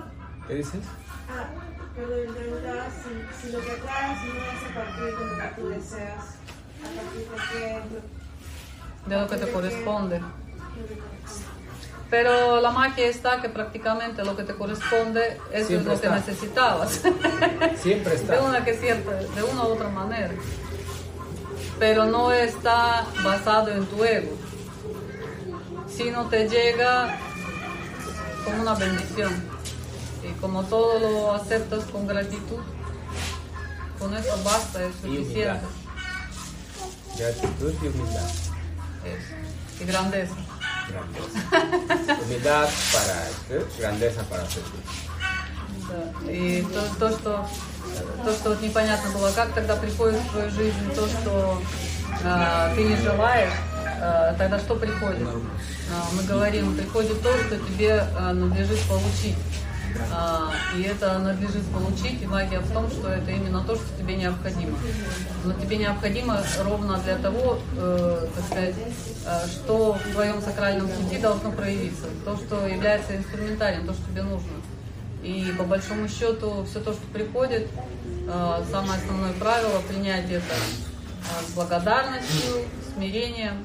¿Qué dices? Ah, perdón, me preguntaba si, si lo que atraes no es a partir de lo que tú deseas, a partir de qué, De lo que te de corresponde. lo que te corresponde. Pero la magia está que prácticamente lo que te corresponde, eso Siempre es lo está. que necesitabas. Siempre está. De una, que cierta, de una u otra manera. pero no está basado en tu ego, sino te llega como una bendición. Y como todo lo aceptas con gratitud, con eso basta, es suficiente. Gratitud y humildad. Eso. Y grandeza. Grandeza. (laughs) humildad para grandeza para hacer. Y todo esto. То, что, то, что вот непонятно было, как тогда приходит в твою жизнь то, что а, ты не желаешь, а, тогда что приходит? А, мы говорим, приходит то, что тебе а, надлежит получить. А, и это надлежит получить, и магия в том, что это именно то, что тебе необходимо. Но тебе необходимо ровно для того, э, так сказать, э, что в твоем сакральном пути должно проявиться, то, что является инструментарием, то, что тебе нужно. И по большому счету все то, что приходит, э, самое основное правило принять это э, с благодарностью, смирением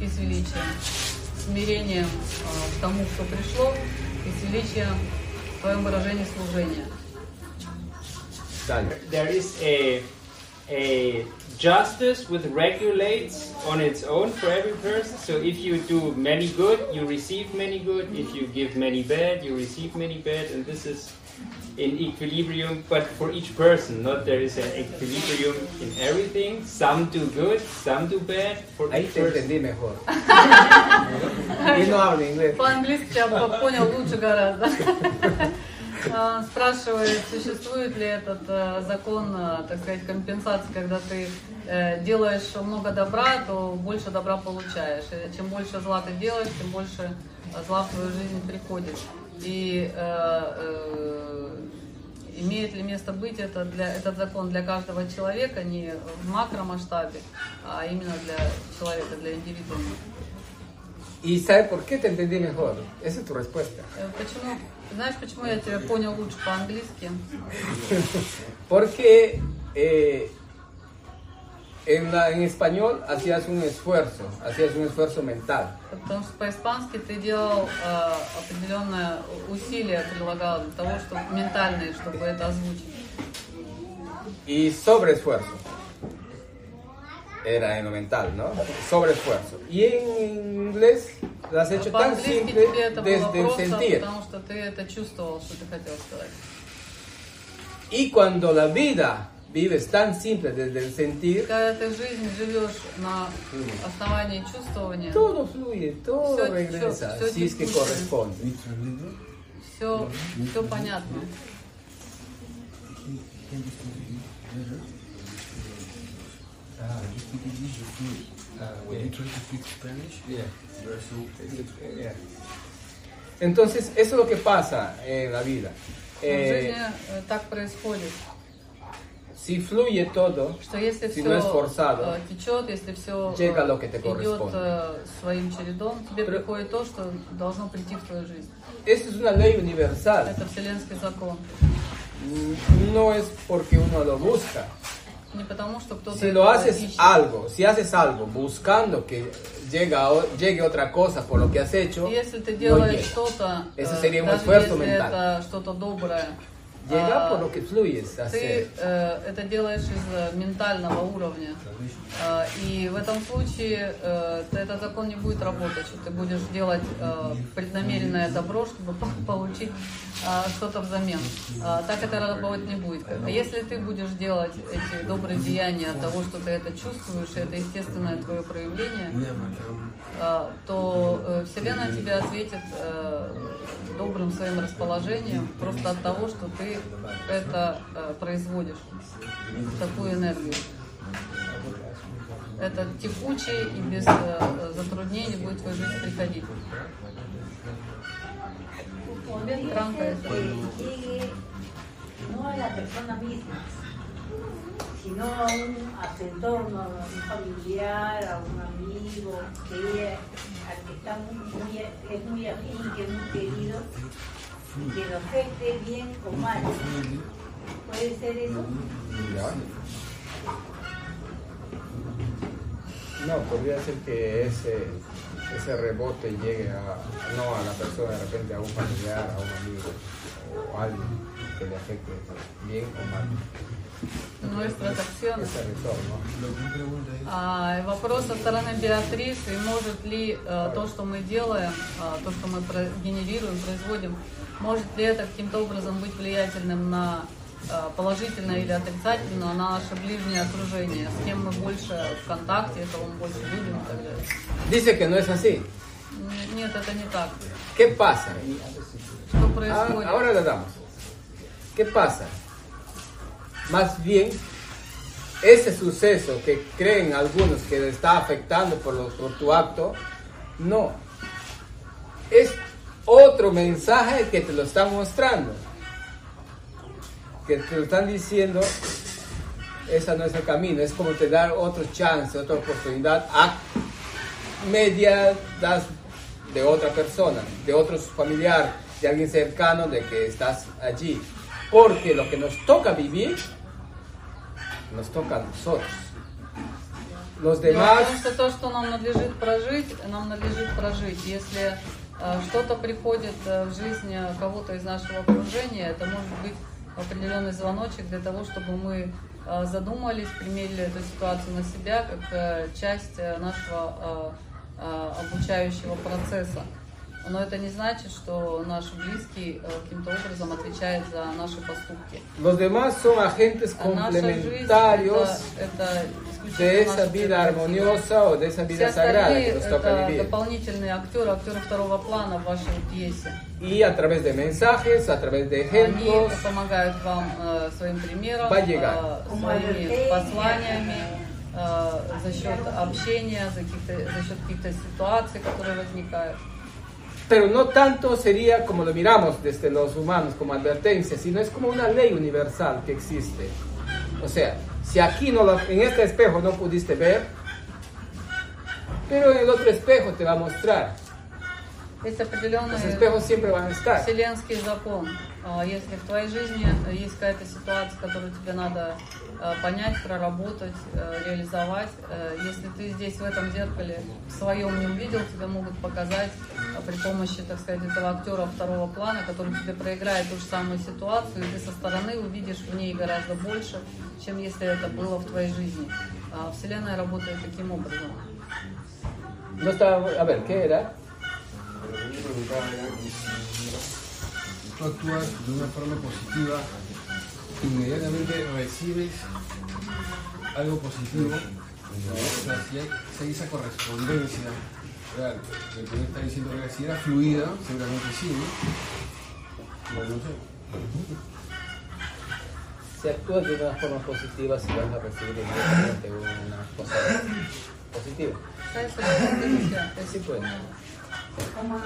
и с величием. Смирением э, к тому, что пришло, и с величием в твоем выражении служения. There is a, a justice which regulates on its own for every person. So if you do many good, you receive many good. If you give many bad, you receive many bad. And this is in equilibrium, but for each person. Not there is an equilibrium in everything. Some do good, some do bad. For Ahí each te person. entendí mejor. (laughs) Y no hablo inglés. По-английски я бы понял лучше гораздо. А, Спрашивает, существует ли этот э, закон, э, так сказать, компенсации, когда ты э, делаешь много добра, то больше добра получаешь. И чем больше зла ты делаешь, тем больше зла в твою жизнь приходит. И имеет ли место быть это для, этот закон для каждого человека, не в макромасштабе, а именно для человека, для индивидуума. ¿Y sabes por qué te entendí mejor? Esa es tu respuesta. Почему? Знаешь, почему я тебя понял лучше по-английски? Porque eh, en, la- en español hacías un esfuerzo, hacías un esfuerzo mental. Потому что по-испански ты делал э, определенное усилие, прилагал для того, чтобы ментальные, чтобы это озвучить. Y sobreesfuerzo. Era en lo mental, ¿no? Sobreesfuerzo. Y en inglés lo has hecho tan По-английски simple тебе это было desde el просто, sentir. потому что ты это чувствовал, что ты хотел сказать. Y cuando la vida vives tan simple desde el sentir, Когда ты жизнь живешь на основании чувствования, todo fluye, todo Всё- regresa, всё- всё si es que текучее. corresponde. все, все понятно. Entonces, eso es lo que pasa en la vida. В Eh, жизни э, так происходит. si fluye todo, что если si все no es forzado, течет, если все llega lo que te идет corresponde. э, своим чередом, тебе приходит то, что должно прийти в твою жизнь. Esa es una ley universal. Это вселенский закон. No es porque uno lo busca. Si lo haces algo, si haces algo buscando que llega, llegue otra cosa por lo que has hecho, no llega. Ese sería un esfuerzo mental. Llega por lo que fluyes ты э, это делаешь из э, ментального уровня. Э, и в этом случае э, этот закон не будет работать, что ты будешь делать э, преднамеренное добро, чтобы по- (laughs) получить э, что-то взамен. Так это работать не будет. А если ты будешь делать эти добрые деяния от того, что ты это чувствуешь, это естественное твое проявление, то э, Вселенная тебе ответит э, добрым своим расположением просто от того, что ты это э, производишь, такую энергию. Это текучее и без э, затруднений будет в твою жизнь приходить. Транка это. Sino a, un, a entorno, a un familiar, a un amigo, que al que está muy, muy- es muy afín, que es muy querido, que lo afecte bien o mal. ¿Puede ser eso? No, podría ser que ese ese rebote llegue a, no a la persona, de repente a un familiar, a un amigo o a alguien que le afecte bien o mal. Nuestras acciones. А, вопрос со стороны Беатрисы, может ли э, то, что мы делаем, э, то, что мы про- генерируем, производим, может ли это каким-то образом быть влиятельным на э, положительно или отрицательно на наше ближнее окружение, с кем мы больше в контакте, кого мы больше любим и так далее. Dice que no es así. Нет, это не так. ¿Qué pasa? Что происходит? ahora le damos. ¿Qué pasa? Más bien, ese suceso que creen algunos que le está afectando por, tu acto, no. Es otro mensaje que te lo están mostrando. Que te lo están diciendo, ese no es el camino. Es como te dar otro chance, otra oportunidad a medias de otra persona, de otro familiar, de alguien cercano de que estás allí. Porque lo que nos toca vivir, nos toca a nosotros. Los demás, в том, что то, что нам надлежит прожить, нам надлежит прожить. Если э, что-то приходит э, в жизнь э, кого-то из нашего окружения, это может быть определенный звоночек для того, чтобы мы э, задумались, применили эту ситуацию на себя как э, часть нашего обучающего процесса. Но это не значит, что наш близкий э, каким-то образом отвечает за наши поступки. los demás son agentes А complementarios это, это de esa vida armoniosa o de esa vida sagrada que nos toca это vivir. дополнительные актеры, актеры второго плана в вашей пьесе. Y a través de mensajes, a través de ejemplos, Они помогают вам э, своим примером, э, своими посланиями, э, за счет общения, за, каких-то, за счет каких-то ситуаций, которые возникают. Pero no tanto sería como lo miramos desde los humanos como advertencia, sino es como una ley universal que existe. O sea, si aquí no lo- en este espejo no pudiste ver, pero en el otro espejo te va a mostrar. Есть определенный вселенский закон. А, Если в твоей жизни есть какая-то ситуация, которую тебе надо э, понять, проработать, э, реализовать, э, если ты здесь в этом зеркале в своем не увидел, тебе могут показать а, при помощи, так сказать, этого актера второго плана, который тебе проиграет ту же самую ситуацию, и ты со стороны увидишь в ней гораздо больше, чем если это было в твоей жизни. А Вселенная работает таким образом. No está, a ver, ¿qué era? Lo que yo preguntaba era que si tú actúas de una forma positiva, inmediatamente recibes algo positivo. ¿no? O sea, si hay, si hay esa correspondencia real, el que me está diciendo que si era fluida, seguramente sí, ¿no? Bueno, no sé. Si actúas de una forma positiva, si vas a recibir inmediatamente una cosa positiva. Sí, pues.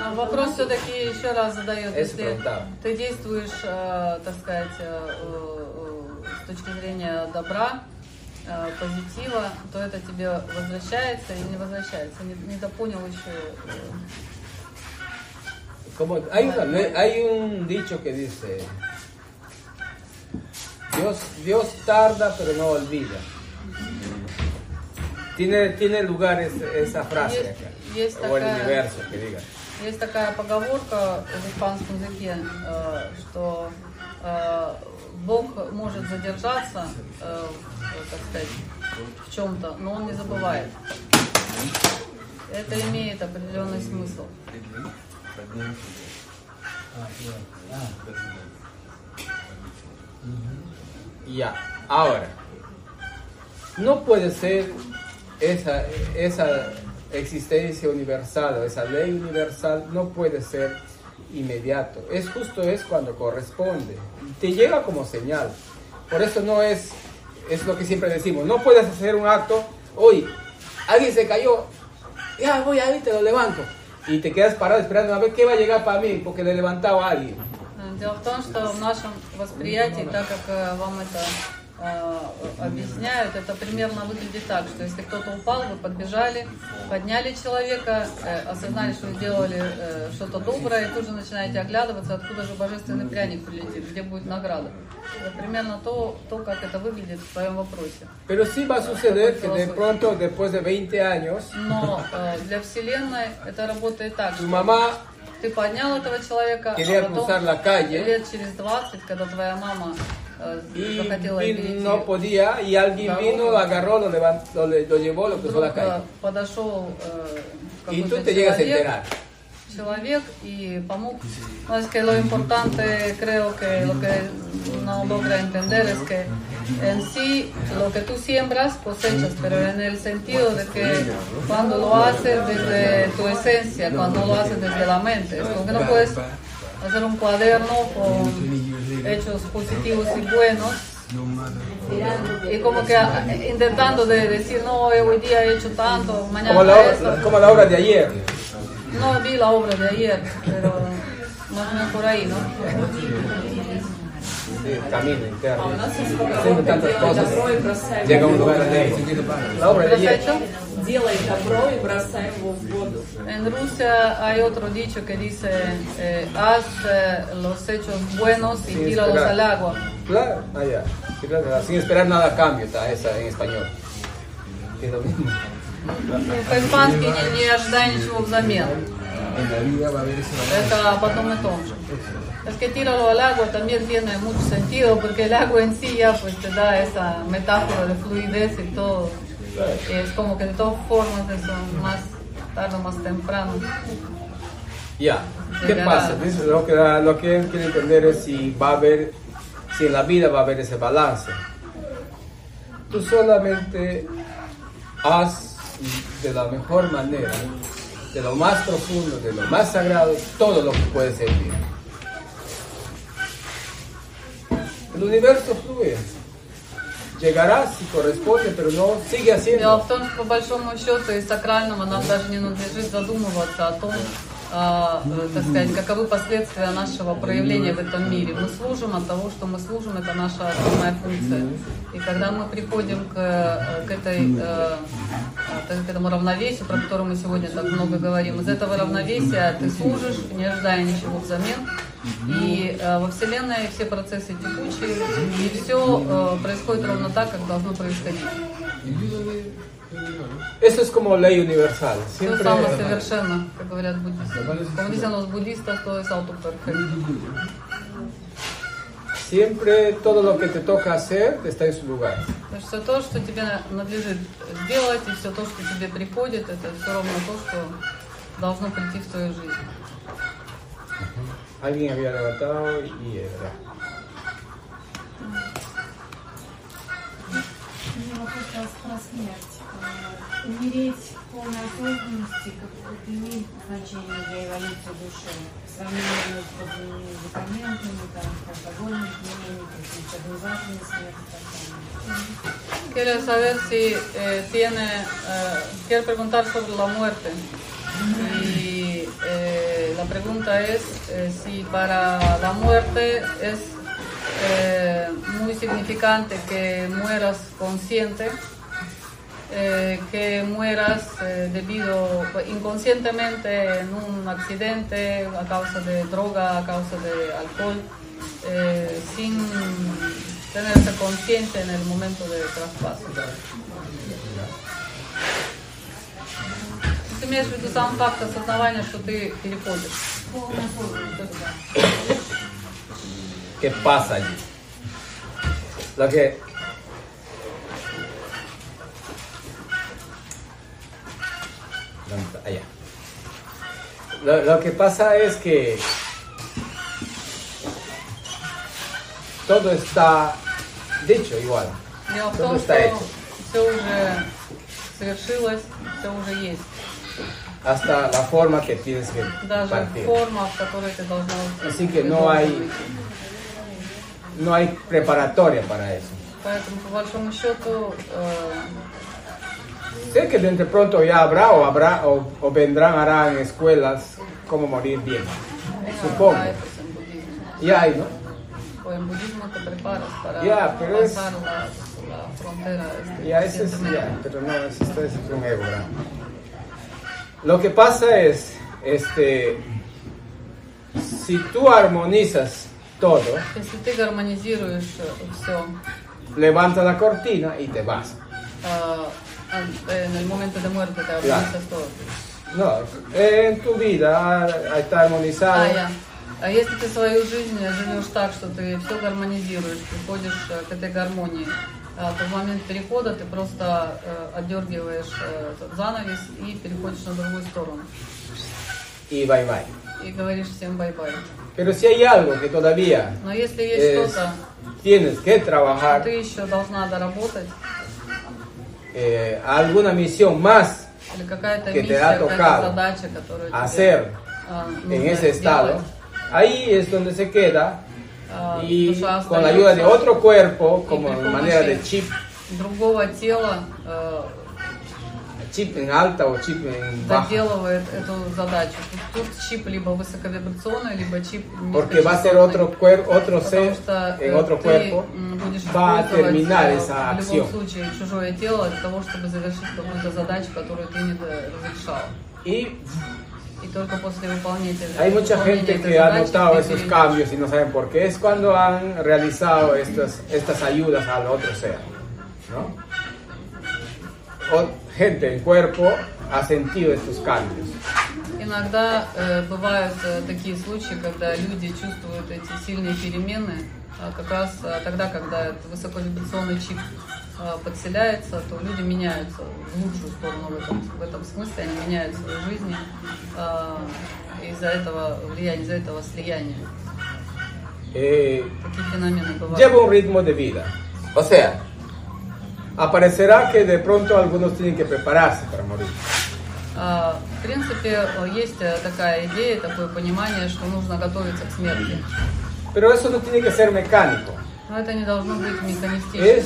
А Вопрос все-таки еще раз задает, если ты действуешь, э, так сказать, э, э, с точки зрения добра, позитива, то это тебе возвращается или не возвращается. Не, недопонял еще. э, Como, hay, una- hay un dicho que dice, Dios, Dios tarda pero no olvida. Tiene, tiene lugar es- esa frase acá, есть такая- universo que diga. Есть такая поговорка в испанском языке, э, что э, Бог может задержаться, э, так сказать, в чем-то, но Он не забывает. Это имеет определенный смысл. Ya, ahora, no puede ser esa, esa existencia universal o esa ley universal, no puede ser inmediato. Es justo es cuando corresponde. Te llega como señal. Por eso no es, es lo que siempre decimos, no puedes hacer un acto, hoy alguien se cayó, ya voy ahí, te lo levanto. Y te quedas parado esperando a ver qué va a llegar para mí, porque le he levantado a alguien. Дело в том, что в нашем восприятии, так как э, вам это э, объясняют, это примерно выглядит так, что если кто-то упал, вы подбежали, подняли человека, э, осознали, что вы сделали э, что-то доброе, и тут же начинаете оглядываться, откуда же божественный пряник прилетит, где будет награда. Это примерно то, то, как это выглядит в твоем вопросе. Pero sí va a suceder que de pronto, después de 20 años, Но э, для Вселенной это работает так, что mamá ты поднял этого человека, а потом лет через 20, когда твоя мама э, y, захотела y перейти no podía y alguien vino, lo agarró, lo, levantó, lo, lo llevó, lo cruzó la вдруг calle. э, подошел э, Y tú какой-то te llegas a человек, enterar. человек y помог. No, es que lo importante creo que lo que no logra entender es que en sí lo que tú siembras cosechas, pero en el sentido de que cuando lo haces desde tu esencia, cuando lo haces desde la mente, es como que no puedes hacer un cuaderno con hechos positivos y buenos. Y como que ah, intentando de decir no hoy día he hecho tanto mañana Como la, obra, como la obra de ayer. no vi la obra de ayer pero más o menos por ahí no Sí, camino interno. А у нас есть поговорка Haciendo tantas «делай cosas, добро и бросай llega a un его в lugar donde воду». la obra de ayer. Делай добро и бросай его в воду. En Rusia hay otro dicho que dice, eh, haz eh, los hechos buenos y Sin tíralos esperar. al agua. Claro, ah, ya. Sí, claro, Sin esperar nada a cambio, está esa en español. Es lo mismo. По-испански не, не ожидай ничего взамен. En la vida va a haber ese balance. Это потом и том же. Es que tíralo al agua también tiene mucho sentido porque el agua en sí ya pues te da esa metáfora de fluidez y todo. Y es como que de todas formas eso más tarde o más temprano. Ya, ¿qué Llegará. pasa? Lo que, lo que él quiere entender es si va a haber, si en la vida va a haber ese balance. Tú solamente haz de la mejor manera, de lo más profundo, de lo más sagrado, todo lo que puede servir. El universo fluye. Llegará si corresponde, pero no sigue Дело haciendo. в том, что по большому счету и сакральному нам даже не надлежит задумываться о том, так сказать, каковы последствия нашего проявления в этом мире. Мы служим от того, что мы служим, это наша основная функция. И когда мы приходим к, э, к, этой, э, э, к этому равновесию, про которое мы сегодня так много говорим, из этого равновесия ты служишь, не ожидая ничего взамен. И э, во Вселенной все процессы текучие, и все происходит ровно так, как должно происходить. Eso es como ley universal. Все Siempre, самосовершенно, как говорят буддисты. Como dicen los budistas, todo es autoperfecto. siempre todo lo que te toca hacer está en su lugar. То есть все то, что тебе надлежит сделать, и все то, что тебе приходит, это все равно то, что должно прийти в твою жизнь. Alguien había levantado y era. У меня вопрос про, про смерть. Э, Умереть в полной осознанности как это имеет значение для эволюции души. В сравнении с подобными медикаментами, там, с алкогольными применениями, с организацией смерти и так далее. Quiero saber si eh, tiene, eh, quiero preguntar sobre la muerte. Y eh, la pregunta es eh, si para la muerte es eh, muy significante que mueras consciente, eh, que mueras eh, debido inconscientemente en un accidente a causa de droga, a causa de alcohol, eh, sin tenerse consciente en el momento de traspaso. Ты имеешь в виду сам факт осознавания, что ты переходишь? Полная осознанность, да. ¿Qué pasa allí? Lo que. Allá. Lo, lo que pasa es que todo está dicho igual. Дело в Todo том, está что hecho. все уже совершилось, все уже есть. Hasta la forma que tienes que Даже partir. форма, в которой ты должна Así que no hay, no hay preparatoria para eso. Поэтому, по большому счету, э, Sé que de pronto ya habrá o habrá o, o vendrán harán escuelas como morir bien. Supongo. Ya pues, hay, ¿no? O en budismo te preparas para yeah, pero pasar es, la, la, frontera. Este, yeah, ese es, yeah, pero no, eso este es un ébora. Lo que pasa es, este, si tú armonizas todo, levantas la cortina y te vas. Uh, en el momento de muerte, te Ya. armonizas todo. No, en tu vida ah, está armonizado. А, я. А если ты свою жизнь живешь так, что ты все гармонизируешь, приходишь э, к этой гармонии, а, то в момент перехода ты просто э, отдергиваешь э, занавес и переходишь на другую сторону. Bye bye. И говоришь всем bye-bye. Pero si hay algo que todavía Но если есть es- что-то, tienes que что trabajar, ты еще должна доработать, eh, alguna misión más que te ha tocado hacer en ese estado, ahí es donde se queda y con la ayuda de otro cuerpo, como manera de chip, другого тела э, chip en alta o chip en baja, доделывает эту задачу. Тут, тут чип либо высоковибрационный, либо чип porque va a ser низкочастотный. otro, cuer- otro Потому ser что en э, otro ты cuerpo, м, будешь va a использовать, terminar э, esa в acción. любом случае чужое тело для того, чтобы завершить какую-то задачу, которую ты не до- разрешал. Y И только после выполнения, hay mucha выполнения gente этой que ha задачи notado ты esos перейдешь. cambios y no saben por qué. Es cuando han realizado estas, estas ayudas al otro ser. ¿no? O- Gente en cuerpo ha sentido estos cambios. Иногда э, бывают э, такие случаи, когда люди чувствуют эти сильные перемены, а как раз э, тогда, когда высоковибрационный чип э, подселяется, то люди меняются в лучшую сторону в этом, в этом смысле, они меняют свою жизнь э, из-за этого влияния, из-за этого слияния. Eh, Такие феномены бывают. lleva un ritmo de vida. O sea, aparecerá que de pronto algunos tienen que prepararse para morir. А, В принципе, э, есть э, такая идея, такое понимание, что нужно готовиться к смерти. Pero eso no tiene que ser mecánico. Но это не должно быть механистично. Es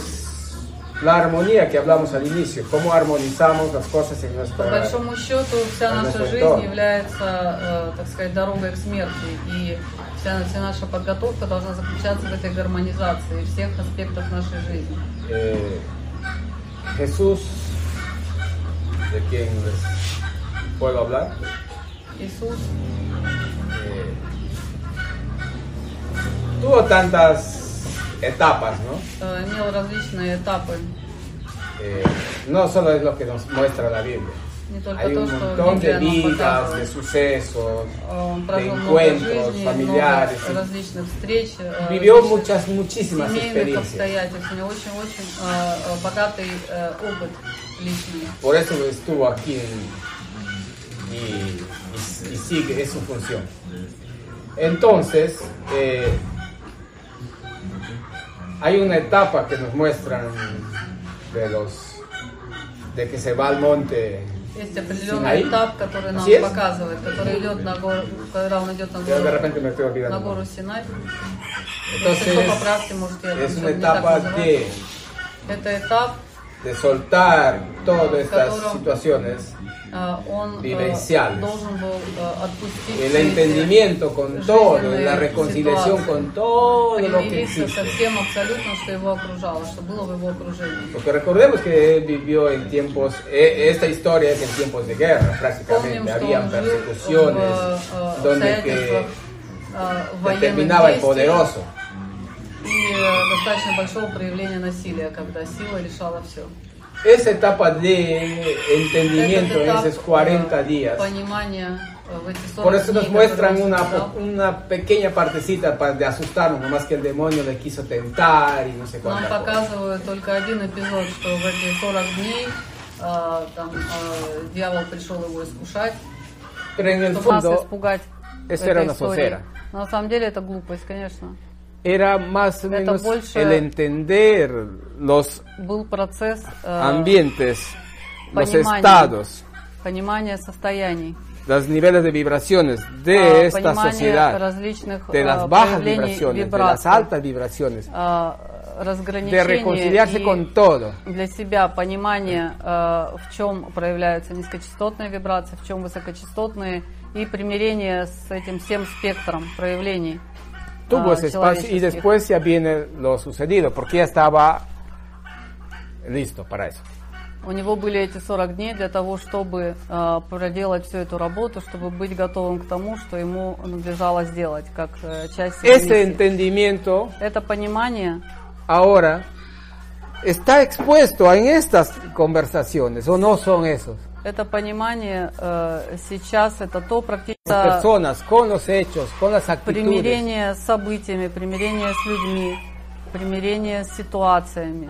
la armonía que hablamos al inicio, cómo armonizamos las cosas en По nuestra большому счету, вся en наша nuestro жизнь entorno. является, э, так сказать, дорогой к смерти. И вся, вся наша подготовка должна заключаться в этой гармонизации всех аспектов нашей жизни. Eh, Jesús, de quien les puedo hablar. Jesús. Eh, tuvo tantas etapas, ¿no? Eh, no solo es lo que nos muestra la Biblia. Hay un montón de vidas, de sucesos, de encuentros familiares. Vivió muchas, muchísimas experiencias. Por eso estuvo aquí y, y, y sigue es su función. Entonces, eh, hay una etapa que nos muestran de los de que se va al monte Есть определенный Синаи. этап, который нам Así es. показывает, который идет на гору, когда он идет на Yo de гору, repente me estoy на olvidando. гору Синай. Entonces, Если что, поправьте, может, я es это una не так etapa называю. de, Это этап, de soltar todas estas Которым- situaciones, а, он э, Vivenciales. должен был э, отпустить el все эти entendimiento con todo, жизненные la reconciliación ситуации, con todo lo que примириться existe. со всем абсолютно, что его окружало, что было в его окружении. Porque recordemos que él vivió en tiempos, eh, esta historia es en tiempos de guerra prácticamente, Помним, что habían он жил persecuciones, в э, donde обстоятельствах que э, военных determinaba el действий poderoso. и э, достаточно большого проявления насилия, когда сила решала все. Esa etapa de entendimiento en esos 40 días, Понимание э, в эти 40 por eso nos дней, muestran которые он una, сказал, una pequeña partecita para de asustarnos, nomás que el demonio le quiso tentar y no sé Нам cuántas cosas. показывают только один эпизод, что в эти 40 дней э, там, э, дьявол пришел его искушать, Pero en el чтобы нас fondo, испугать. eso этой era una историей. socera. Но на самом деле это глупость, конечно. Era más o menos el entender los Был процесс э, ambientes, los estados, понимания состояний. los niveles de vibraciones de а, esta понимание sociedad, de а, las bajas vibraciones, de las altas vibraciones, de reconciliarse con todo. для себя понимание, в чем проявляются низкочастотные вибрации, в чем высокочастотные, и примирение с этим всем спектром проявлений. tuvo а, ese espacio y человеческих. después ya viene lo sucedido, porque ya estaba listo para eso. У него были эти 40 дней для того, чтобы э, проделать всю эту работу, чтобы быть готовым к тому, что ему надлежало сделать, как э, часть его Ese миссии. entendimiento Это понимание ahora está expuesto en estas conversaciones, o no son esos. Это понимание э, сейчас, это то практически personas, con los hechos, con las actitudes. примирение с событиями, примирение с людьми, примирение с ситуациями.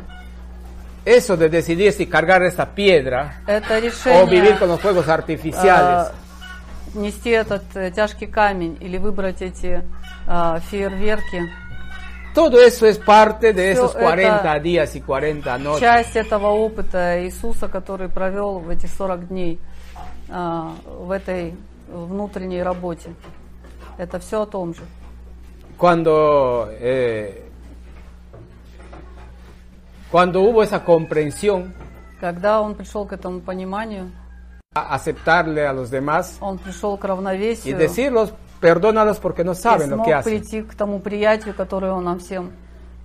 Eso de decidir si cargar esta piedra Это o решение vivir con los fuegos artificiales. э, нести этот э, тяжкий камень или выбрать эти э, фейерверки. Todo eso es parte de esos 40 это días y 40 noches. Часть этого опыта Иисуса, который провел в этих 40 дней э, в этой внутренней работе. Это все о том же. Cuando, eh, cuando hubo esa comprensión, Когда он пришел к этому пониманию, aceptarle a los demás он пришел к y равновесию decirlos, perdónalos porque no и saben lo смог que hacen. прийти к тому приятию, которое он нам всем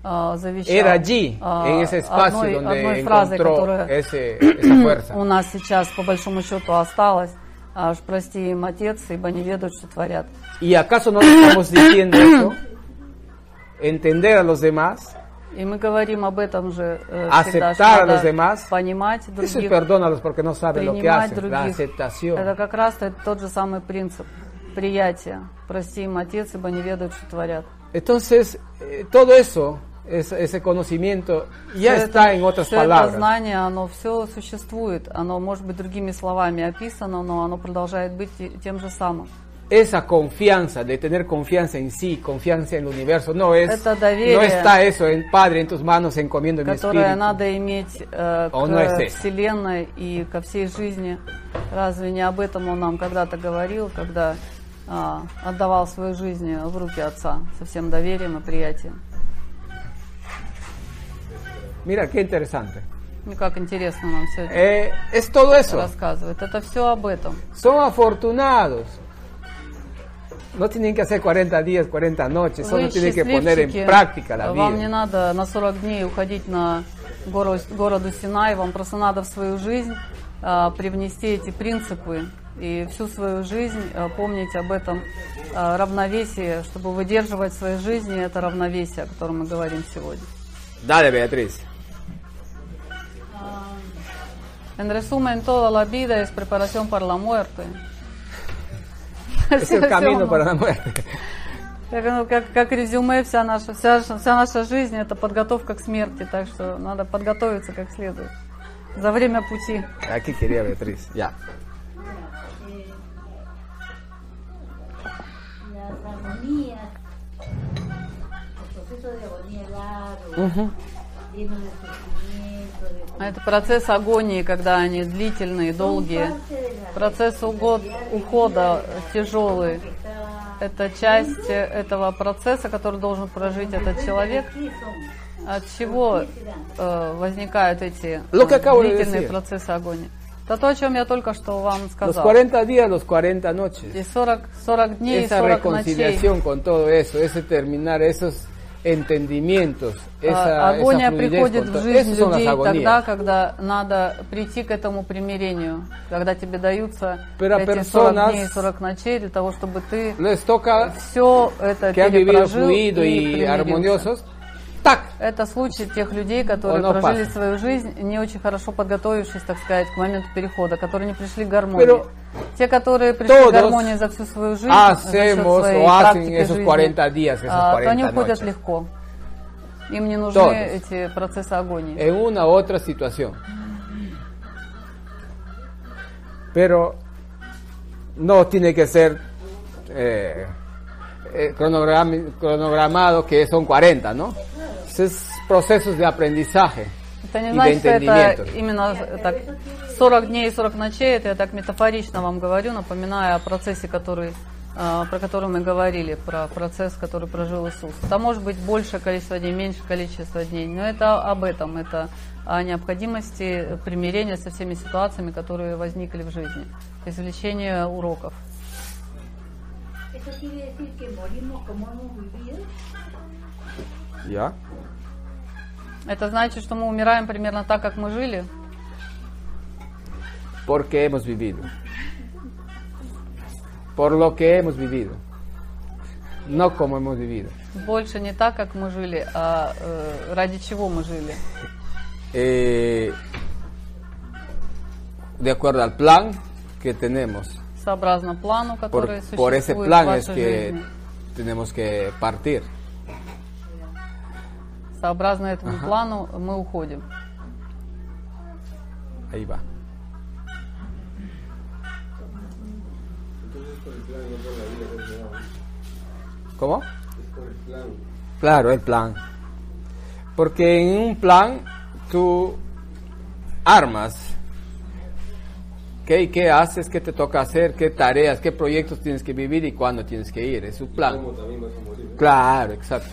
э, завещал. Era allí, А, en ese espacio одной, donde одной фразой, encontró которая ese- esa (clears throat) fuerza. у нас сейчас по большому счету осталась. Аж прости им, Отец, ибо не ведают, что творят. ¿Y acaso no le estamos diciendo eso? Entender a los demás, И мы говорим об этом же э, Aceptar всегда, что a надо los demás. понимать eso es других, perdónalos porque no saben lo que принимать hacen. La других. aceptación. Это как раз тот- тот же самый принцип Приятия. Прости им, Отец, ибо не ведают, что творят. Entonces, eh, todo eso, es- ese conocimiento, ya Всё está это- en otras это palabras. знание, оно все существует. Оно может быть другими словами описано, но оно продолжает быть те- тем же самым. Esa confianza, de tener confianza en sí, confianza en el universo, no es, Это доверие. no está eso en Padre, en tus manos, encomiendo mi которое espíritu. надо иметь э, к есть. Вселенной и ко всей жизни. Разве не об этом он нам когда-то говорил, когда отдавал свою жизнь в руки Отца со всем доверием и приятием? Mira, qué interesante. Ну, как интересно нам все это Eh, es todo eso. рассказывает. Это все об этом. Son afortunados. No tienen que hacer 40 días, 40 noches, solo tienen que poner en práctica la Вам не vida. надо на 40 дней уходить на гору, городу Синай, вам просто надо в свою жизнь а, привнести эти принципы и всю свою жизнь а, помнить об этом а, равновесии, чтобы выдерживать в своей жизни это равновесие, о котором мы говорим сегодня. Dale, Beatriz. En resumen, toda la vida es preparación para la muerte. Es el camino para la muerte. Как, ну, как, как резюме, вся наша, вся, вся наша жизнь это подготовка к смерти, так что надо подготовиться как следует. За время пути. Aquí quería Beatriz, ya. Las agonías, el proceso de agonía largo, de sufrimiento, de Это процесс агонии, когда они длительные, долгие. Процесс угод- ухода тяжелый. Это часть этого процесса, который должен прожить этот человек. От чего э, возникают эти que э, длительные процессы агонии? Это то, о чем я только что вам Los сказал. 40 días, los 40 noches. И 40, 40 дней, и Esa 40 ночей. reconciliación con todo eso, ese terminar esos entendimientos, esa, Агония esa приходит в жизнь людей тогда, когда надо прийти к этому примирению, когда тебе даются Pero эти 40 personas дней, 40 ночей для того, чтобы ты все это перепрожил fluido и y armoniosos. Это случай тех людей, которые Оно прожили опасно. свою жизнь, не очень хорошо подготовившись, так сказать, к моменту перехода, которые не пришли к гармонии. Pero Те, которые пришли к гармонии за всю свою жизнь, за hacemos o hacen esos жизни, 40 días, esos а, то 40 они уходят noches. легко. Им не нужны Todos. эти процессы агонии. en una u otra situación. Pero no tiene que ser eh, eh, cronogram- cronogramado que son 40, ¿no? Es procesos de aprendizaje Это не значит, что это именно так 40 дней и 40 ночей, это я так метафорично вам говорю, напоминая о процессе, который, а, про который мы говорили, про процесс, который прожил Иисус. Там может быть большее количество дней, меньшее количество дней, но это об этом, это о необходимости примирения со всеми ситуациями, которые возникли в жизни, извлечение уроков. Eso quiere decir que morimos como hemos vivido. ¿Ya? Это значит, что мы умираем примерно так, как мы жили. Porque hemos vivido. Por lo que hemos vivido. No como hemos vivido. Больше не так, как мы жили, а э, ради чего мы жили. Eh, de acuerdo al plan que tenemos. Сообразно плану, Por, который por ese существует в plan es вашей que жизни. tenemos que partir. Сообразно этому Ага. плану мы уходим. Ahí va. Entonces por el plan no por la vida que se da. ¿Cómo? Es por el plan. Claro, el plan. Porque en un plan tú armas qué, qué haces, qué te toca hacer, qué tareas, qué proyectos tienes que vivir y cuándo tienes que ir. Es un plan. Claro, exacto.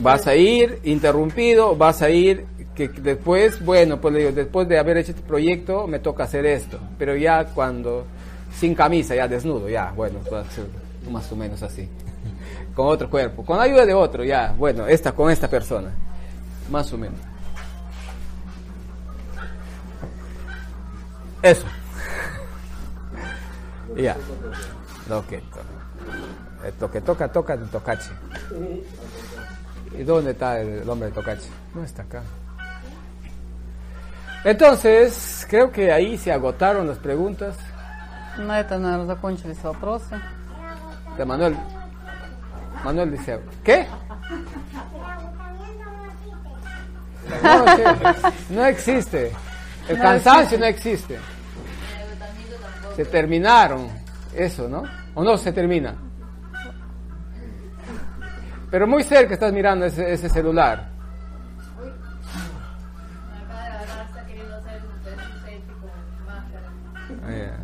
Vas a ir interrumpido, vas a ir que después, bueno, pues le digo, después de haber hecho este proyecto me toca hacer esto, pero ya cuando sin camisa, ya desnudo, ya, bueno, más o menos así. Con otro cuerpo, con ayuda de otro, ya, bueno, esta con esta persona, más o menos. Eso. Ya. Lo que toca. Lo que toca, toca de tocache. ¿Y dónde está el hombre de tocache? No está acá. Entonces, creo que ahí se agotaron las preguntas. На это, наверное, закончились вопросы. De Manuel. Manuel dice, ¿qué? No, sí, no existe. El No cansancio existe. no existe. Se terminaron. Eso, ¿no? ¿O no se termina? Pero muy cerca estás mirando ese, ese celular. Acá de verdad está queriendo hacer un selfie con máscara. Ya.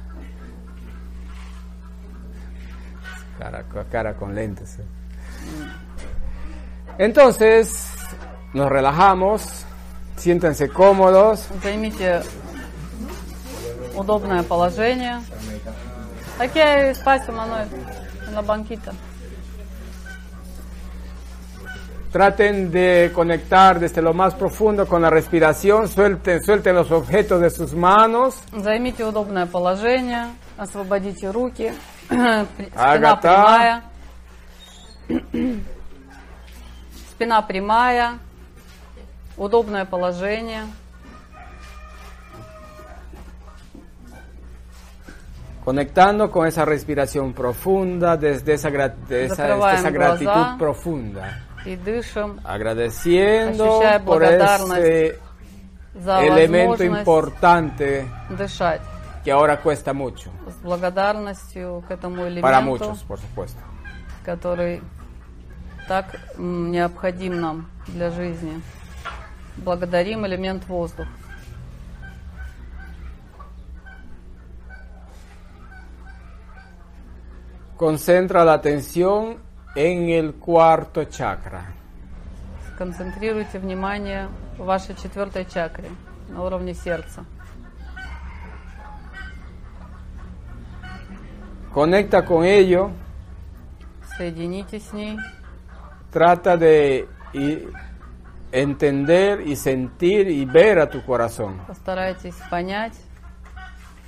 Cara, cara con lentes. eh. Entonces, nos relajamos, siéntense cómodos. Удобное положение. Aquí hay espacio, Manuel, en la banquita. Traten de conectar desde lo más profundo con la respiración, suelten, suelten los objetos de sus manos. Займите удобное положение, освободите руки, спина прямая. Спина прямая, удобное положение. Conectando con esa respiración profunda, desde esa, esa, esa глаза. gratitud profunda. И дышим, Agradeciendo por ese за elemento importante дышать. que ahora cuesta mucho. С благодарностью к этому элементу, Para muchos, por supuesto. который так необходим нам для жизни. Благодарим элемент воздух. Concentra la atención en el cuarto chakra. Сконцентрируйте внимание в вашей четвертой чакре на уровне сердца. Conecta con ello, Соединитесь с ней, trata de y- entender y sentir y ver a tu corazón. постарайтесь понять,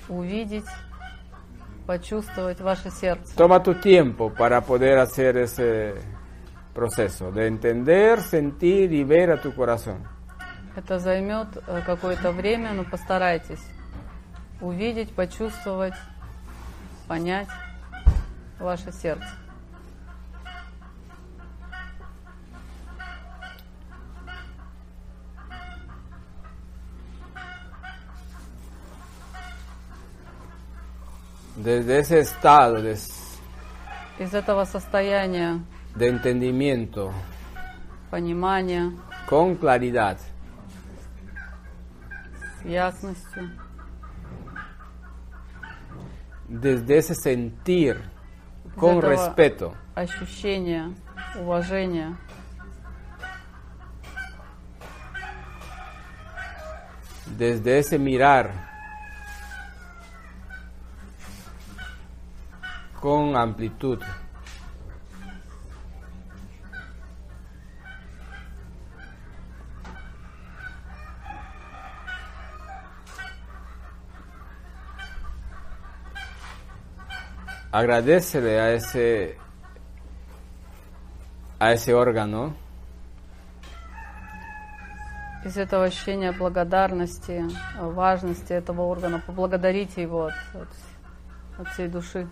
увидеть, почувствовать ваше сердце. Toma tu tiempo para poder hacer ese proceso de entender, sentir y ver a tu corazón. Это займет э, какое-то время, но постарайтесь увидеть, почувствовать, понять ваше сердце. Desde ese estado de, Из этого состояния de entendimiento, понимания, con claridad, с ясностью, desde ese sentir, из con этого respeto, ощущения, уважения, desde ese mirar, con amplitud. Agradecele a ese a ese órgano Из этого ощущения благодарности, важности этого органа, поблагодарите его от, от, от всей души.